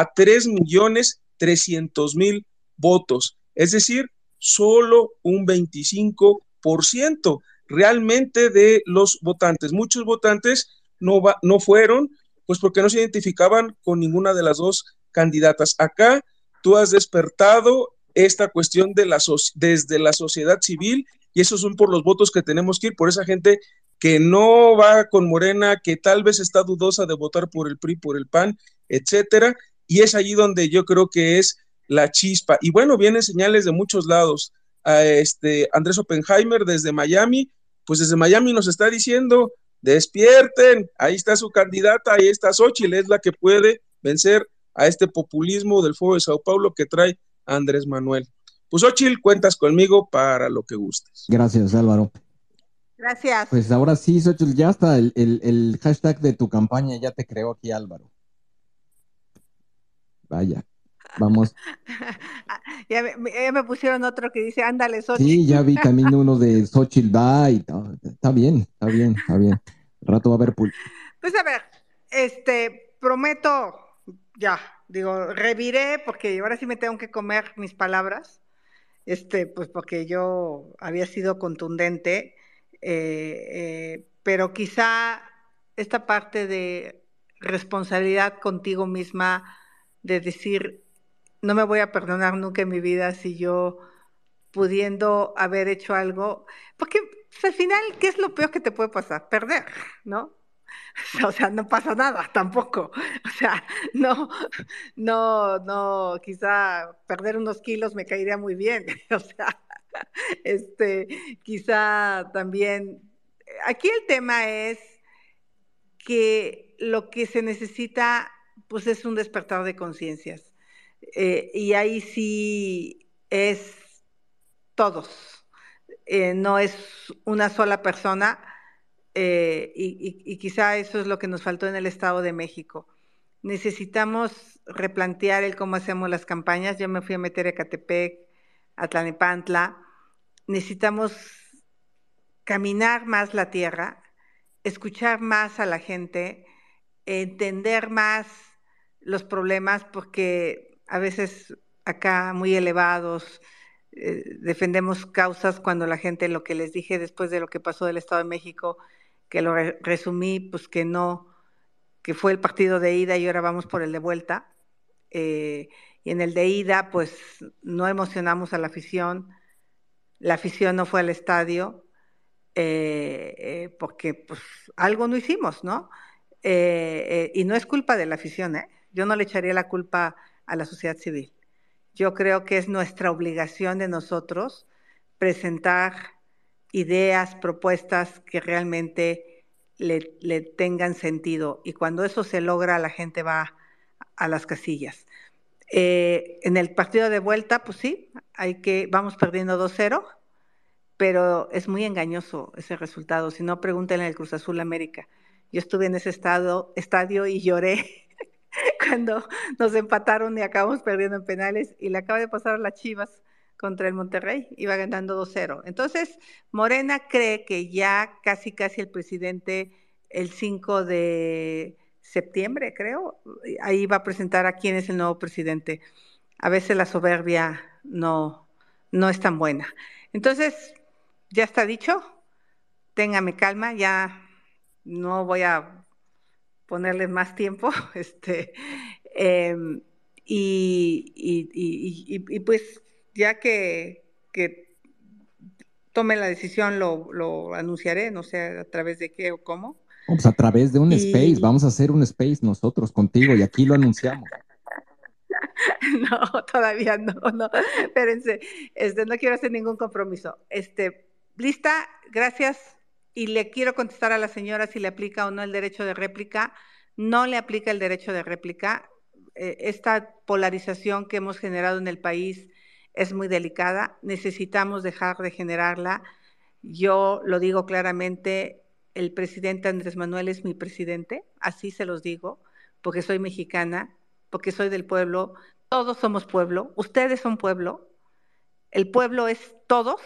a 3 millones 300 mil votos, es decir, solo un 25% realmente de los votantes. Muchos votantes no, va, no fueron, pues porque no se identificaban con ninguna de las dos candidatas. Acá tú has despertado esta cuestión de la desde la sociedad civil y esos son por los votos que tenemos que ir, por esa gente que no va con Morena, que tal vez está dudosa de votar por el PRI, por el PAN, etcétera, y es allí donde yo creo que es la chispa. Y bueno, vienen señales de muchos lados. A este Andrés Oppenheimer desde Miami, pues desde Miami nos está diciendo, despierten, ahí está su candidata, ahí está Xochitl, es la que puede vencer a este populismo del Foro de Sao Paulo que trae Andrés Manuel. Pues Ochil, cuentas conmigo para lo que gustes. Gracias, Álvaro. Gracias. Pues ahora sí, Xochitl, ya está el, hashtag de tu campaña, ya te creo aquí, Álvaro. Vaya, vamos. ya, me, pusieron otro que dice, ándale, Xochitl. Sí, ya vi también uno de Xochitl va y está bien, está bien, está bien. rato va a haber Pues a ver, este, prometo ya, digo, reviré porque ahora sí me tengo que comer mis palabras, este, pues porque yo había sido contundente, eh, eh, pero quizá esta parte de responsabilidad contigo misma, de decir, no me voy a perdonar nunca en mi vida si yo pudiendo haber hecho algo, porque pues, al final, ¿qué es lo peor que te puede pasar? Perder, ¿no? O sea, no pasa nada tampoco. O sea, no, no, no, quizá perder unos kilos me caería muy bien. O sea, este, quizá también. Aquí el tema es que lo que se necesita, pues es un despertar de conciencias. Eh, y ahí sí es todos. Eh, no es una sola persona eh, y, quizá eso es lo que nos faltó en el Estado de México. Necesitamos replantear el cómo hacemos las campañas. Yo me fui a meter a Catepec, a Tlanepantla. Necesitamos caminar más la tierra, escuchar más a la gente, entender más los problemas, porque a veces acá muy elevados, eh, defendemos causas cuando la gente, lo que les dije después de lo que pasó del Estado de México, que lo resumí, pues que no, que fue el partido de ida y ahora vamos por el de vuelta. Eh, y en el de ida, pues no emocionamos a la afición, la afición no fue al estadio, eh, eh, porque pues algo no hicimos, ¿no? y no es culpa de la afición, ¿eh? Yo no le echaría la culpa a la sociedad civil. Yo creo que es nuestra obligación de nosotros presentar ideas, propuestas que realmente le, tengan sentido. Y cuando eso se logra, la gente va a las casillas. Eh, en el partido de vuelta, pues sí, hay que, vamos perdiendo 2-0, pero es muy engañoso ese resultado. Si no, pregúntenle al Cruz Azul América. Yo estuve en ese estado, estadio y lloré cuando nos empataron y acabamos perdiendo en penales y le acaba de pasar a las Chivas contra el Monterrey, iba ganando 2-0. Entonces, Morena cree que ya casi casi el presidente el 5 de septiembre, creo, ahí va a presentar a quién es el nuevo presidente. A veces la soberbia no, no es tan buena. Entonces, ya está dicho, téngame calma, ya no voy a ponerle más tiempo, este, em, y, y, pues ya que, que tome la decisión lo, lo, anunciaré, no sé a través de qué o cómo. Pues a través de un space, vamos a hacer un space nosotros contigo y aquí lo anunciamos. No, todavía no, no. Espérense, este, no quiero hacer ningún compromiso. Este, lista, gracias. Y le quiero contestar a la señora si le aplica o no el derecho de réplica. No le aplica el derecho de réplica. Eh, esta polarización que hemos generado en el país es muy delicada. Necesitamos dejar de generarla. Yo lo digo claramente, el presidente Andrés Manuel es mi presidente, así se los digo, porque soy mexicana, porque soy del pueblo, todos somos pueblo, ustedes son pueblo, el pueblo es todos,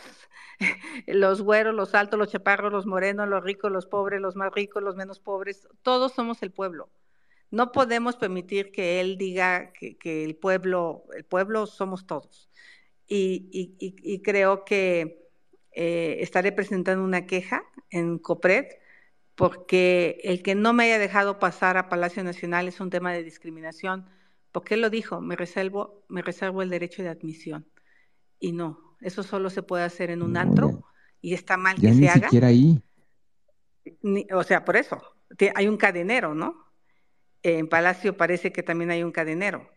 los güeros, los altos, los chaparros, los morenos, los ricos, los pobres, los más ricos, los menos pobres, todos somos el pueblo. No podemos permitir que él diga que, el pueblo, el pueblo somos todos. Y, creo que eh, estaré presentando una queja en COPRED porque el que no me haya dejado pasar a Palacio Nacional es un tema de discriminación, porque él lo dijo, me reservo, me reservo el derecho de admisión. Y no, eso solo se puede hacer en un antro y está mal que se haga. ahí. o sea, por eso, hay un cadenero, ¿no? En Palacio parece que también hay un cadenero.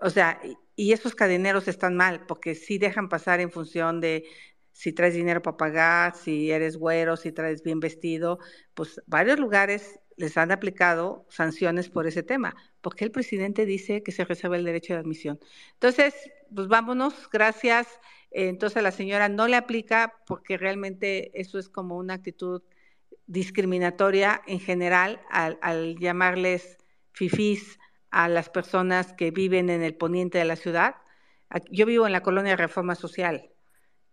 O sea, y esos cadeneros están mal porque sí dejan pasar en función de si traes dinero para pagar, si eres güero, si traes bien vestido, pues varios lugares les han aplicado sanciones por ese tema, porque el presidente dice que se reserva el derecho de admisión. Entonces, pues vámonos, gracias. Entonces la señora no le aplica porque realmente eso es como una actitud discriminatoria en general al, al llamarles fifís a las personas que viven en el poniente de la ciudad. Yo vivo en la colonia Reforma Social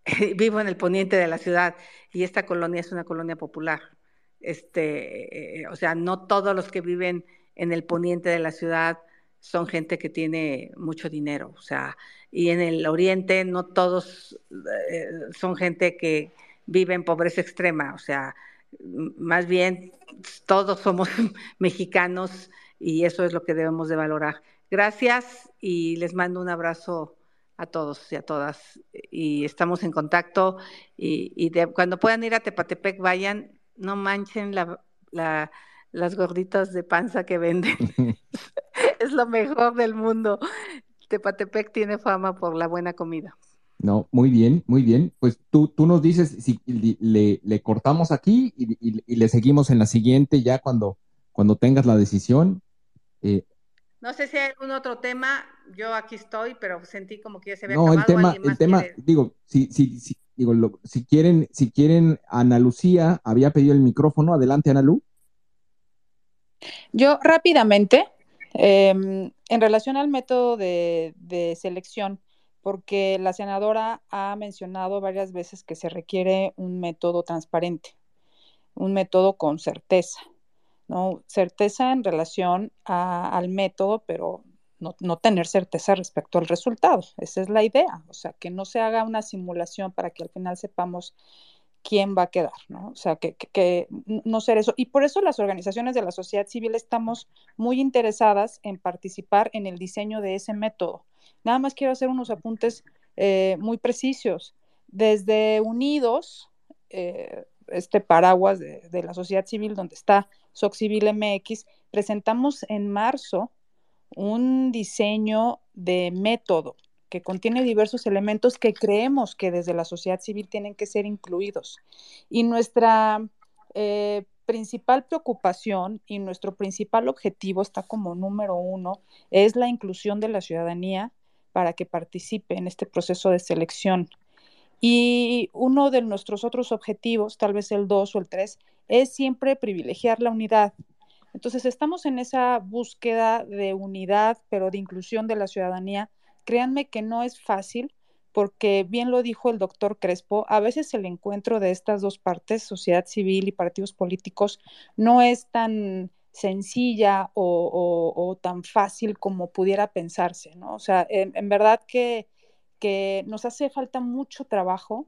vivo en el poniente de la ciudad y esta colonia es una colonia popular. Este, eh, o sea, no todos los que viven en el poniente de la ciudad son gente que tiene mucho dinero, o sea, y en el oriente no todos eh, son gente que vive en pobreza extrema, o sea, más bien todos somos mexicanos y eso es lo que debemos de valorar. Gracias y les mando un abrazo a todos y a todas. Y estamos en contacto y, cuando puedan ir a Tepatepec, vayan, no manchen la, las gorditas de panza que venden. es lo mejor del mundo. Tepatepec tiene fama por la buena comida. No, muy bien, muy bien. Pues tú, tú nos dices si le, le cortamos aquí y, le seguimos en la siguiente ya cuando, cuando tengas la decisión. Eh, no sé si hay algún otro tema, yo aquí estoy, pero sentí como que ya se había no, el tema, el tema, digo, si, si, si, digo, si quieren, si quieren, Ana Lucía había pedido el micrófono, adelante Ana Lu. Yo rápidamente, em, en relación al método de, de selección, porque la senadora ha mencionado varias veces que se requiere un método transparente, un método con certeza. ¿no? Certeza en relación al método, pero no, tener certeza respecto al resultado. Esa es la idea, o sea, que no se haga una simulación para que al final sepamos quién va a quedar, ¿no? O sea, que, no ser eso. Y por eso las organizaciones de la sociedad civil estamos muy interesadas en participar en el diseño de ese método. Nada más quiero hacer unos apuntes eh, muy precisos. Desde Unidos, eh, este paraguas de, la sociedad civil donde está Soxcivil MX, presentamos en marzo un diseño de método que contiene diversos elementos que creemos que desde la sociedad civil tienen que ser incluidos. Y nuestra eh, principal preocupación y nuestro principal objetivo está como número uno, es la inclusión de la ciudadanía para que participe en este proceso de selección. Y uno de nuestros otros objetivos, tal vez el dos o el tres, es siempre privilegiar la unidad, Entonces, estamos en esa búsqueda de unidad, pero de inclusión de la ciudadanía. Créanme que no es fácil, porque bien lo dijo el doctor Crespo, a veces el encuentro de estas dos partes, sociedad civil y partidos políticos, no es tan sencilla o, tan fácil como pudiera pensarse, ¿no? O sea, en, verdad que, que, nos hace falta mucho trabajo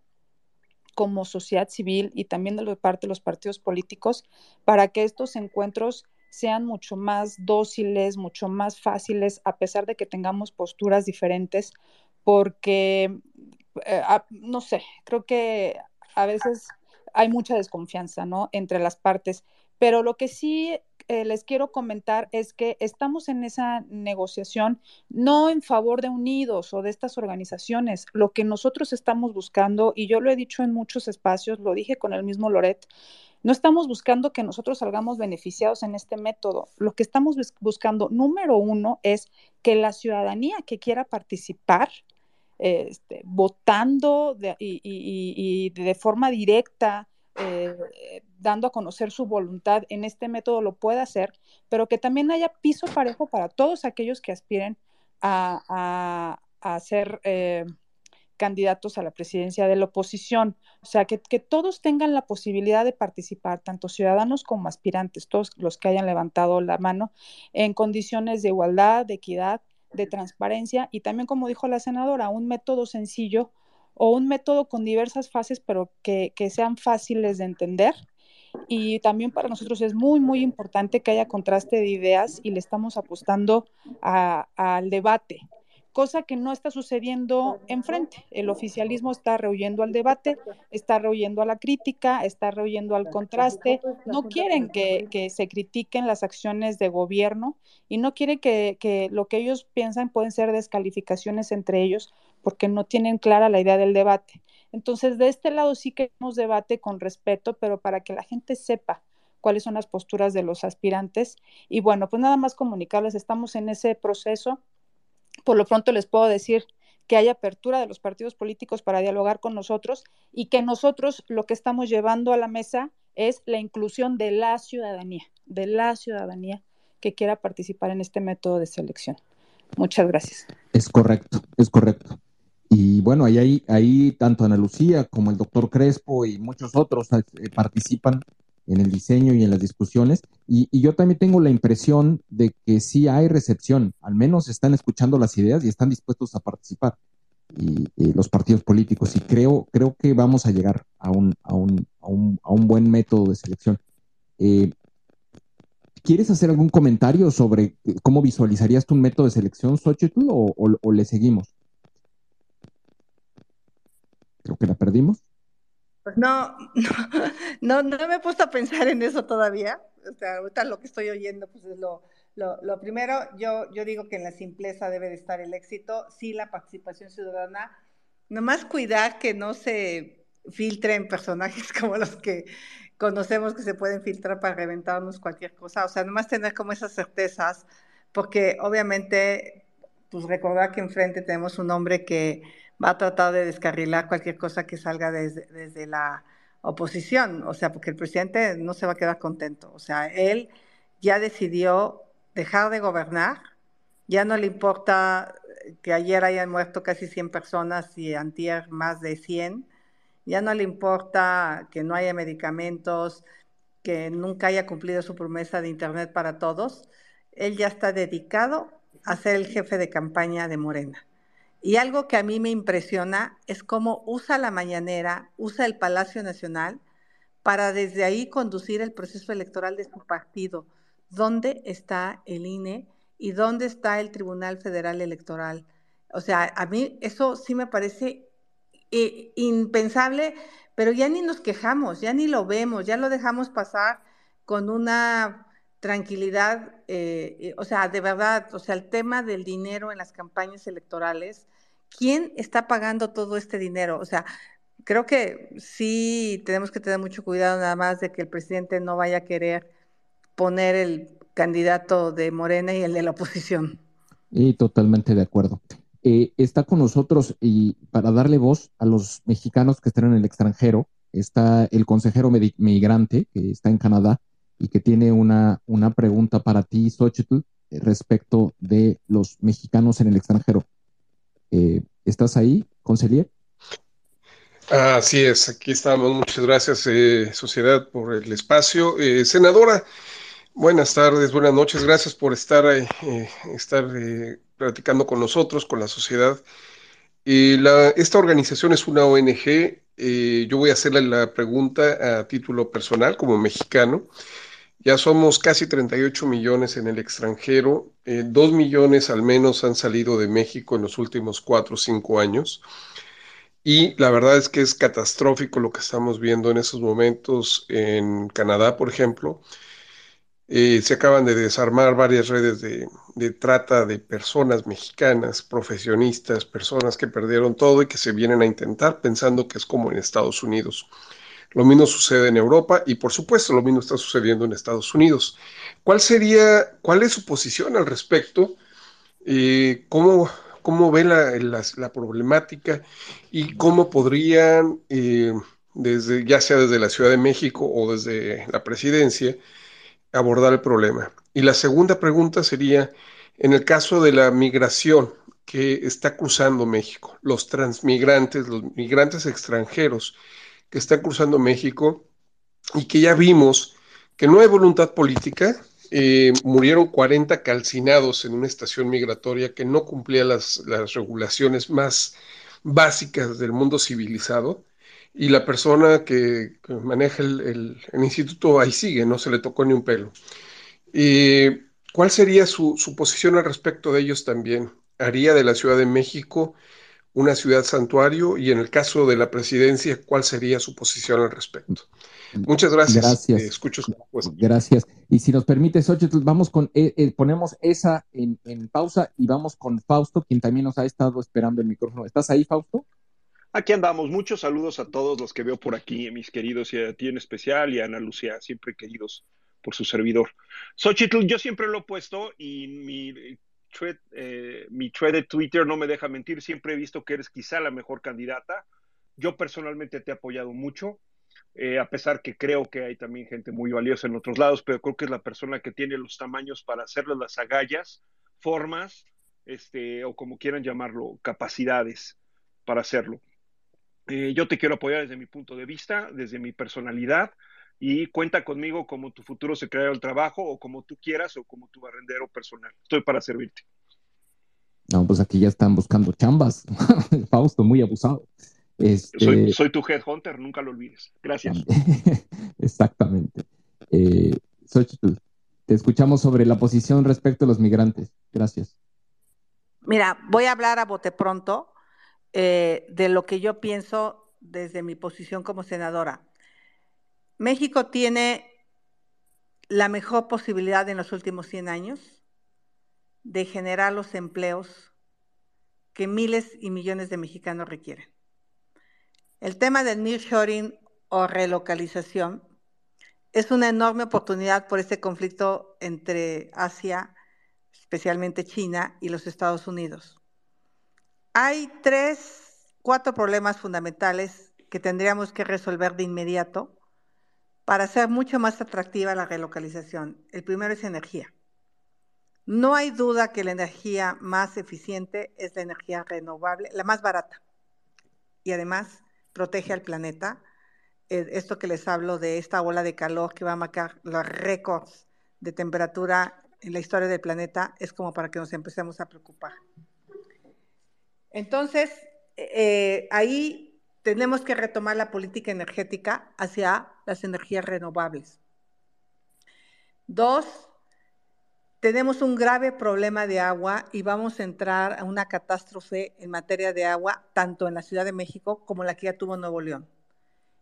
como sociedad civil y también de parte de los partidos políticos para que estos encuentros sean mucho más dóciles, mucho más fáciles, a pesar de que tengamos posturas diferentes, porque, eh, no sé, creo que a veces hay mucha desconfianza, ¿no? Entre las partes, pero lo que sí eh, les quiero comentar es que estamos en esa negociación no en favor de Unidos o de estas organizaciones. Lo que nosotros estamos buscando, y yo lo he dicho en muchos espacios, lo dije con el mismo Loret, no estamos buscando que nosotros salgamos beneficiados en este método. Lo que estamos buscando, número uno, es que la ciudadanía que quiera participar, este, votando y, de forma directa, eh, dando a conocer su voluntad en este método lo pueda hacer, pero que también haya piso parejo para todos aquellos que aspiren a, ser eh, candidatos a la presidencia de la oposición. O sea, que, que, todos tengan la posibilidad de participar, tanto ciudadanos como aspirantes, todos los que hayan levantado la mano, en condiciones de igualdad, de equidad de transparencia y también, como dijo la senadora, un método sencillo o un método con diversas fases, pero que, sean fáciles de entender. Y también para nosotros es muy, muy importante que haya contraste de ideas y le estamos apostando al debate cosa que no está sucediendo enfrente. El oficialismo está rehuyendo al debate, está rehuyendo a la crítica, está rehuyendo al contraste, no quieren que, se critiquen las acciones de gobierno y no quieren que, que lo que ellos piensan pueden ser descalificaciones entre ellos porque no tienen clara la idea del debate. Entonces, de este lado sí queremos debate con respeto, pero para que la gente sepa cuáles son las posturas de los aspirantes. Y bueno, pues nada más comunicarles, estamos en ese proceso por lo pronto les puedo decir que hay apertura de los partidos políticos para dialogar con nosotros y que nosotros lo que estamos llevando a la mesa es la inclusión de la ciudadanía, de la ciudadanía que quiera participar en este método de selección. Muchas gracias. Es correcto, es correcto. Y bueno, ahí, ahí tanto Ana Lucía como el doctor Crespo y muchos otros eh, participan en el diseño y en las discusiones. Y, yo también tengo la impresión de que sí hay recepción, al menos están escuchando las ideas y están dispuestos a participar y, los partidos políticos. Y creo, creo que vamos a llegar a un, a un, a un, a un buen método de selección. Eh, ¿Quieres hacer algún comentario sobre cómo visualizarías tu método de selección, Xochitl, o, o le seguimos? Creo que la perdimos. Pues no, no, no, me he puesto a pensar en eso todavía. O sea, ahorita lo que estoy oyendo, pues es lo, lo, primero, yo, yo digo que en la simpleza debe de estar el éxito, sí la participación ciudadana, nomás cuidar que no se filtren personajes como los que conocemos que se pueden filtrar para reventarnos cualquier cosa, o sea, nomás tener como esas certezas, porque obviamente, pues recordar que enfrente tenemos un hombre que va a tratar de descarrilar cualquier cosa que salga desde, desde la oposición, o sea, porque el presidente no se va a quedar contento, o sea, él ya decidió dejar de gobernar, ya no le importa que ayer hayan muerto casi 100 personas y antier más de 100, ya no le importa que no haya medicamentos, que nunca haya cumplido su promesa de Internet para todos, él ya está dedicado a ser el jefe de campaña de Morena. Y algo que a mí me impresiona es cómo usa la mañanera, usa el Palacio Nacional para desde ahí conducir el proceso electoral de su partido. ¿Dónde está el INE y dónde está el Tribunal Federal Electoral? O sea, a mí eso sí me parece eh, impensable, pero ya ni nos quejamos, ya ni lo vemos, ya lo dejamos pasar con una tranquilidad, eh, eh, o sea, de verdad, o sea, el tema del dinero en las campañas electorales, ¿quién está pagando todo este dinero? O sea, creo que sí tenemos que tener mucho cuidado nada más de que el presidente no vaya a querer poner el candidato de Morena y el de la oposición. Y totalmente de acuerdo. Eh, está con nosotros y para darle voz a los mexicanos que están en el extranjero, está el consejero migrante que está en Canadá, y que tiene una, una pregunta para ti, Xochitl, respecto de los mexicanos en el extranjero. Eh, ¿Estás ahí, consejero? Así es, aquí estamos. Muchas gracias, eh, Sociedad, por el espacio. Eh, senadora, buenas tardes, buenas noches. Gracias por estar, eh, estar platicando con nosotros, con la sociedad. Esta organización es una ONG. yo voy a hacerle la pregunta a título personal, como mexicano. Ya somos casi 38 millones en el extranjero. dos millones al menos han salido de México en los últimos cuatro o cinco años. Y la verdad es que es catastrófico lo que estamos viendo en esos momentos en Canadá, por ejemplo. Eh, se acaban de desarmar varias redes de, de, trata de personas mexicanas, profesionistas, personas que perdieron todo y que se vienen a intentar pensando que es como en Estados Unidos. Lo mismo sucede en Europa y por supuesto lo mismo está sucediendo en Estados Unidos. ¿Cuál sería, cuál es su posición al respecto? Eh, ¿Cómo cómo ve la, problemática y cómo podrían, eh, desde, ya sea desde la Ciudad de México o desde la presidencia, abordar el problema. Y la segunda pregunta sería, en el caso de la migración que está cruzando México, los transmigrantes, los migrantes extranjeros que están cruzando México y que ya vimos que no hay voluntad política, eh, murieron 40 calcinados en una estación migratoria que no cumplía las, regulaciones más básicas del mundo civilizado y la persona que, maneja el, instituto ahí sigue, no se le tocó ni un pelo. Eh, ¿Cuál sería su, su, posición al respecto de ellos también? ¿Haría de la Ciudad de México una ciudad santuario? Y en el caso de la presidencia, ¿cuál sería su posición al respecto? Muchas gracias. Gracias. Eh, escucho Gracias. Y si nos permite, Xochitl, vamos con, eh, eh, ponemos esa en, pausa y vamos con Fausto, quien también nos ha estado esperando el micrófono. ¿Estás ahí, Fausto? Aquí andamos. Muchos saludos a todos los que veo por aquí, mis queridos, y a ti en especial, y a Ana Lucía, siempre queridos por su servidor. Xochitl, yo siempre lo he puesto y mi thread, mi thread de Twitter no me deja mentir. Siempre he visto que eres quizá la mejor candidata. Yo personalmente te he apoyado mucho eh, a pesar que creo que hay también gente muy valiosa en otros lados, pero creo que es la persona que tiene los tamaños para hacerle las agallas, formas, este, o como quieran llamarlo, capacidades para hacerlo. Eh, yo te quiero apoyar desde mi punto de vista, desde mi personalidad, y cuenta conmigo como tu futuro secretario del trabajo, o como tú quieras, o como tu barrendero personal. Estoy para servirte. No, pues aquí ya están buscando chambas. Fausto, muy abusado. Este, soy, tu headhunter, nunca lo olvides. Gracias. Exactamente. Eh, te escuchamos sobre la posición respecto a los migrantes. Gracias. Mira, voy a hablar a bote pronto eh, de lo que yo pienso desde mi posición como senadora. México tiene la mejor posibilidad en los últimos 100 años de generar los empleos que miles y millones de mexicanos requieren. El tema del nearshoring o relocalización es una enorme oportunidad por este conflicto entre Asia, especialmente China, y los Estados Unidos. Hay tres, cuatro problemas fundamentales que tendríamos que resolver de inmediato para hacer mucho más atractiva la relocalización. El primero es energía. No hay duda que la energía más eficiente es la energía renovable, la más barata. Y además protege al planeta. Eh, esto que les hablo de esta ola de calor que va a marcar los récords de temperatura en la historia del planeta es como para que nos empecemos a preocupar. Entonces, eh, ahí tenemos que retomar la política energética hacia las energías renovables. Dos, tenemos un grave problema de agua y vamos a entrar a una catástrofe en materia de agua, tanto en la Ciudad de México como la que ya tuvo Nuevo León.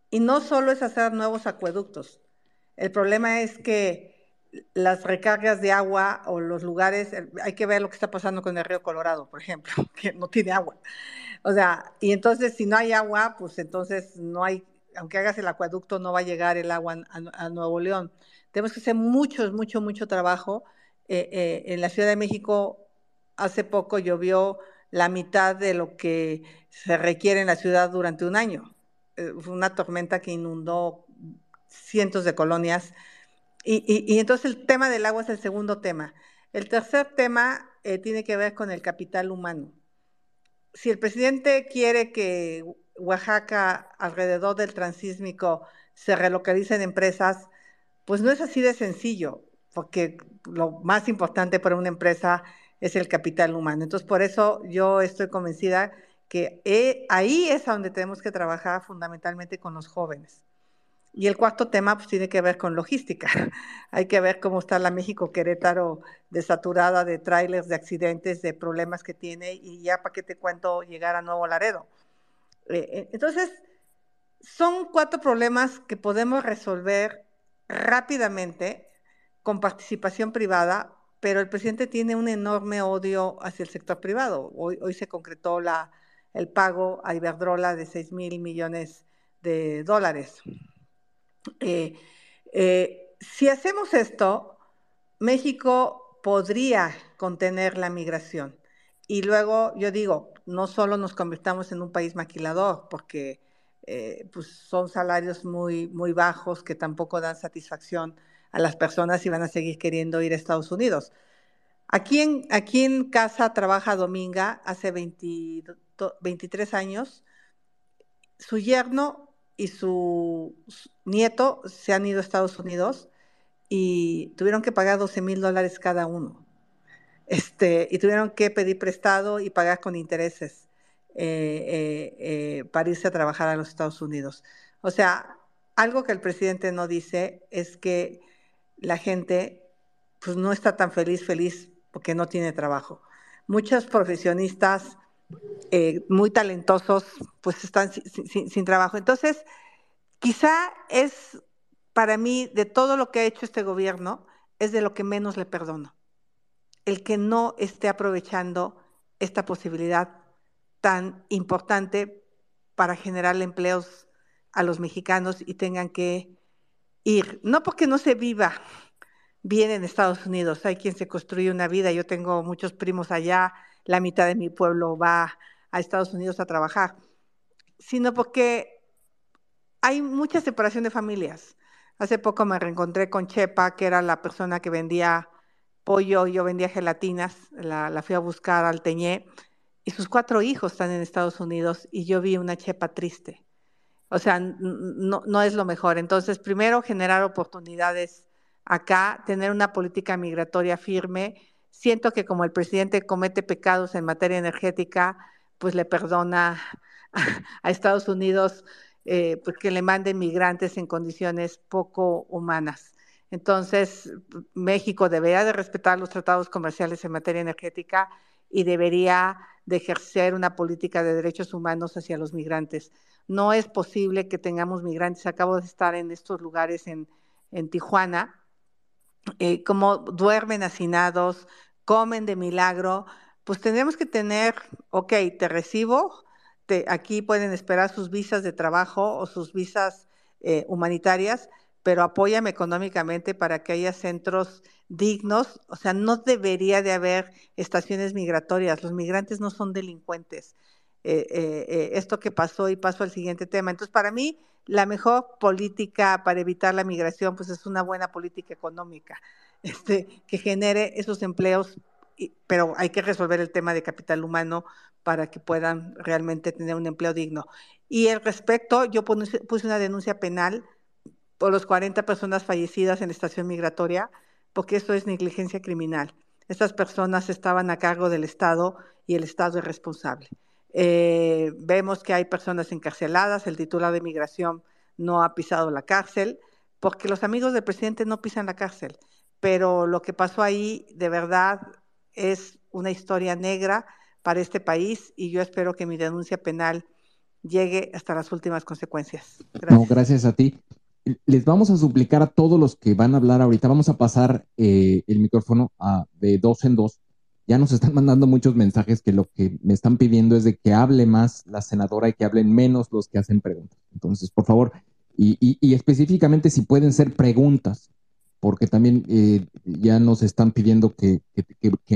Y no solo es hacer nuevos acueductos. El problema es que las recargas de agua o los lugares, hay que ver lo que está pasando con el río Colorado, por ejemplo, que no tiene agua. O sea, y entonces si no hay agua, pues entonces no hay, aunque hagas el acueducto, no va a llegar el agua a, Nuevo León. Tenemos que hacer mucho, mucho, mucho trabajo eh, eh, en la Ciudad de México hace poco llovió la mitad de lo que se requiere en la ciudad durante un año. Eh, fue una tormenta que inundó cientos de colonias Y, entonces el tema del agua es el segundo tema. El tercer tema eh, tiene que ver con el capital humano. Si el presidente quiere que Oaxaca, alrededor del transísmico, se relocalicen empresas, pues no es así de sencillo, porque lo más importante para una empresa es el capital humano. Entonces, por eso yo estoy convencida que eh, ahí es donde tenemos que trabajar fundamentalmente con los jóvenes. Y el cuarto tema pues, tiene que ver con logística. Hay que ver cómo está la México Querétaro desaturada de trailers, de accidentes, de problemas que tiene y ya para qué te cuento llegar a Nuevo Laredo. Eh, entonces, son cuatro problemas que podemos resolver rápidamente con participación privada, pero el presidente tiene un enorme odio hacia el sector privado. Hoy, hoy se concretó la, el pago a Iberdrola de 6 mil millones de dólares. Eh, eh, si hacemos esto, México podría contener la migración. Y luego yo digo, no solo nos convirtamos en un país maquilador, porque eh, pues son salarios muy, muy bajos que tampoco dan satisfacción a las personas y van a seguir queriendo ir a Estados Unidos. Aquí en, aquí en casa trabaja Dominga hace 23 años. Su yerno y su nieto se han ido a Estados Unidos y tuvieron que pagar 12 mil dólares cada uno. Este, y tuvieron que pedir prestado y pagar con intereses eh, eh, eh, para irse a trabajar a los Estados Unidos. O sea, algo que el presidente no dice es que la gente pues, no está tan feliz, feliz porque no tiene trabajo. Muchos profesionistas eh, muy talentosos, pues están sin, trabajo. Entonces, quizá es para mí, de todo lo que ha hecho este gobierno, es de lo que menos le perdono. El que no esté aprovechando esta posibilidad tan importante para generar empleos a los mexicanos y tengan que ir, no porque no se viva bien en Estados Unidos, hay quien se construye una vida, yo tengo muchos primos allá, la mitad de mi pueblo va a Estados Unidos a trabajar, sino porque hay mucha separación de familias. Hace poco me reencontré con Chepa, que era la persona que vendía pollo yo vendía gelatinas, la, fui a buscar al Teñé, y sus cuatro hijos están en Estados Unidos y yo vi una Chepa triste. O sea, no es lo mejor. Entonces, primero, generar oportunidades acá, tener una política migratoria firme, Siento que como el presidente comete pecados en materia energética, pues le perdona a, Estados Unidos eh, pues que le manden migrantes en condiciones poco humanas. Entonces, México debería de respetar los tratados comerciales en materia energética y debería de ejercer una política de derechos humanos hacia los migrantes. No es posible que tengamos migrantes. Acabo de estar en estos lugares en, en Tijuana eh, como duermen hacinados, comen de milagro, pues tendríamos que tener, ok, te recibo, te, aquí pueden esperar sus visas de trabajo o sus visas eh, humanitarias, pero apóyame económicamente para que haya centros dignos. O sea, no debería de haber estaciones migratorias. Los migrantes no son delincuentes. Eh, esto que pasó y paso al siguiente tema. Entonces, para mí, la mejor política para evitar la migración, pues es una buena política económica, este, que genere esos empleos, pero hay que resolver el tema de capital humano para que puedan realmente tener un empleo digno. Y al respecto, yo puse una denuncia penal por los 40 personas fallecidas en la estación migratoria, porque esto es negligencia criminal. Estas personas estaban a cargo del Estado y el Estado es responsable. Eh, vemos que hay personas encarceladas, el titular de migración no ha pisado la cárcel, porque los amigos del presidente no pisan la cárcel. Pero lo que pasó ahí de verdad es una historia negra para este país y yo espero que mi denuncia penal llegue hasta las últimas consecuencias. Gracias. No, gracias a ti. Les vamos a suplicar a todos los que van a hablar ahorita, vamos a pasar eh, el micrófono a, de dos en dos ya nos están mandando muchos mensajes que lo que me están pidiendo es de que hable más la senadora y que hablen menos los que hacen preguntas. Entonces, por favor, y, específicamente si pueden ser preguntas, porque también eh, ya nos están pidiendo que,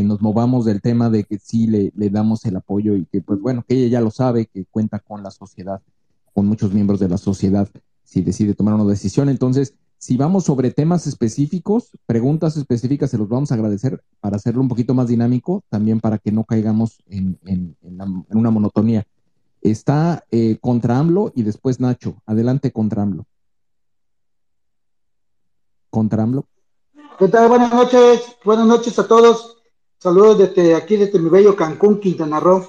nos movamos del tema de que sí le, le, damos el apoyo y que, pues bueno, que ella ya lo sabe, que cuenta con la sociedad, con muchos miembros de la sociedad, si decide tomar una decisión. Entonces, Si vamos sobre temas específicos, preguntas específicas, se los vamos a agradecer para hacerlo un poquito más dinámico, también para que no caigamos en, una monotonía. Está eh, contra AMLO y después Nacho. Adelante contra AMLO. Contra AMLO. ¿Qué tal? Buenas noches. Buenas noches a todos. Saludos desde aquí, desde mi bello Cancún, Quintana Roo.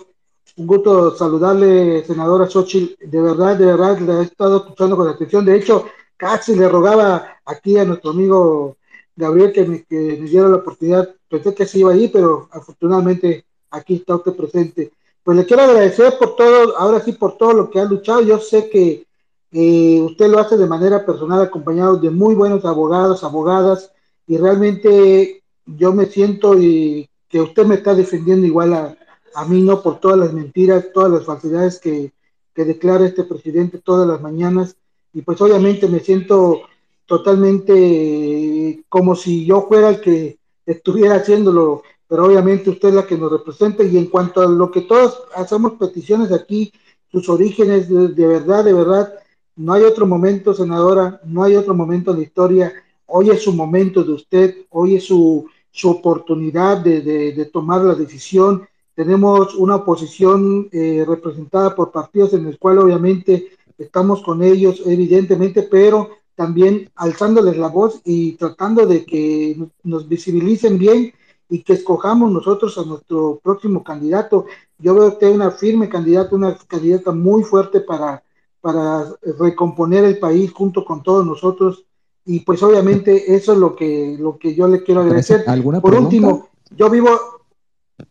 Un gusto saludarle, senadora Xochitl. De verdad, de verdad, le he estado escuchando con atención. De hecho, casi le rogaba aquí a nuestro amigo Gabriel que me, diera la oportunidad. Pensé que se iba allí, pero afortunadamente aquí está usted presente. Pues le quiero agradecer por todo, ahora sí, por todo lo que ha luchado. Yo sé que eh, usted lo hace de manera personal, acompañado de muy buenos abogados, abogadas, y realmente yo me siento y que usted me está defendiendo igual a, a mí no por todas las mentiras, todas las falsedades que, declara este presidente todas las mañanas. Y pues obviamente me siento totalmente como si yo fuera el que estuviera haciéndolo, pero obviamente usted es la que nos representa. Y en cuanto a lo que todos hacemos peticiones aquí, sus orígenes, de, verdad, de verdad, no hay otro momento, senadora, no hay otro momento en la historia. Hoy es su momento de usted, hoy es su, su oportunidad de, de tomar la decisión tenemos una oposición eh, representada por partidos en el cual obviamente estamos con ellos, evidentemente, pero también alzándoles la voz y tratando de que nos visibilicen bien y que escojamos nosotros a nuestro próximo candidato. Yo veo que hay una firme candidata, una candidata muy fuerte para, para recomponer el país junto con todos nosotros. Y pues obviamente eso es lo que, lo que yo le quiero agradecer. Por último, yo vivo,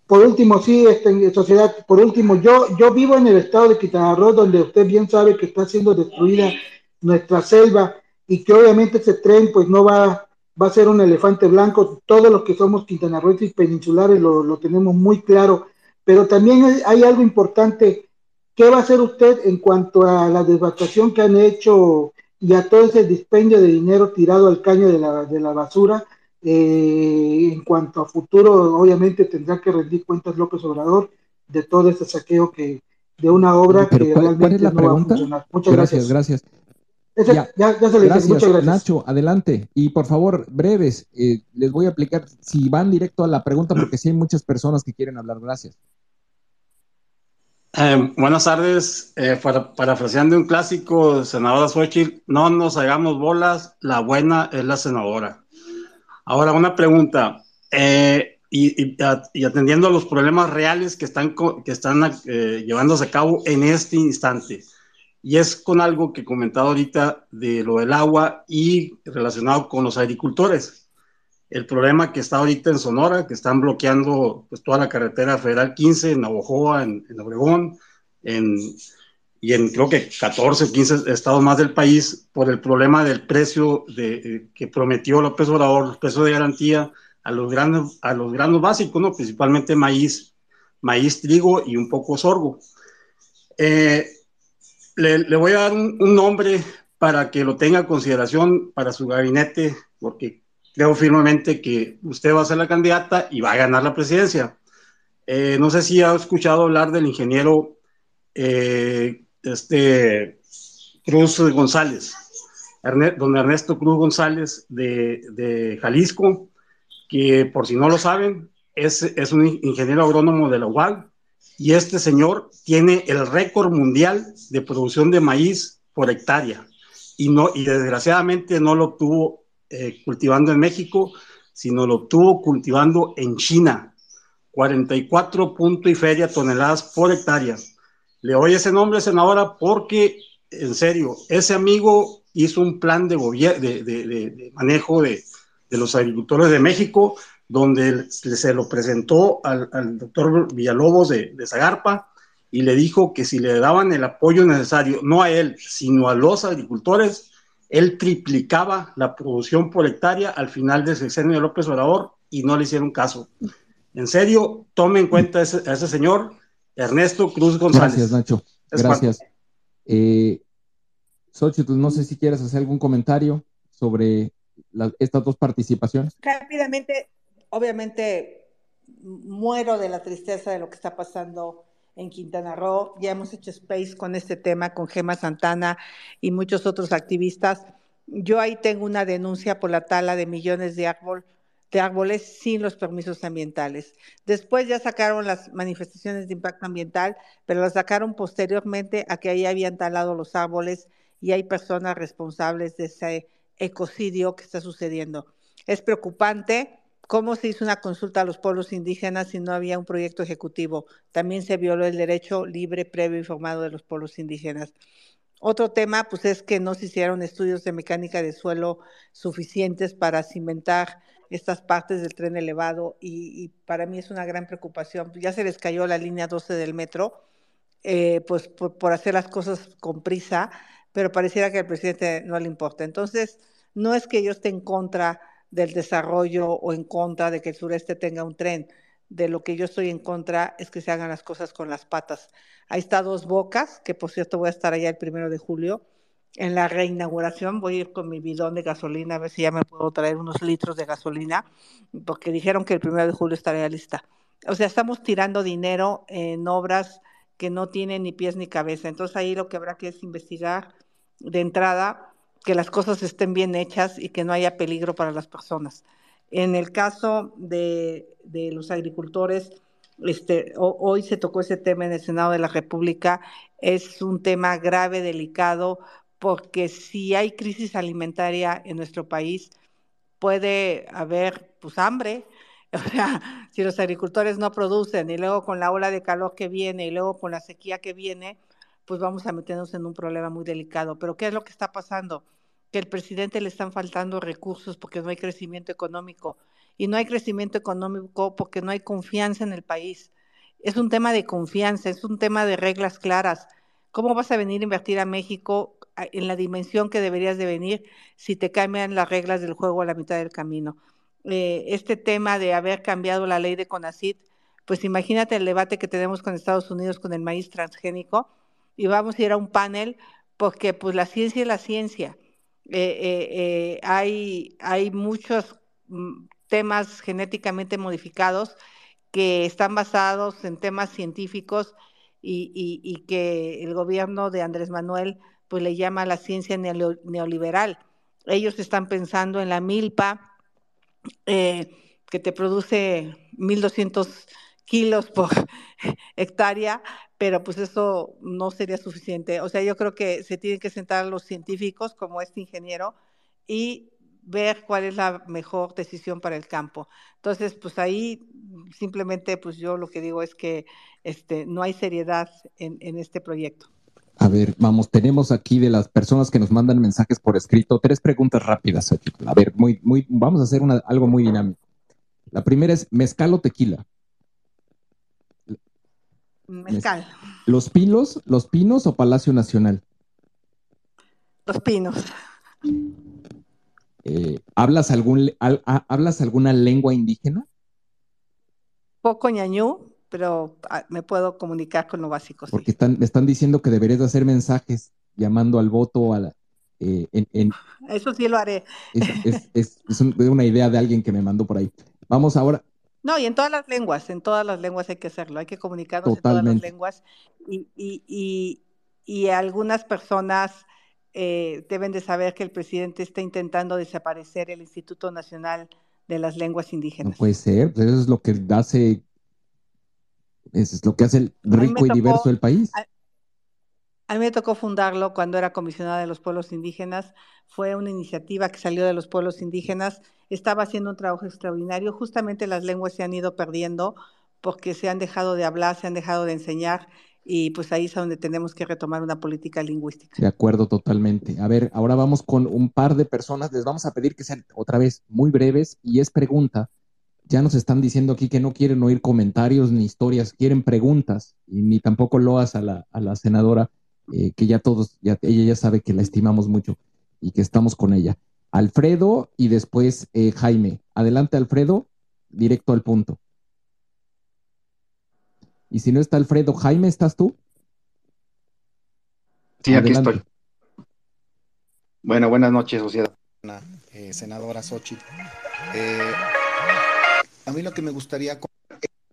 por último, sí, este, sociedad, por último, yo, yo vivo en el estado de Quintana Roo, donde usted bien sabe que está siendo destruida nuestra selva y que obviamente ese tren pues no va, va a ser un elefante blanco. Todos los que somos quintanarroenses y peninsulares lo, lo tenemos muy claro, pero también hay, hay, algo importante. ¿Qué va a hacer usted en cuanto a la devastación que han hecho y a todo ese dispendio de dinero tirado al caño de la, de la basura? Eh, en cuanto a futuro, obviamente tendrá que rendir cuentas López Obrador de todo este saqueo que de una obra que realmente no va a funcionar. Muchas gracias. Gracias. ya, se le gracias, Muchas gracias. Nacho, adelante. Y por favor, breves, eh, les voy a aplicar, si van directo a la pregunta, porque sí hay muchas personas que quieren hablar. Gracias. Eh, buenas tardes. para, parafraseando un clásico, senadora Xochitl, no nos hagamos bolas, la buena es la senadora. Ahora, una pregunta, eh, y, atendiendo a los problemas reales que están, que están eh, llevándose a cabo en este instante, y es con algo que he comentado ahorita de lo del agua y relacionado con los agricultores. El problema que está ahorita en Sonora, que están bloqueando pues, toda la carretera federal 15 en Navojoa, en, en Obregón, en, y en creo que 14 o 15 estados más del país por el problema del precio de, eh, que prometió López Obrador, los precios de garantía a los granos, a los granos básicos, ¿no? principalmente maíz, maíz, trigo y un poco sorgo. Eh, le, voy a dar un, nombre para que lo tenga en consideración para su gabinete, porque creo firmemente que usted va a ser la candidata y va a ganar la presidencia. Eh, no sé si ha escuchado hablar del ingeniero este Cruz González, don Ernesto Cruz González de, Jalisco, que por si no lo saben, es, es un ingeniero agrónomo de la UAL, y este señor tiene el récord mundial de producción de maíz por hectárea, y, no, y desgraciadamente no lo obtuvo eh, cultivando en México, sino lo obtuvo cultivando en China, 44 punto y feria toneladas por hectárea le doy ese nombre, senadora, porque, en serio, ese amigo hizo un plan de, manejo de, los agricultores de México, donde se lo presentó al, doctor Villalobos de, Zagarpa y le dijo que si le daban el apoyo necesario, no a él, sino a los agricultores, él triplicaba la producción por hectárea al final del sexenio de López Obrador y no le hicieron caso. En serio, tome en cuenta a ese señor Ernesto Cruz González. Gracias, Nacho. Gracias. Eh, Xochitl, no sé si quieres hacer algún comentario sobre estas dos participaciones. Rápidamente, obviamente, muero de la tristeza de lo que está pasando en Quintana Roo. Ya hemos hecho space con este tema con Gema Santana y muchos otros activistas, Yo ahí tengo una denuncia por la tala de millones de, de árboles sin los permisos ambientales. Después ya sacaron las manifestaciones de impacto ambiental, pero las sacaron posteriormente a que ahí habían talado los árboles y hay personas responsables de ese ecocidio que está sucediendo. Es preocupante cómo se hizo una consulta a los pueblos indígenas si no había un proyecto ejecutivo. También se violó el derecho libre, previo y informado de los pueblos indígenas. Otro tema, pues, es que no se hicieron estudios de mecánica de suelo suficientes para cimentar estas partes del tren elevado y, para mí es una gran preocupación. Ya se les cayó la línea 12 del metro, eh, pues por, por, hacer las cosas con prisa, pero pareciera que al presidente no le importa. Entonces, no es que yo esté en contra del desarrollo o en contra de que el sureste tenga un tren. De lo que yo estoy en contra es que se hagan las cosas con las patas. Ahí está Dos Bocas, que por cierto voy a estar allá el primero de julio. En la reinauguración voy a ir con mi bidón de gasolina a ver si ya me puedo traer unos litros de gasolina, porque dijeron que el primero de julio estaría lista. O sea, estamos tirando dinero en obras que no tienen ni pies ni cabeza. Entonces ahí lo que habrá que es investigar de entrada que las cosas estén bien hechas y que no haya peligro para las personas. En el caso de, los agricultores, este, hoy se tocó ese tema en el Senado de la República, es un tema grave, delicado, porque si hay crisis alimentaria en nuestro país, puede haber pues hambre. O sea, si los agricultores no producen y luego con la ola de calor que viene y luego con la sequía que viene, pues vamos a meternos en un problema muy delicado. Pero ¿qué es lo que está pasando? que el presidente le están faltando recursos porque no hay crecimiento económico. Y no hay crecimiento económico porque no hay confianza en el país. Es un tema de confianza, es un tema de reglas claras. ¿Cómo vas a venir a invertir a México en la dimensión que deberías de venir si te cambian las reglas del juego a la mitad del camino? Eh, este tema de haber cambiado la ley de CONACIT, pues imagínate el debate que tenemos con Estados Unidos con el maíz transgénico y vamos a ir a un panel porque pues la ciencia es la ciencia eh, eh, hay, hay muchos mm, temas genéticamente modificados que están basados en temas científicos y, que el gobierno de Andrés Manuel pues le llama la ciencia neoliberal. Ellos están pensando en la milpa que te produce 1.200 kilos por hectárea, pero pues eso no sería suficiente. O sea, yo creo que se tienen que sentar los científicos como este ingeniero y ver cuál es la mejor decisión para el campo. Entonces, pues ahí simplemente, pues yo lo que digo es que este, no hay seriedad en, en este proyecto. A ver, vamos, tenemos aquí de las personas que nos mandan mensajes por escrito tres preguntas rápidas. A ver, muy, muy, vamos a hacer una, algo muy dinámico. La primera es mezcal o tequila. Mezcal. ¿Los Pinos, Los Pinos o Palacio Nacional? Los Pinos. Eh, ¿hablas, algún, ¿Hablas alguna lengua indígena? Poco ñañú, pero ah, me puedo comunicar con lo básico. Porque están, me están diciendo que deberías hacer mensajes llamando al voto a la, eh, en, Eso sí lo haré. Es, es, es, una idea de alguien que me mandó por ahí. Vamos ahora, no, y en todas las lenguas, en todas las lenguas hay que hacerlo, hay que comunicarnos en todas las lenguas y, y, y, algunas personas eh, deben de saber que el presidente está intentando desaparecer el Instituto Nacional de las Lenguas Indígenas. No puede ser, pues eso es lo que hace, eso es lo que hace rico y diverso el país. A mí me tocó fundarlo cuando era comisionada de los pueblos indígenas. Fue una iniciativa que salió de los pueblos indígenas. Estaba haciendo un trabajo extraordinario. Justamente las lenguas se han ido perdiendo porque se han dejado de hablar, se han dejado de enseñar y pues ahí es donde tenemos que retomar una política lingüística. De acuerdo, totalmente. A ver, ahora vamos con un par de personas. Les vamos a pedir que sean otra vez muy breves y es pregunta. Ya nos están diciendo aquí que no quieren oír comentarios ni historias, quieren preguntas y ni tampoco loas a la, a la senadora eh, que ya todos, ya, ella ya sabe que la estimamos mucho y que estamos con ella. Alfredo y después eh, Jaime. Adelante, Alfredo, directo al punto. Y si no está Alfredo, Jaime, ¿estás tú? Sí, aquí estoy. Bueno, buenas noches, sociedad. Eh, senadora Xochitl. a mí lo que me gustaría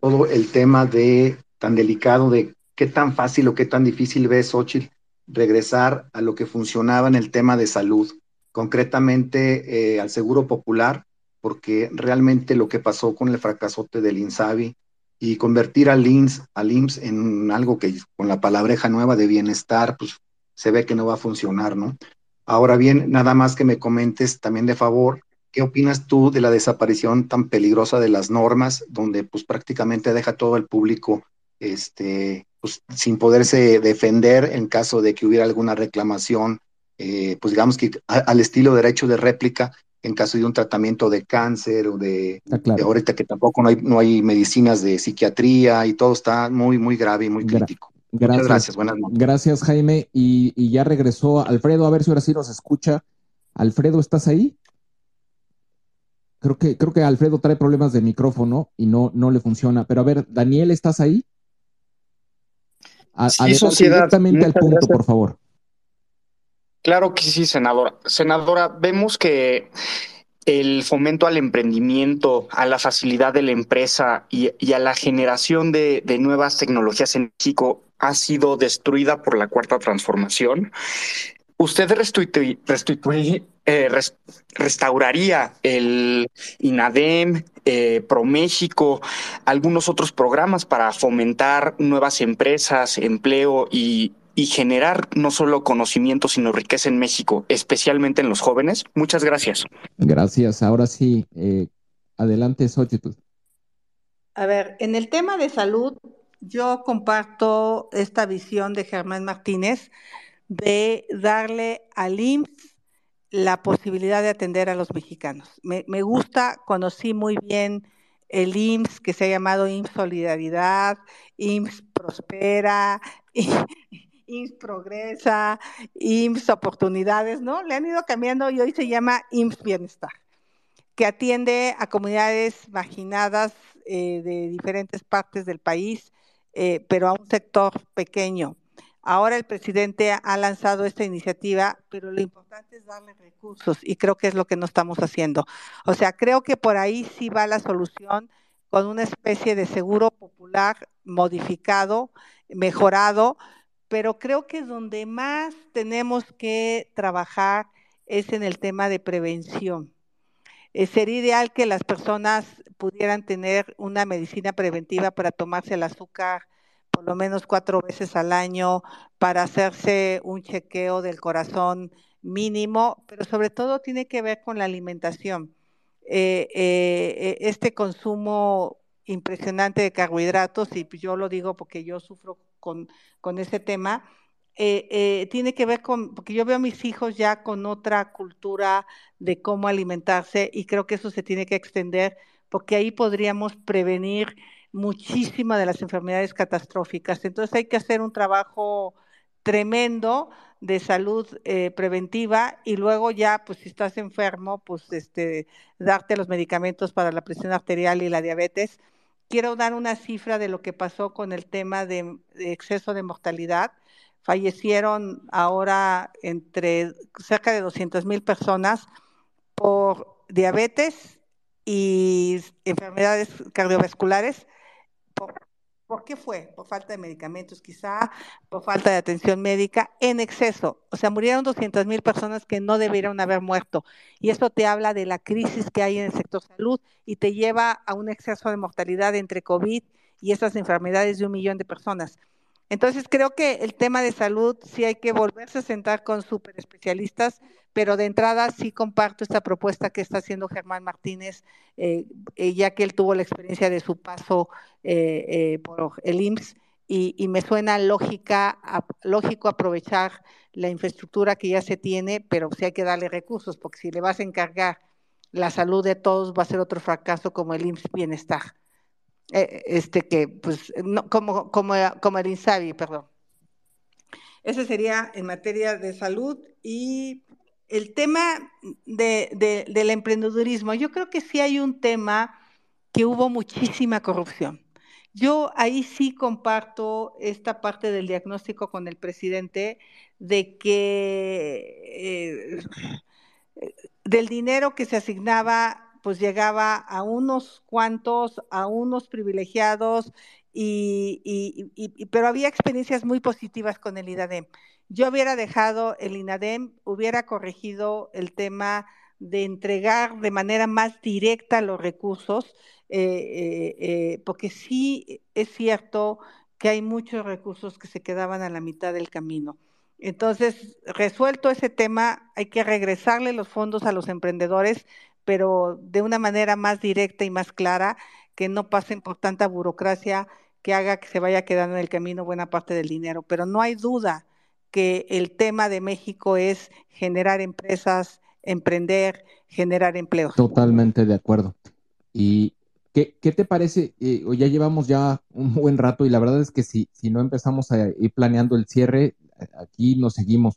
todo el tema de tan delicado de qué tan fácil o qué tan difícil ves, Xochitl, regresar a lo que funcionaba en el tema de salud. concretamente eh, al Seguro Popular, porque realmente lo que pasó con el fracasote del INSABI y convertir al INS, al IMSS en algo que con la palabreja nueva de bienestar, pues se ve que no va a funcionar, ¿no? Ahora bien, nada más que me comentes también de favor, ¿qué opinas tú de la desaparición tan peligrosa de las normas, donde pues prácticamente deja todo el público este, pues, sin poderse defender en caso de que hubiera alguna reclamación, eh, pues digamos que al estilo derecho de réplica, en caso de un tratamiento de cáncer o de, Ah, claro. ahorita que tampoco no hay, no hay medicinas de psiquiatría y todo está muy, muy grave y muy Gra- crítico. Muchas Gracias. gracias, buenas noches. Gracias, Jaime. Y, y ya regresó Alfredo, a ver si ahora sí nos escucha. Alfredo, ¿estás ahí? Creo que, creo que Alfredo trae problemas de micrófono y no, no le funciona. Pero a ver, Daniel, ¿estás ahí? A- Sí, adelante, sociedad, directamente al muchas punto, gracias. por favor. Claro que sí, senadora. Senadora, vemos que el fomento al emprendimiento, a la facilidad de la empresa y, a la generación de, nuevas tecnologías en México ha sido destruida por la cuarta transformación. ¿Usted eh, res- restauraría el INADEM, eh, ProMéxico, algunos otros programas para fomentar nuevas empresas, empleo y, y generar no solo conocimiento, sino riqueza en México, especialmente en los jóvenes? Muchas gracias. Gracias. Ahora sí, eh, adelante, Xochitl. A ver, en el tema de salud, yo comparto esta visión de Germán Martínez de darle al IMSS la posibilidad de atender a los mexicanos. Me, me gusta, conocí muy bien el IMSS que se ha llamado IMSS Solidaridad, IMSS Prospera, IMSS Progresa, IMSS Oportunidades, ¿no? Le han ido cambiando y hoy se llama IMSS Bienestar que atiende a comunidades marginadas eh, de diferentes partes del país, eh, pero a un sector pequeño. Ahora el presidente ha lanzado esta iniciativa, pero lo importante es darle recursos y creo que es lo que no estamos haciendo. O sea, creo que por ahí sí va la solución con una especie de seguro popular modificado, mejorado, pero creo que donde más tenemos que trabajar es en el tema de prevención. Eh, sería ideal que las personas pudieran tener una medicina preventiva para tomarse el azúcar por lo menos cuatro veces al año, para hacerse un chequeo del corazón mínimo, pero sobre todo tiene que ver con la alimentación. Eh, eh, este consumo impresionante de carbohidratos, y yo lo digo porque yo sufro con, con ese tema, eh, eh, tiene que ver con, porque yo veo a mis hijos ya con otra cultura de cómo alimentarse y creo que eso se tiene que extender porque ahí podríamos prevenir muchísimas de las enfermedades catastróficas. Entonces hay que hacer un trabajo tremendo de salud eh, preventiva y luego ya, pues si estás enfermo, pues este, darte los medicamentos para la presión arterial y la diabetes. Quiero dar una cifra de lo que pasó con el tema de, exceso de mortalidad fallecieron ahora entre cerca de 200 mil personas por diabetes y enfermedades cardiovasculares. ¿Por, ¿Por, qué fue? Por falta de medicamentos, quizá, por falta de atención médica, en exceso. O sea, murieron 200 mil personas que no debieron haber muerto. Y eso te habla de la crisis que hay en el sector salud y te lleva a un exceso de mortalidad entre COVID y esas enfermedades de un millón de personas. Entonces creo que el tema de salud sí hay que volverse a sentar con super especialistas, pero de entrada sí comparto esta propuesta que está haciendo Germán Martínez, eh, eh, ya que él tuvo la experiencia de su paso eh, por el IMSS y, me suena lógica, lógico aprovechar la infraestructura que ya se tiene, pero sí hay que darle recursos, porque si le vas a encargar la salud de todos va a ser otro fracaso como el IMSS Bienestar este que pues no, como, como, como el INSABI, perdón. Ese sería en materia de salud y el tema de, de, del emprendedurismo. Yo creo que sí hay un tema que hubo muchísima corrupción. Yo ahí sí comparto esta parte del diagnóstico con el presidente de que eh, del dinero que se asignaba pues llegaba a unos cuantos, a unos privilegiados y, pero había experiencias muy positivas con el INADEM. Yo hubiera dejado el INADEM, hubiera corregido el tema de entregar de manera más directa los recursos, eh, eh, eh, porque sí es cierto que hay muchos recursos que se quedaban a la mitad del camino. Entonces, resuelto ese tema, hay que regresarle los fondos a los emprendedores, pero de una manera más directa y más clara, que no pasen por tanta burocracia que haga que se vaya quedando en el camino buena parte del dinero. Pero no hay duda que el tema de México es generar empresas, emprender, generar empleos. Totalmente de acuerdo. ¿Y qué, te parece? Eh, ya llevamos ya un buen rato y la verdad es que si, si no empezamos a ir planeando el cierre, aquí nos seguimos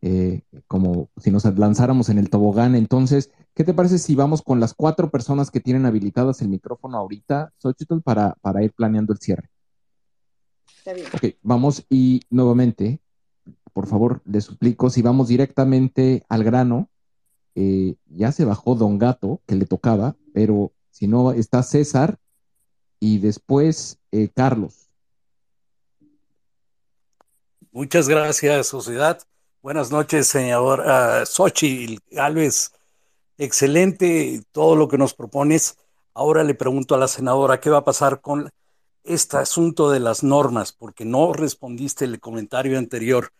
eh, como si nos lanzáramos en el tobogán. Entonces, ¿qué te parece si vamos con las cuatro personas que tienen habilitadas el micrófono ahorita, Xochitl, para, para ir planeando el cierre? Está bien. Ok, vamos y nuevamente, por favor, les suplico, si vamos directamente al grano, eh, ya se bajó Don Gato, que le tocaba, pero si no, está César y después eh, Carlos. Muchas gracias, sociedad. Buenas noches, señor uh, Xochitl Galvez. Excelente todo lo que nos propones. Ahora le pregunto a la senadora qué va a pasar con este asunto de las normas, porque no respondiste el comentario anterior.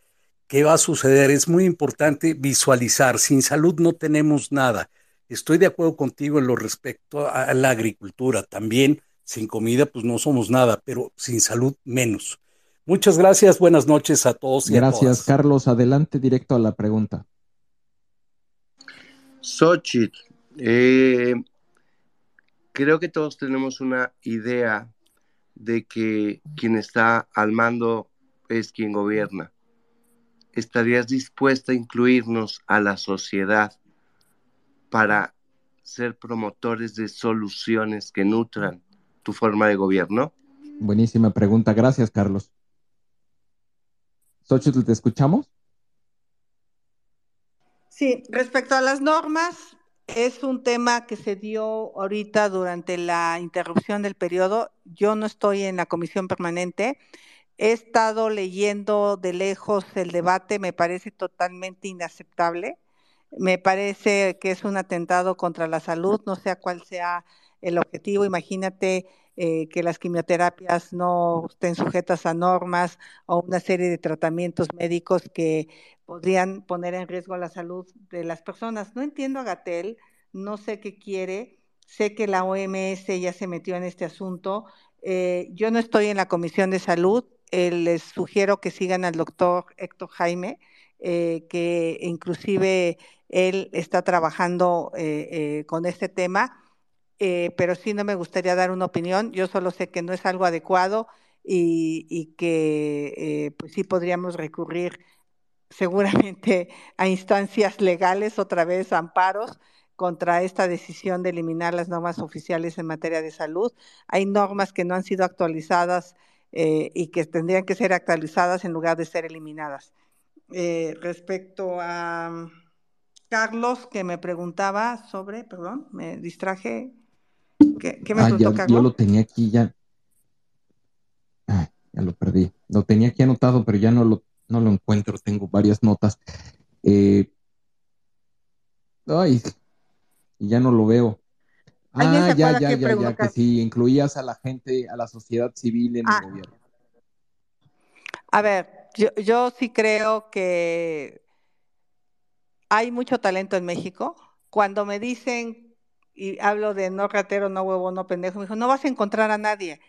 ¿Qué va a suceder? Es muy importante visualizar. Sin salud no tenemos nada. Estoy de acuerdo contigo en lo respecto a la agricultura. También sin comida, pues no somos nada, pero sin salud menos. Muchas gracias, buenas noches a todos y gracias, a todas. Carlos. Adelante directo a la pregunta. Xochitl, eh, creo que todos tenemos una idea de que quien está al mando es quien gobierna. ¿Estarías dispuesta a incluirnos a la sociedad para ser promotores de soluciones que nutran tu forma de gobierno? Buenísima pregunta. Gracias, Carlos. Xochitl, ¿te escuchamos? Sí, respecto a las normas, es un tema que se dio ahorita durante la interrupción del periodo. Yo no estoy en la comisión permanente. He estado leyendo de lejos el debate, me parece totalmente inaceptable. Me parece que es un atentado contra la salud, no sé cuál sea el objetivo. Imagínate eh, que las quimioterapias no estén sujetas a normas o una serie de tratamientos médicos que podrían poner en riesgo la salud de las personas. No entiendo a Gatel, no sé qué quiere, sé que la OMS ya se metió en este asunto. Eh, yo no estoy en la Comisión de Salud, eh, les sugiero que sigan al doctor Héctor Jaime, que inclusive él está trabajando con este tema eh, pero sí no me gustaría dar una opinión. Yo solo sé que no es algo adecuado y, que eh, pues sí podríamos recurrir seguramente a instancias legales, otra vez amparos contra esta decisión de eliminar las normas oficiales en materia de salud. Hay normas que no han sido actualizadas eh, y que tendrían que ser actualizadas en lugar de ser eliminadas. respecto a mm, Carlos, que me preguntaba sobre, perdón, me distraje. ¿Qué, me ah, ya, Yo lo tenía aquí ya. ya lo perdí. Lo tenía aquí anotado, pero ya no lo, no lo encuentro. Tengo varias notas. Eh, ay, y ya no lo veo. Ah, ya, ya, ya, ya, que sí, incluías a la gente, a la sociedad civil en el ah. gobierno. A ver, yo, yo sí creo que hay mucho talento en México. Cuando me dicen y hablo de no ratero, no huevo, no pendejo, me dijo, no vas a encontrar a nadie.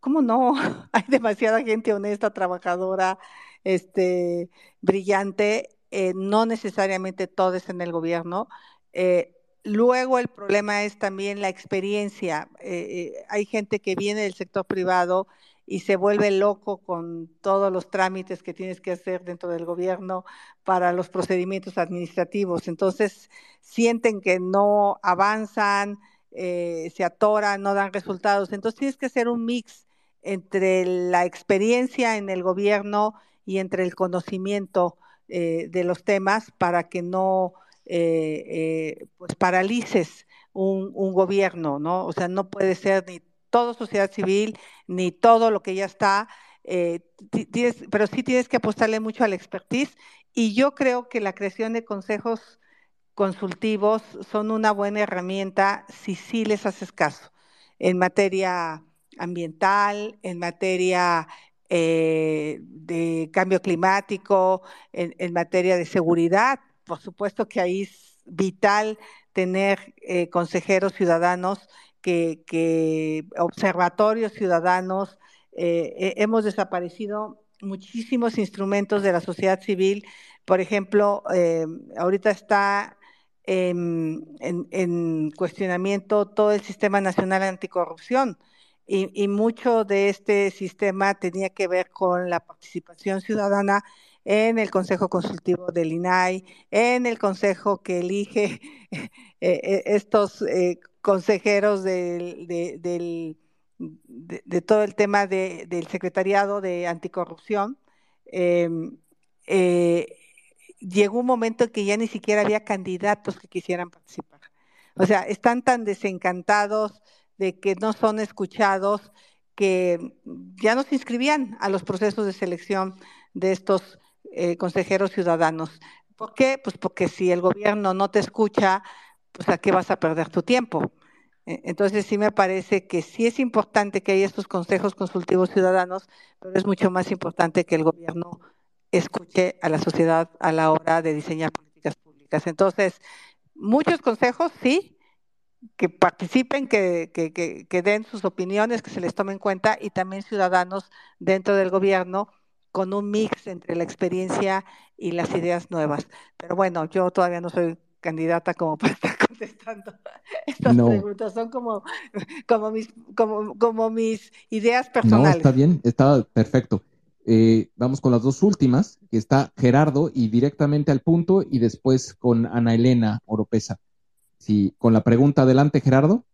¿Cómo no? Hay demasiada gente honesta, trabajadora, este, brillante, eh, no necesariamente todos en el gobierno. Eh, luego el problema es también la experiencia. Eh, hay gente que viene del sector privado y se vuelve loco con todos los trámites que tienes que hacer dentro del gobierno para los procedimientos administrativos. Entonces, sienten que no avanzan, eh, se atoran, no dan resultados. Entonces, tienes que hacer un mix entre la experiencia en el gobierno y entre el conocimiento eh, de los temas para que no eh, pues paralices un, gobierno, ¿no? O sea, no puede ser ni todo sociedad civil ni todo lo que ya está, eh, pero sí tienes que apostarle mucho al expertise y yo creo que la creación de consejos consultivos son una buena herramienta si sí les haces caso en materia ambiental, en materia eh, de cambio climático, en, materia de seguridad. Por supuesto que ahí es vital tener eh, consejeros ciudadanos, que, observatorios ciudadanos. Eh, hemos desaparecido muchísimos instrumentos de la sociedad civil. Por ejemplo, ahorita está en, cuestionamiento todo el sistema nacional anticorrupción. Y, mucho de este sistema tenía que ver con la participación ciudadana en el Consejo Consultivo del INAI, en el Consejo que elige eh, eh, estos eh, consejeros de, todo el tema del Secretariado de Anticorrupción. Em, llegó un momento en que ya ni siquiera había candidatos que quisieran participar. O sea, están tan desencantados de que no son escuchados que ya no se inscribían a los procesos de selección de estos eh, consejeros ciudadanos. ¿Por qué? Pues porque si el gobierno no te escucha, pues a qué vas a perder tu tiempo. E, entonces sí me parece que sí es importante que haya estos consejos consultivos ciudadanos, pero es mucho más importante que el gobierno escuche a la sociedad a la hora de diseñar políticas públicas. Entonces, muchos consejos, sí, que participen, que, que, que, den sus opiniones, que se les tome en cuenta y también ciudadanos dentro del gobierno con un mix entre la experiencia y las ideas nuevas. Pero bueno, yo todavía no soy candidata como para estar contestando estas preguntas, son como, como, mis, como, como mis ideas personales. No, está bien, está perfecto. Eh, vamos con las dos últimas, que está Gerardo y directamente al punto, y después con Ana Elena Oropesa. Sí, con la pregunta adelante, Gerardo.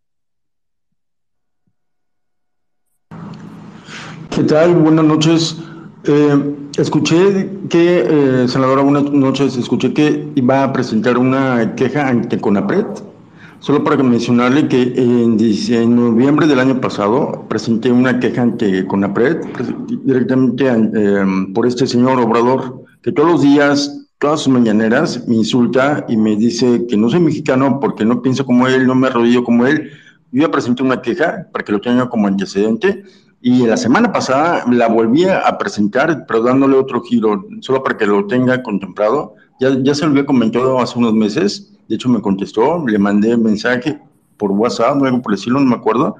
¿Qué tal? Buenas noches. Eh, escuché que, eh, senadora, buenas noches, escuché que iba a presentar una queja ante CONAPRED. Solo para mencionarle que en, noviembre del año pasado presenté una queja ante CONAPRED directamente em, por este señor Obrador, que todos los días, todas sus mañaneras, me insulta y me dice que no soy mexicano porque no pienso como él, no me arrodillo como él. Yo ya presenté una queja para que lo tenga como antecedente y la semana pasada la volví a presentar, pero dándole otro giro, solo para que lo tenga contemplado. Ya, ya se lo había comentado hace unos meses de hecho, me contestó, le mandé mensaje por WhatsApp o algo por decirlo, no me acuerdo.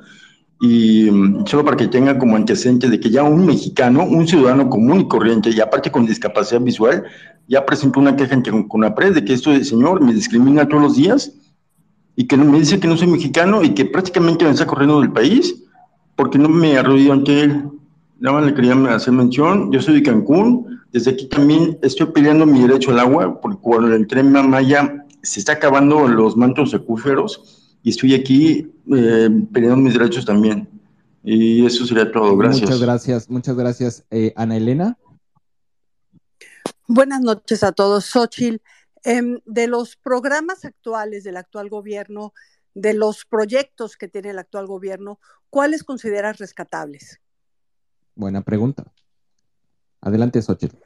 Y mm, solo para que tenga como antecedente de que ya un mexicano, un ciudadano común y corriente, y aparte con discapacidad visual, ya presentó una queja con la prensa de que esto señor me discrimina todos los días y que me dice que no soy mexicano y que prácticamente me está corriendo del país porque no me arrodillo ante él. Nada más le quería hacer mención. Yo soy de Cancún. Desde aquí también estoy peleando mi derecho al agua porque cuando entré en Maya se está acabando los mantos acuíferos y estoy aquí eh, peleando mis derechos también. Y eso sería todo. Gracias. Muchas gracias, muchas gracias. Eh, Ana Elena. Buenas noches a todos. Xochil, em, de los programas actuales del actual gobierno, de los proyectos que tiene el actual gobierno, ¿cuáles consideras rescatables? Buena pregunta. Adelante, Xochitl.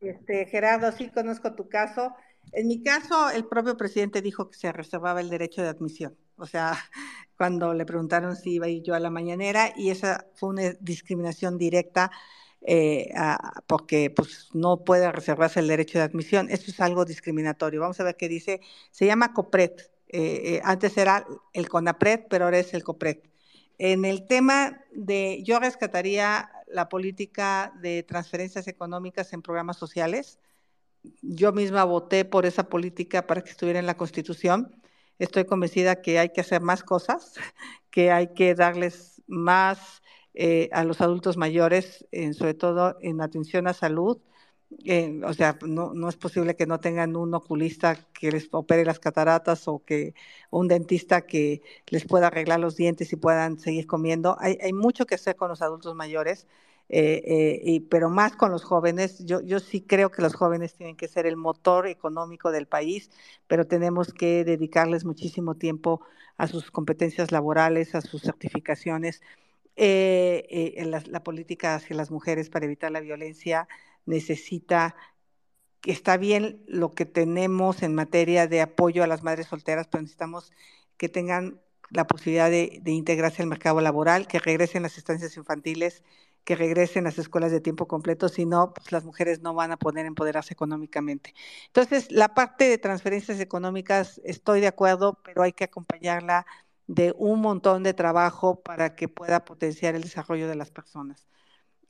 Este, Gerardo, sí conozco tu caso en mi caso, el propio presidente dijo que se reservaba el derecho de admisión. O sea, cuando le preguntaron si iba a ir yo a la mañanera, y esa fue una discriminación directa eh, porque pues, no puede reservarse el derecho de admisión. Eso es algo discriminatorio. Vamos a ver qué dice. Se llama COPRED. Eh, eh, antes era el CONAPRED, pero ahora es el COPRED. En el tema de, yo rescataría la política de transferencias económicas en programas sociales yo misma voté por esa política para que estuviera en la Constitución. Estoy convencida que hay que hacer más cosas, que hay que darles más eh, a los adultos mayores, sobre todo en atención a salud. Eh, o sea, no, no, es posible que no tengan un oculista que les opere las cataratas o que un dentista que les pueda arreglar los dientes y puedan seguir comiendo. Hay, hay mucho que hacer con los adultos mayores eh, eh, y, pero más con los jóvenes. Yo, yo sí creo que los jóvenes tienen que ser el motor económico del país, pero tenemos que dedicarles muchísimo tiempo a sus competencias laborales, a sus certificaciones. la, la, política hacia las mujeres para evitar la violencia necesita, que está bien lo que tenemos en materia de apoyo a las madres solteras, pero necesitamos que tengan la posibilidad de, integrarse al mercado laboral, que regresen las estancias infantiles, que regresen las escuelas de tiempo completo, si no, pues las mujeres no van a poder empoderarse económicamente. Entonces, la parte de transferencias económicas, estoy de acuerdo, pero hay que acompañarla de un montón de trabajo para que pueda potenciar el desarrollo de las personas.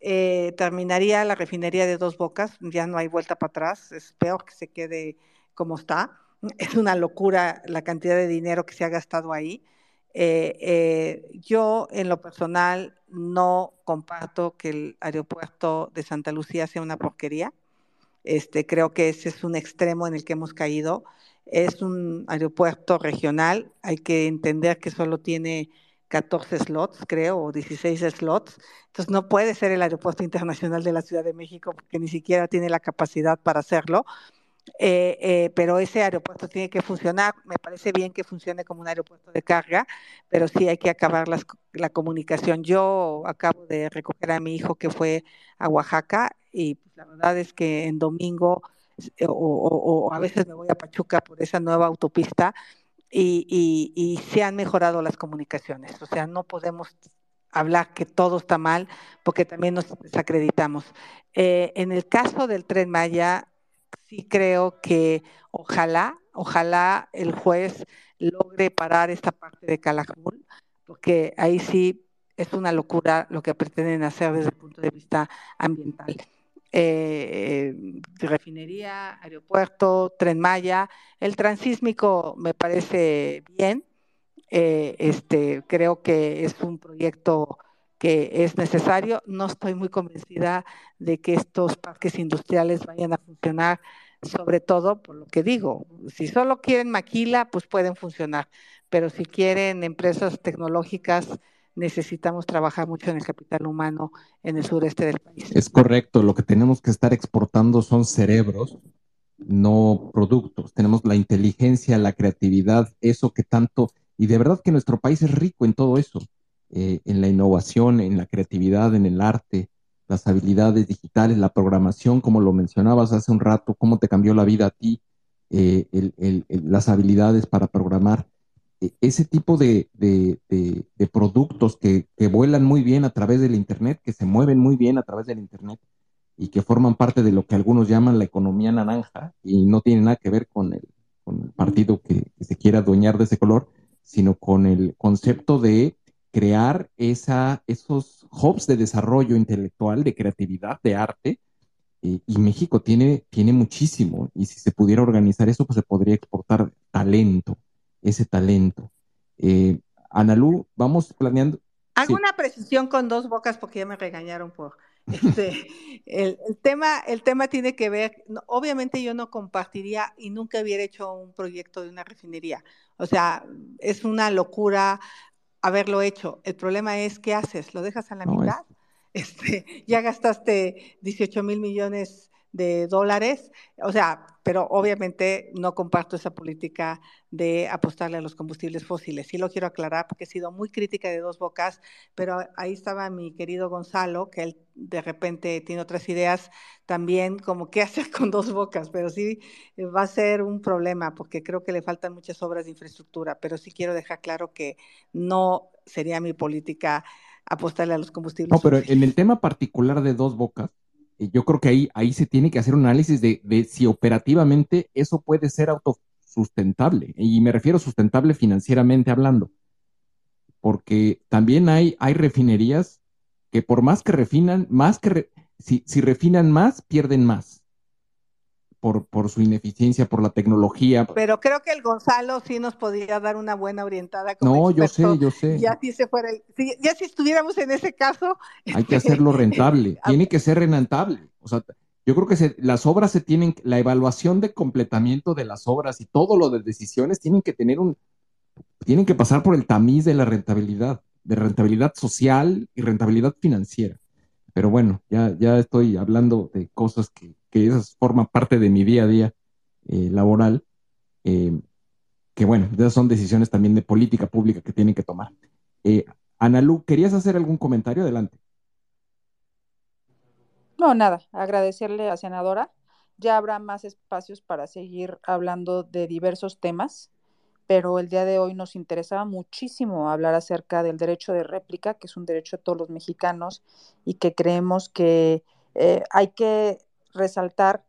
Eh, terminaría la refinería de dos bocas, ya no hay vuelta para atrás, es peor que se quede como está. Es una locura la cantidad de dinero que se ha gastado ahí. Eh, eh, yo, en lo personal, no comparto que el aeropuerto de Santa Lucía sea una porquería. Este, creo que ese es un extremo en el que hemos caído. Es un aeropuerto regional, hay que entender que solo tiene 14 slots, creo, o 16 slots. Entonces no puede ser el aeropuerto internacional de la Ciudad de México porque ni siquiera tiene la capacidad para hacerlo. Eh, eh, pero ese aeropuerto tiene que funcionar. Me parece bien que funcione como un aeropuerto de carga, pero sí hay que acabar las, la comunicación. Yo acabo de recoger a mi hijo que fue a Oaxaca y pues, la verdad es que en domingo o, o, o, a veces me voy a Pachuca por esa nueva autopista y, y, se han mejorado las comunicaciones. O sea, no podemos hablar que todo está mal porque también nos desacreditamos. Eh, en el caso del tren Maya, sí creo que ojalá, ojalá el juez logre parar esta parte de Calakmul, porque ahí sí es una locura lo que pretenden hacer desde el punto de vista ambiental. Eh, refinería, aeropuerto, tren Maya, el transísmico me parece bien, eh, este, creo que es un proyecto que es necesario. No estoy muy convencida de que estos parques industriales vayan a funcionar, sobre todo por lo que digo. Si solo quieren maquila, pues pueden funcionar, pero si quieren empresas tecnológicas, necesitamos trabajar mucho en el capital humano en el sureste del país. Es correcto, lo que tenemos que estar exportando son cerebros, no productos. Tenemos la inteligencia, la creatividad, eso que tanto, y de verdad que nuestro país es rico en todo eso. Eh, en la innovación, en la creatividad, en el arte, las habilidades digitales, la programación, como lo mencionabas hace un rato, cómo te cambió la vida a ti, eh, las habilidades para programar. E, ese tipo de, productos que, vuelan muy bien a través del Internet, que se mueven muy bien a través del Internet y que forman parte de lo que algunos llaman la economía naranja y no tiene nada que ver con el, partido que se quiera adueñar de ese color, sino con el concepto de crear esa, esos hubs de desarrollo intelectual, de creatividad, de arte. y México tiene, tiene muchísimo. Y si se pudiera organizar eso, pues se podría exportar talento, ese talento. Eh, Analú, vamos planeando. Hago una precisión con dos bocas porque ya me regañaron por este, el, el, tema, el tema tiene que ver, obviamente yo no compartiría y nunca hubiera hecho un proyecto de una refinería. O sea, es una locura haberlo hecho. El problema es, ¿qué haces? ¿Lo dejas a la mitad? Este, ya gastaste 18 mil millones de dólares, o sea, pero obviamente no comparto esa política de apostarle a los combustibles fósiles. Sí lo quiero aclarar porque he sido muy crítica de dos bocas, pero ahí estaba mi querido Gonzalo, que él de repente tiene otras ideas también como qué hacer con dos bocas, pero sí eh, va a ser un problema porque creo que le faltan muchas obras de infraestructura, pero sí quiero dejar claro que no sería mi política apostarle a los combustibles. No, pero en el tema particular de dos bocas, yo creo que ahí, ahí se tiene que hacer un análisis de, de si operativamente eso puede ser autosustentable. Y me refiero sustentable financieramente hablando. Porque también hay, hay refinerías que por más que refinan, más que si, si refinan más, pierden más por, su ineficiencia, por la tecnología. Pero creo que el Gonzalo sí nos podría dar una buena orientada. no, yo sé, yo sé. Ya si se fuera, ya si estuviéramos en ese caso. Hay que hacerlo rentable, tiene que ser rentable. O sea, yo creo que las obras se tienen, la evaluación de completamiento de las obras y todo lo de decisiones tienen que tener un, tienen que pasar por el tamiz de la rentabilidad, de rentabilidad social y rentabilidad financiera. Pero bueno, ya, ya estoy hablando de cosas que, que esas forman parte de mi día a día eh, laboral, eh, que bueno, esas son decisiones también de política pública que tienen que tomar. Eh, Analu, ¿querías hacer algún comentario? Adelante. No, nada, agradecerle a senadora. Ya habrá más espacios para seguir hablando de diversos temas, pero el día de hoy nos interesaba muchísimo hablar acerca del derecho de réplica, que es un derecho de todos los mexicanos y que creemos que eh, hay que resaltar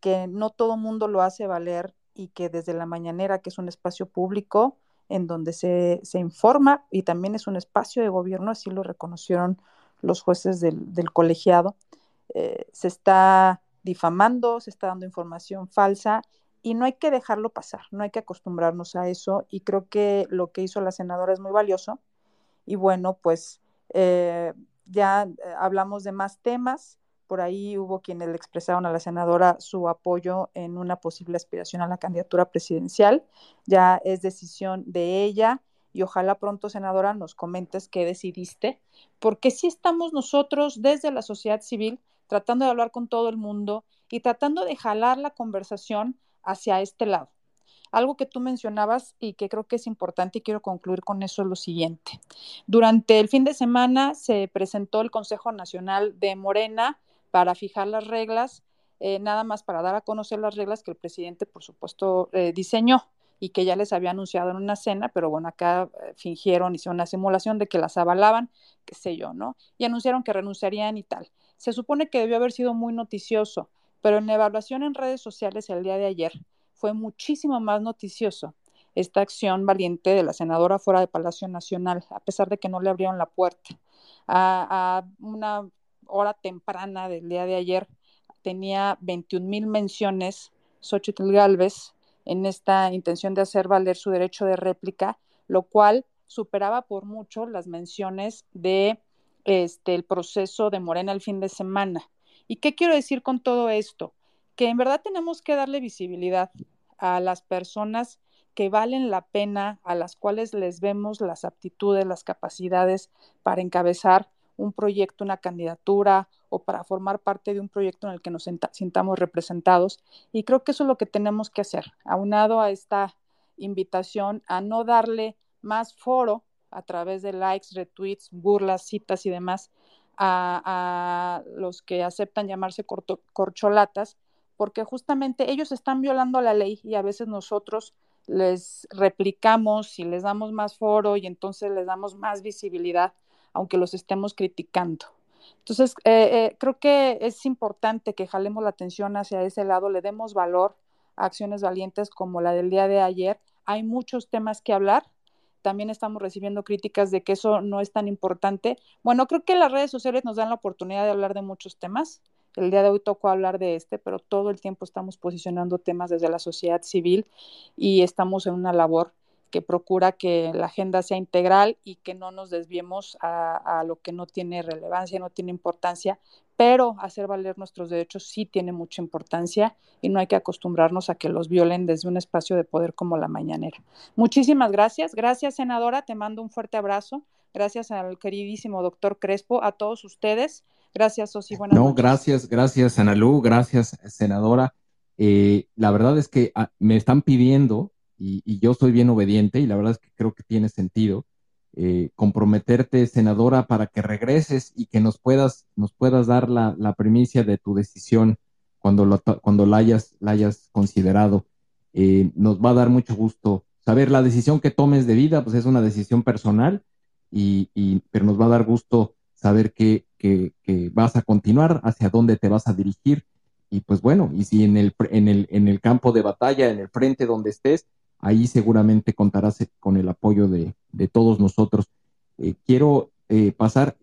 que no todo mundo lo hace valer y que desde la mañanera, que es un espacio público en donde se, se informa y también es un espacio de gobierno, así lo reconocieron los jueces del, del colegiado, eh, se está difamando, se está dando información falsa y no hay que dejarlo pasar, no hay que acostumbrarnos a eso y creo que lo que hizo la senadora es muy valioso. Y bueno, pues eh, ya eh, hablamos de más temas, por ahí hubo quienes le expresaron a la senadora su apoyo en una posible aspiración a la candidatura presidencial, ya es decisión de ella y ojalá pronto, senadora, nos comentes qué decidiste, porque si estamos nosotros desde la sociedad civil tratando de hablar con todo el mundo y tratando de jalar la conversación hacia este lado. Algo que tú mencionabas y que creo que es importante y quiero concluir con eso es lo siguiente. Durante el fin de semana se presentó el Consejo Nacional de Morena para fijar las reglas, eh, nada más para dar a conocer las reglas que el presidente, por supuesto, eh, diseñó y que ya les había anunciado en una cena, pero bueno, acá eh, fingieron, hicieron una simulación de que las avalaban, qué sé yo, ¿no? Y anunciaron que renunciarían y tal. Se supone que debió haber sido muy noticioso, pero en la evaluación en redes sociales el día de ayer fue muchísimo más noticioso esta acción valiente de la senadora fuera de Palacio Nacional, a pesar de que no le abrieron la puerta. A, una hora temprana del día de ayer tenía 21 mil menciones Xochitl Galvez en esta intención de hacer valer su derecho de réplica, lo cual superaba por mucho las menciones de este, el proceso de Morena el fin de semana. ¿Y qué quiero decir con todo esto? Que en verdad tenemos que darle visibilidad a las personas que valen la pena, a las cuales les vemos las aptitudes, las capacidades para encabezar un proyecto, una candidatura o para formar parte de un proyecto en el que nos sintamos representados. Y creo que eso es lo que tenemos que hacer, aunado a esta invitación a no darle más foro a través de likes, retweets, burlas, citas y demás a, los que aceptan llamarse corcholatas, porque justamente ellos están violando la ley y a veces nosotros les replicamos y les damos más foro y entonces les damos más visibilidad, aunque los estemos criticando. Entonces, eh, eh, creo que es importante que jalemos la atención hacia ese lado, le demos valor a acciones valientes como la del día de ayer. Hay muchos temas que hablar, también estamos recibiendo críticas de que eso no es tan importante. Bueno, creo que las redes sociales nos dan la oportunidad de hablar de muchos temas. El día de hoy tocó hablar de este, pero todo el tiempo estamos posicionando temas desde la sociedad civil y estamos en una labor que procura que la agenda sea integral y que no nos desviemos a, a, lo que no tiene relevancia, no tiene importancia, pero hacer valer nuestros derechos sí tiene mucha importancia y no hay que acostumbrarnos a que los violen desde un espacio de poder como la mañanera. Muchísimas gracias. Gracias, senadora. Te mando un fuerte abrazo. Gracias al queridísimo doctor Crespo, a todos ustedes. Gracias, Sosi. Buenas no, gracias, gracias, Analú. Gracias, senadora. Eh, la verdad es que ah, me están pidiendo y, yo soy bien obediente y la verdad es que creo que tiene sentido eh, comprometerte, senadora, para que regreses y que nos puedas, nos puedas dar la, la primicia de tu decisión cuando, lo, cuando la, hayas, la hayas considerado. Eh, nos va a dar mucho gusto saber la decisión que tomes de vida, pues es una decisión personal, y, y pero nos va a dar gusto saber que, que, que, vas a continuar, hacia dónde te vas a dirigir. Y pues bueno, y si en el, en el, en el campo de batalla, en el frente donde estés, ahí seguramente contarás eh, con el apoyo de, todos nosotros. Eh, quiero eh, pasar,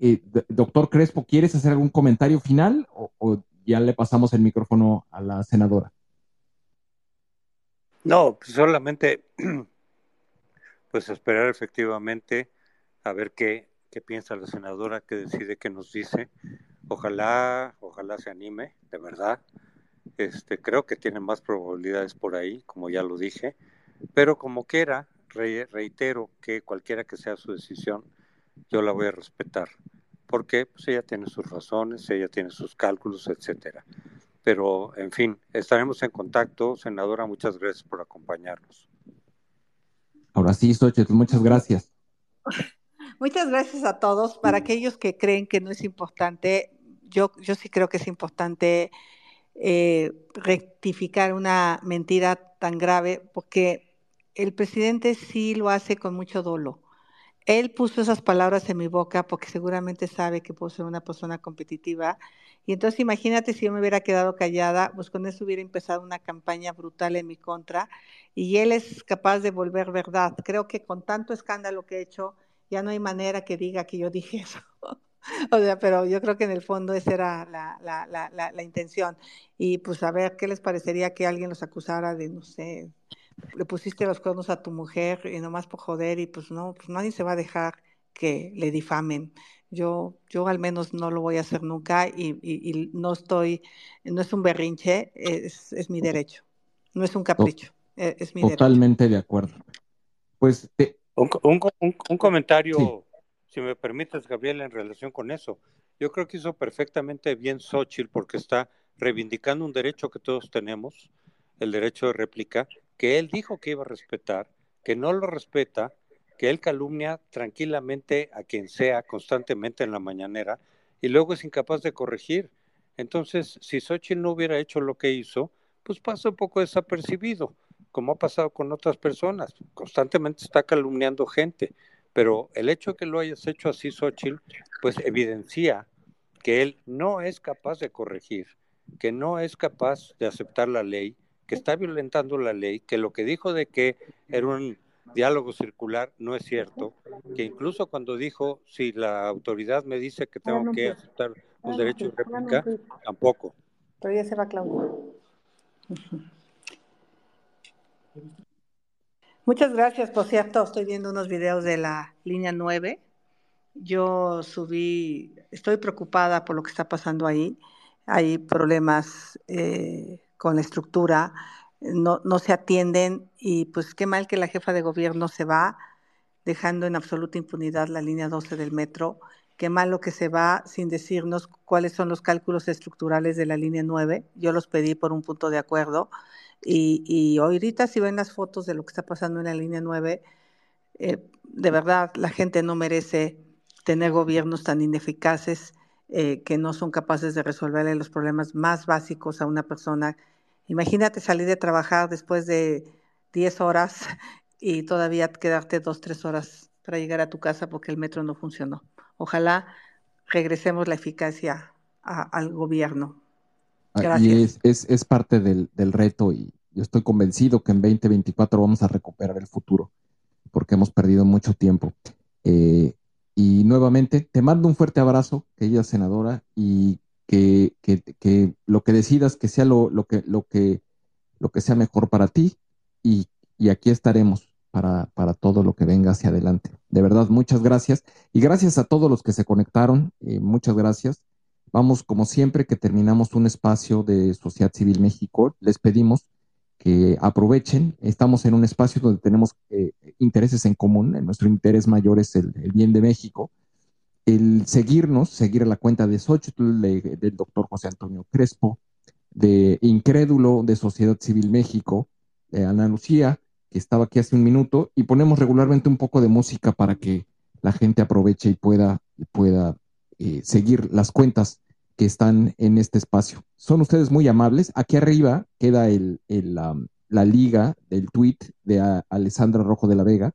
doctor Crespo, ¿quieres hacer algún comentario final o, ya le pasamos el micrófono a la senadora? No, solamente pues esperar efectivamente a ver qué, qué piensa la senadora, qué decide, qué nos dice. Ojalá, ojalá se anime, de verdad. Este, creo que tiene más probabilidades por ahí, como ya lo dije. Pero como quiera, reitero que cualquiera que sea su decisión, yo la voy a respetar, porque pues, ella tiene sus razones, ella tiene sus cálculos, etcétera. Pero, en fin, estaremos en contacto. Senadora, muchas gracias por acompañarnos. Ahora sí, Xochitl, muchas gracias. Muchas gracias a todos. Para aquellos que creen que no es importante, yo, yo sí creo que es importante eh, rectificar una mentira tan grave, porque el presidente sí lo hace con mucho dolo. Él puso esas palabras en mi boca porque seguramente sabe que puedo ser una persona competitiva. Y entonces imagínate si yo me hubiera quedado callada, pues con eso hubiera empezado una campaña brutal en mi contra. Y él es capaz de volver verdad. Creo que con tanto escándalo que he hecho, ya no hay manera que diga que yo dije eso. o sea, pero yo creo que en el fondo esa era la, la, intención. Y pues a ver, ¿qué les parecería que alguien los acusara de, no sé, le pusiste los cuernos a tu mujer y nomás por joder y pues no, pues nadie se va a dejar que le difamen. Yo, yo al menos no lo voy a hacer nunca y, y, no estoy, no es un berrinche, es, es mi derecho, no es un capricho, e, es, mi Totalmente de acuerdo. Pues un, un, un, comentario, si me permites, Gabriel, en relación con eso. Yo creo que hizo perfectamente bien Xochitl porque está reivindicando un derecho que todos tenemos, el derecho de réplica, que él dijo que iba a respetar, que no lo respeta, que él calumnia tranquilamente a quien sea constantemente en la mañanera y luego es incapaz de corregir. Entonces, si Xochitl no hubiera hecho lo que hizo, pues pasa un poco desapercibido, como ha pasado con otras personas. Constantemente está calumniando gente, pero el hecho de que lo hayas hecho así, Xochitl, pues evidencia que él no es capaz de corregir, que no es capaz de aceptar la ley que está violentando la ley, que lo que dijo de que era un diálogo circular no es cierto, que incluso cuando dijo si la autoridad me dice que tengo que aceptar un derecho de réplica, tampoco. Pero ya se va Claudia. Muchas gracias, por cierto, estoy viendo unos videos de la línea 9. Yo subí, estoy preocupada por lo que está pasando ahí. Hay problemas eh, con la estructura, no, no se atienden y pues qué mal que la jefa de gobierno se va dejando en absoluta impunidad la línea 12 del metro, qué malo que se va sin decirnos cuáles son los cálculos estructurales de la línea 9. Yo los pedí por un punto de acuerdo y, y ahorita si ven las fotos de lo que está pasando en la línea 9, eh, de verdad la gente no merece tener gobiernos tan ineficaces eh, que no son capaces de resolverle los problemas más básicos a una persona Imagínate salir de trabajar después de 10 horas y todavía quedarte dos, tres horas para llegar a tu casa porque el metro no funcionó. Ojalá regresemos la eficacia al gobierno. Ah, Gracias. Y es, es, parte del, reto y yo estoy convencido que en 2024 vamos a recuperar el futuro porque hemos perdido mucho tiempo. Eh, y nuevamente te mando un fuerte abrazo, querida senadora, y que, que, lo que decidas que sea lo, lo, que, lo, que, lo que sea mejor para ti y, y aquí estaremos para, para, todo lo que venga hacia adelante. De verdad, muchas gracias y gracias a todos los que se conectaron, eh, muchas gracias. Vamos, como siempre que terminamos un espacio de Sociedad Civil México, les pedimos que aprovechen. Estamos en un espacio donde tenemos eh, intereses en común. Nuestro interés mayor es el, el bien de México el seguirnos, seguir la cuenta de Xochitl, del doctor José Antonio Crespo, de Incrédulo, de Sociedad Civil México, de Ana Lucía, que estaba aquí hace un minuto, y ponemos regularmente un poco de música para que la gente aproveche y pueda, pueda eh, seguir las cuentas que están en este espacio. Son ustedes muy amables. Aquí arriba queda el, la liga del tweet de Alessandra Rojo de la Vega,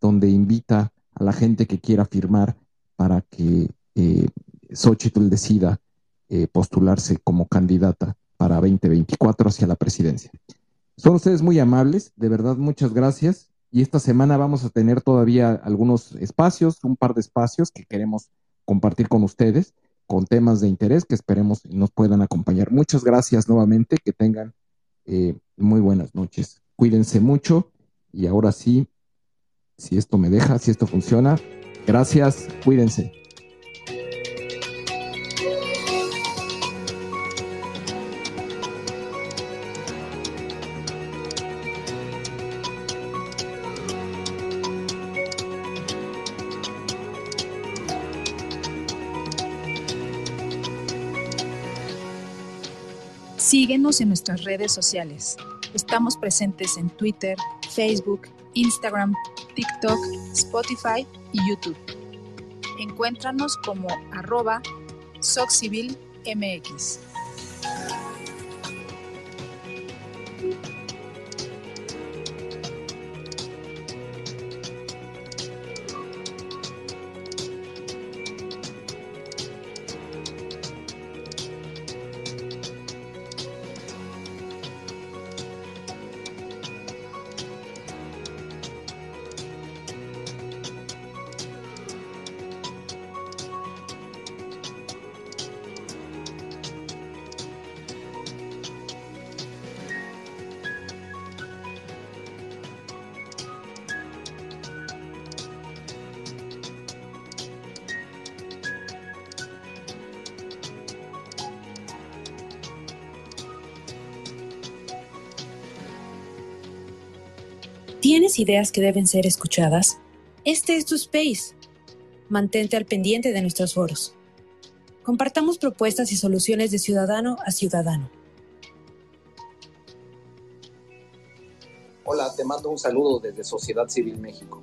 donde invita a la gente que quiera firmar para que eh, Xochitl decida eh, postularse como candidata para 2024 hacia la presidencia. Son ustedes muy amables, de verdad muchas gracias. Y esta semana vamos a tener todavía algunos espacios, un par de espacios que queremos compartir con ustedes, con temas de interés que esperemos nos puedan acompañar. Muchas gracias nuevamente, que tengan eh, muy buenas noches. Cuídense mucho y ahora sí, si esto me deja, si esto funciona, Gracias, cuídense. Síguenos en nuestras redes sociales. Estamos presentes en Twitter, Facebook, Instagram, TikTok, Spotify y YouTube. Encuéntranos como arroba SocCivilMX. ¿Tienes ideas que deben ser escuchadas? Este es tu space. Mantente al pendiente de nuestros foros. Compartamos propuestas y soluciones de ciudadano a ciudadano. Hola, te mando un saludo desde Sociedad Civil México.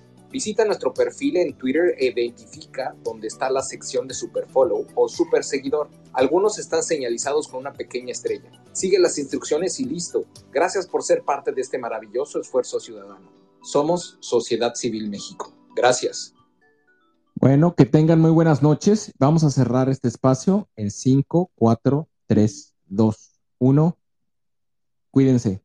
Visita nuestro perfil en Twitter e identifica dónde está la sección de Superfollow o Super Seguidor. Algunos están señalizados con una pequeña estrella. Sigue las instrucciones y listo. Gracias por ser parte de este maravilloso esfuerzo ciudadano. Somos Sociedad Civil México. Gracias. Bueno, que tengan muy buenas noches. Vamos a cerrar este espacio en 5, 4, 3, 2, 1. Cuídense.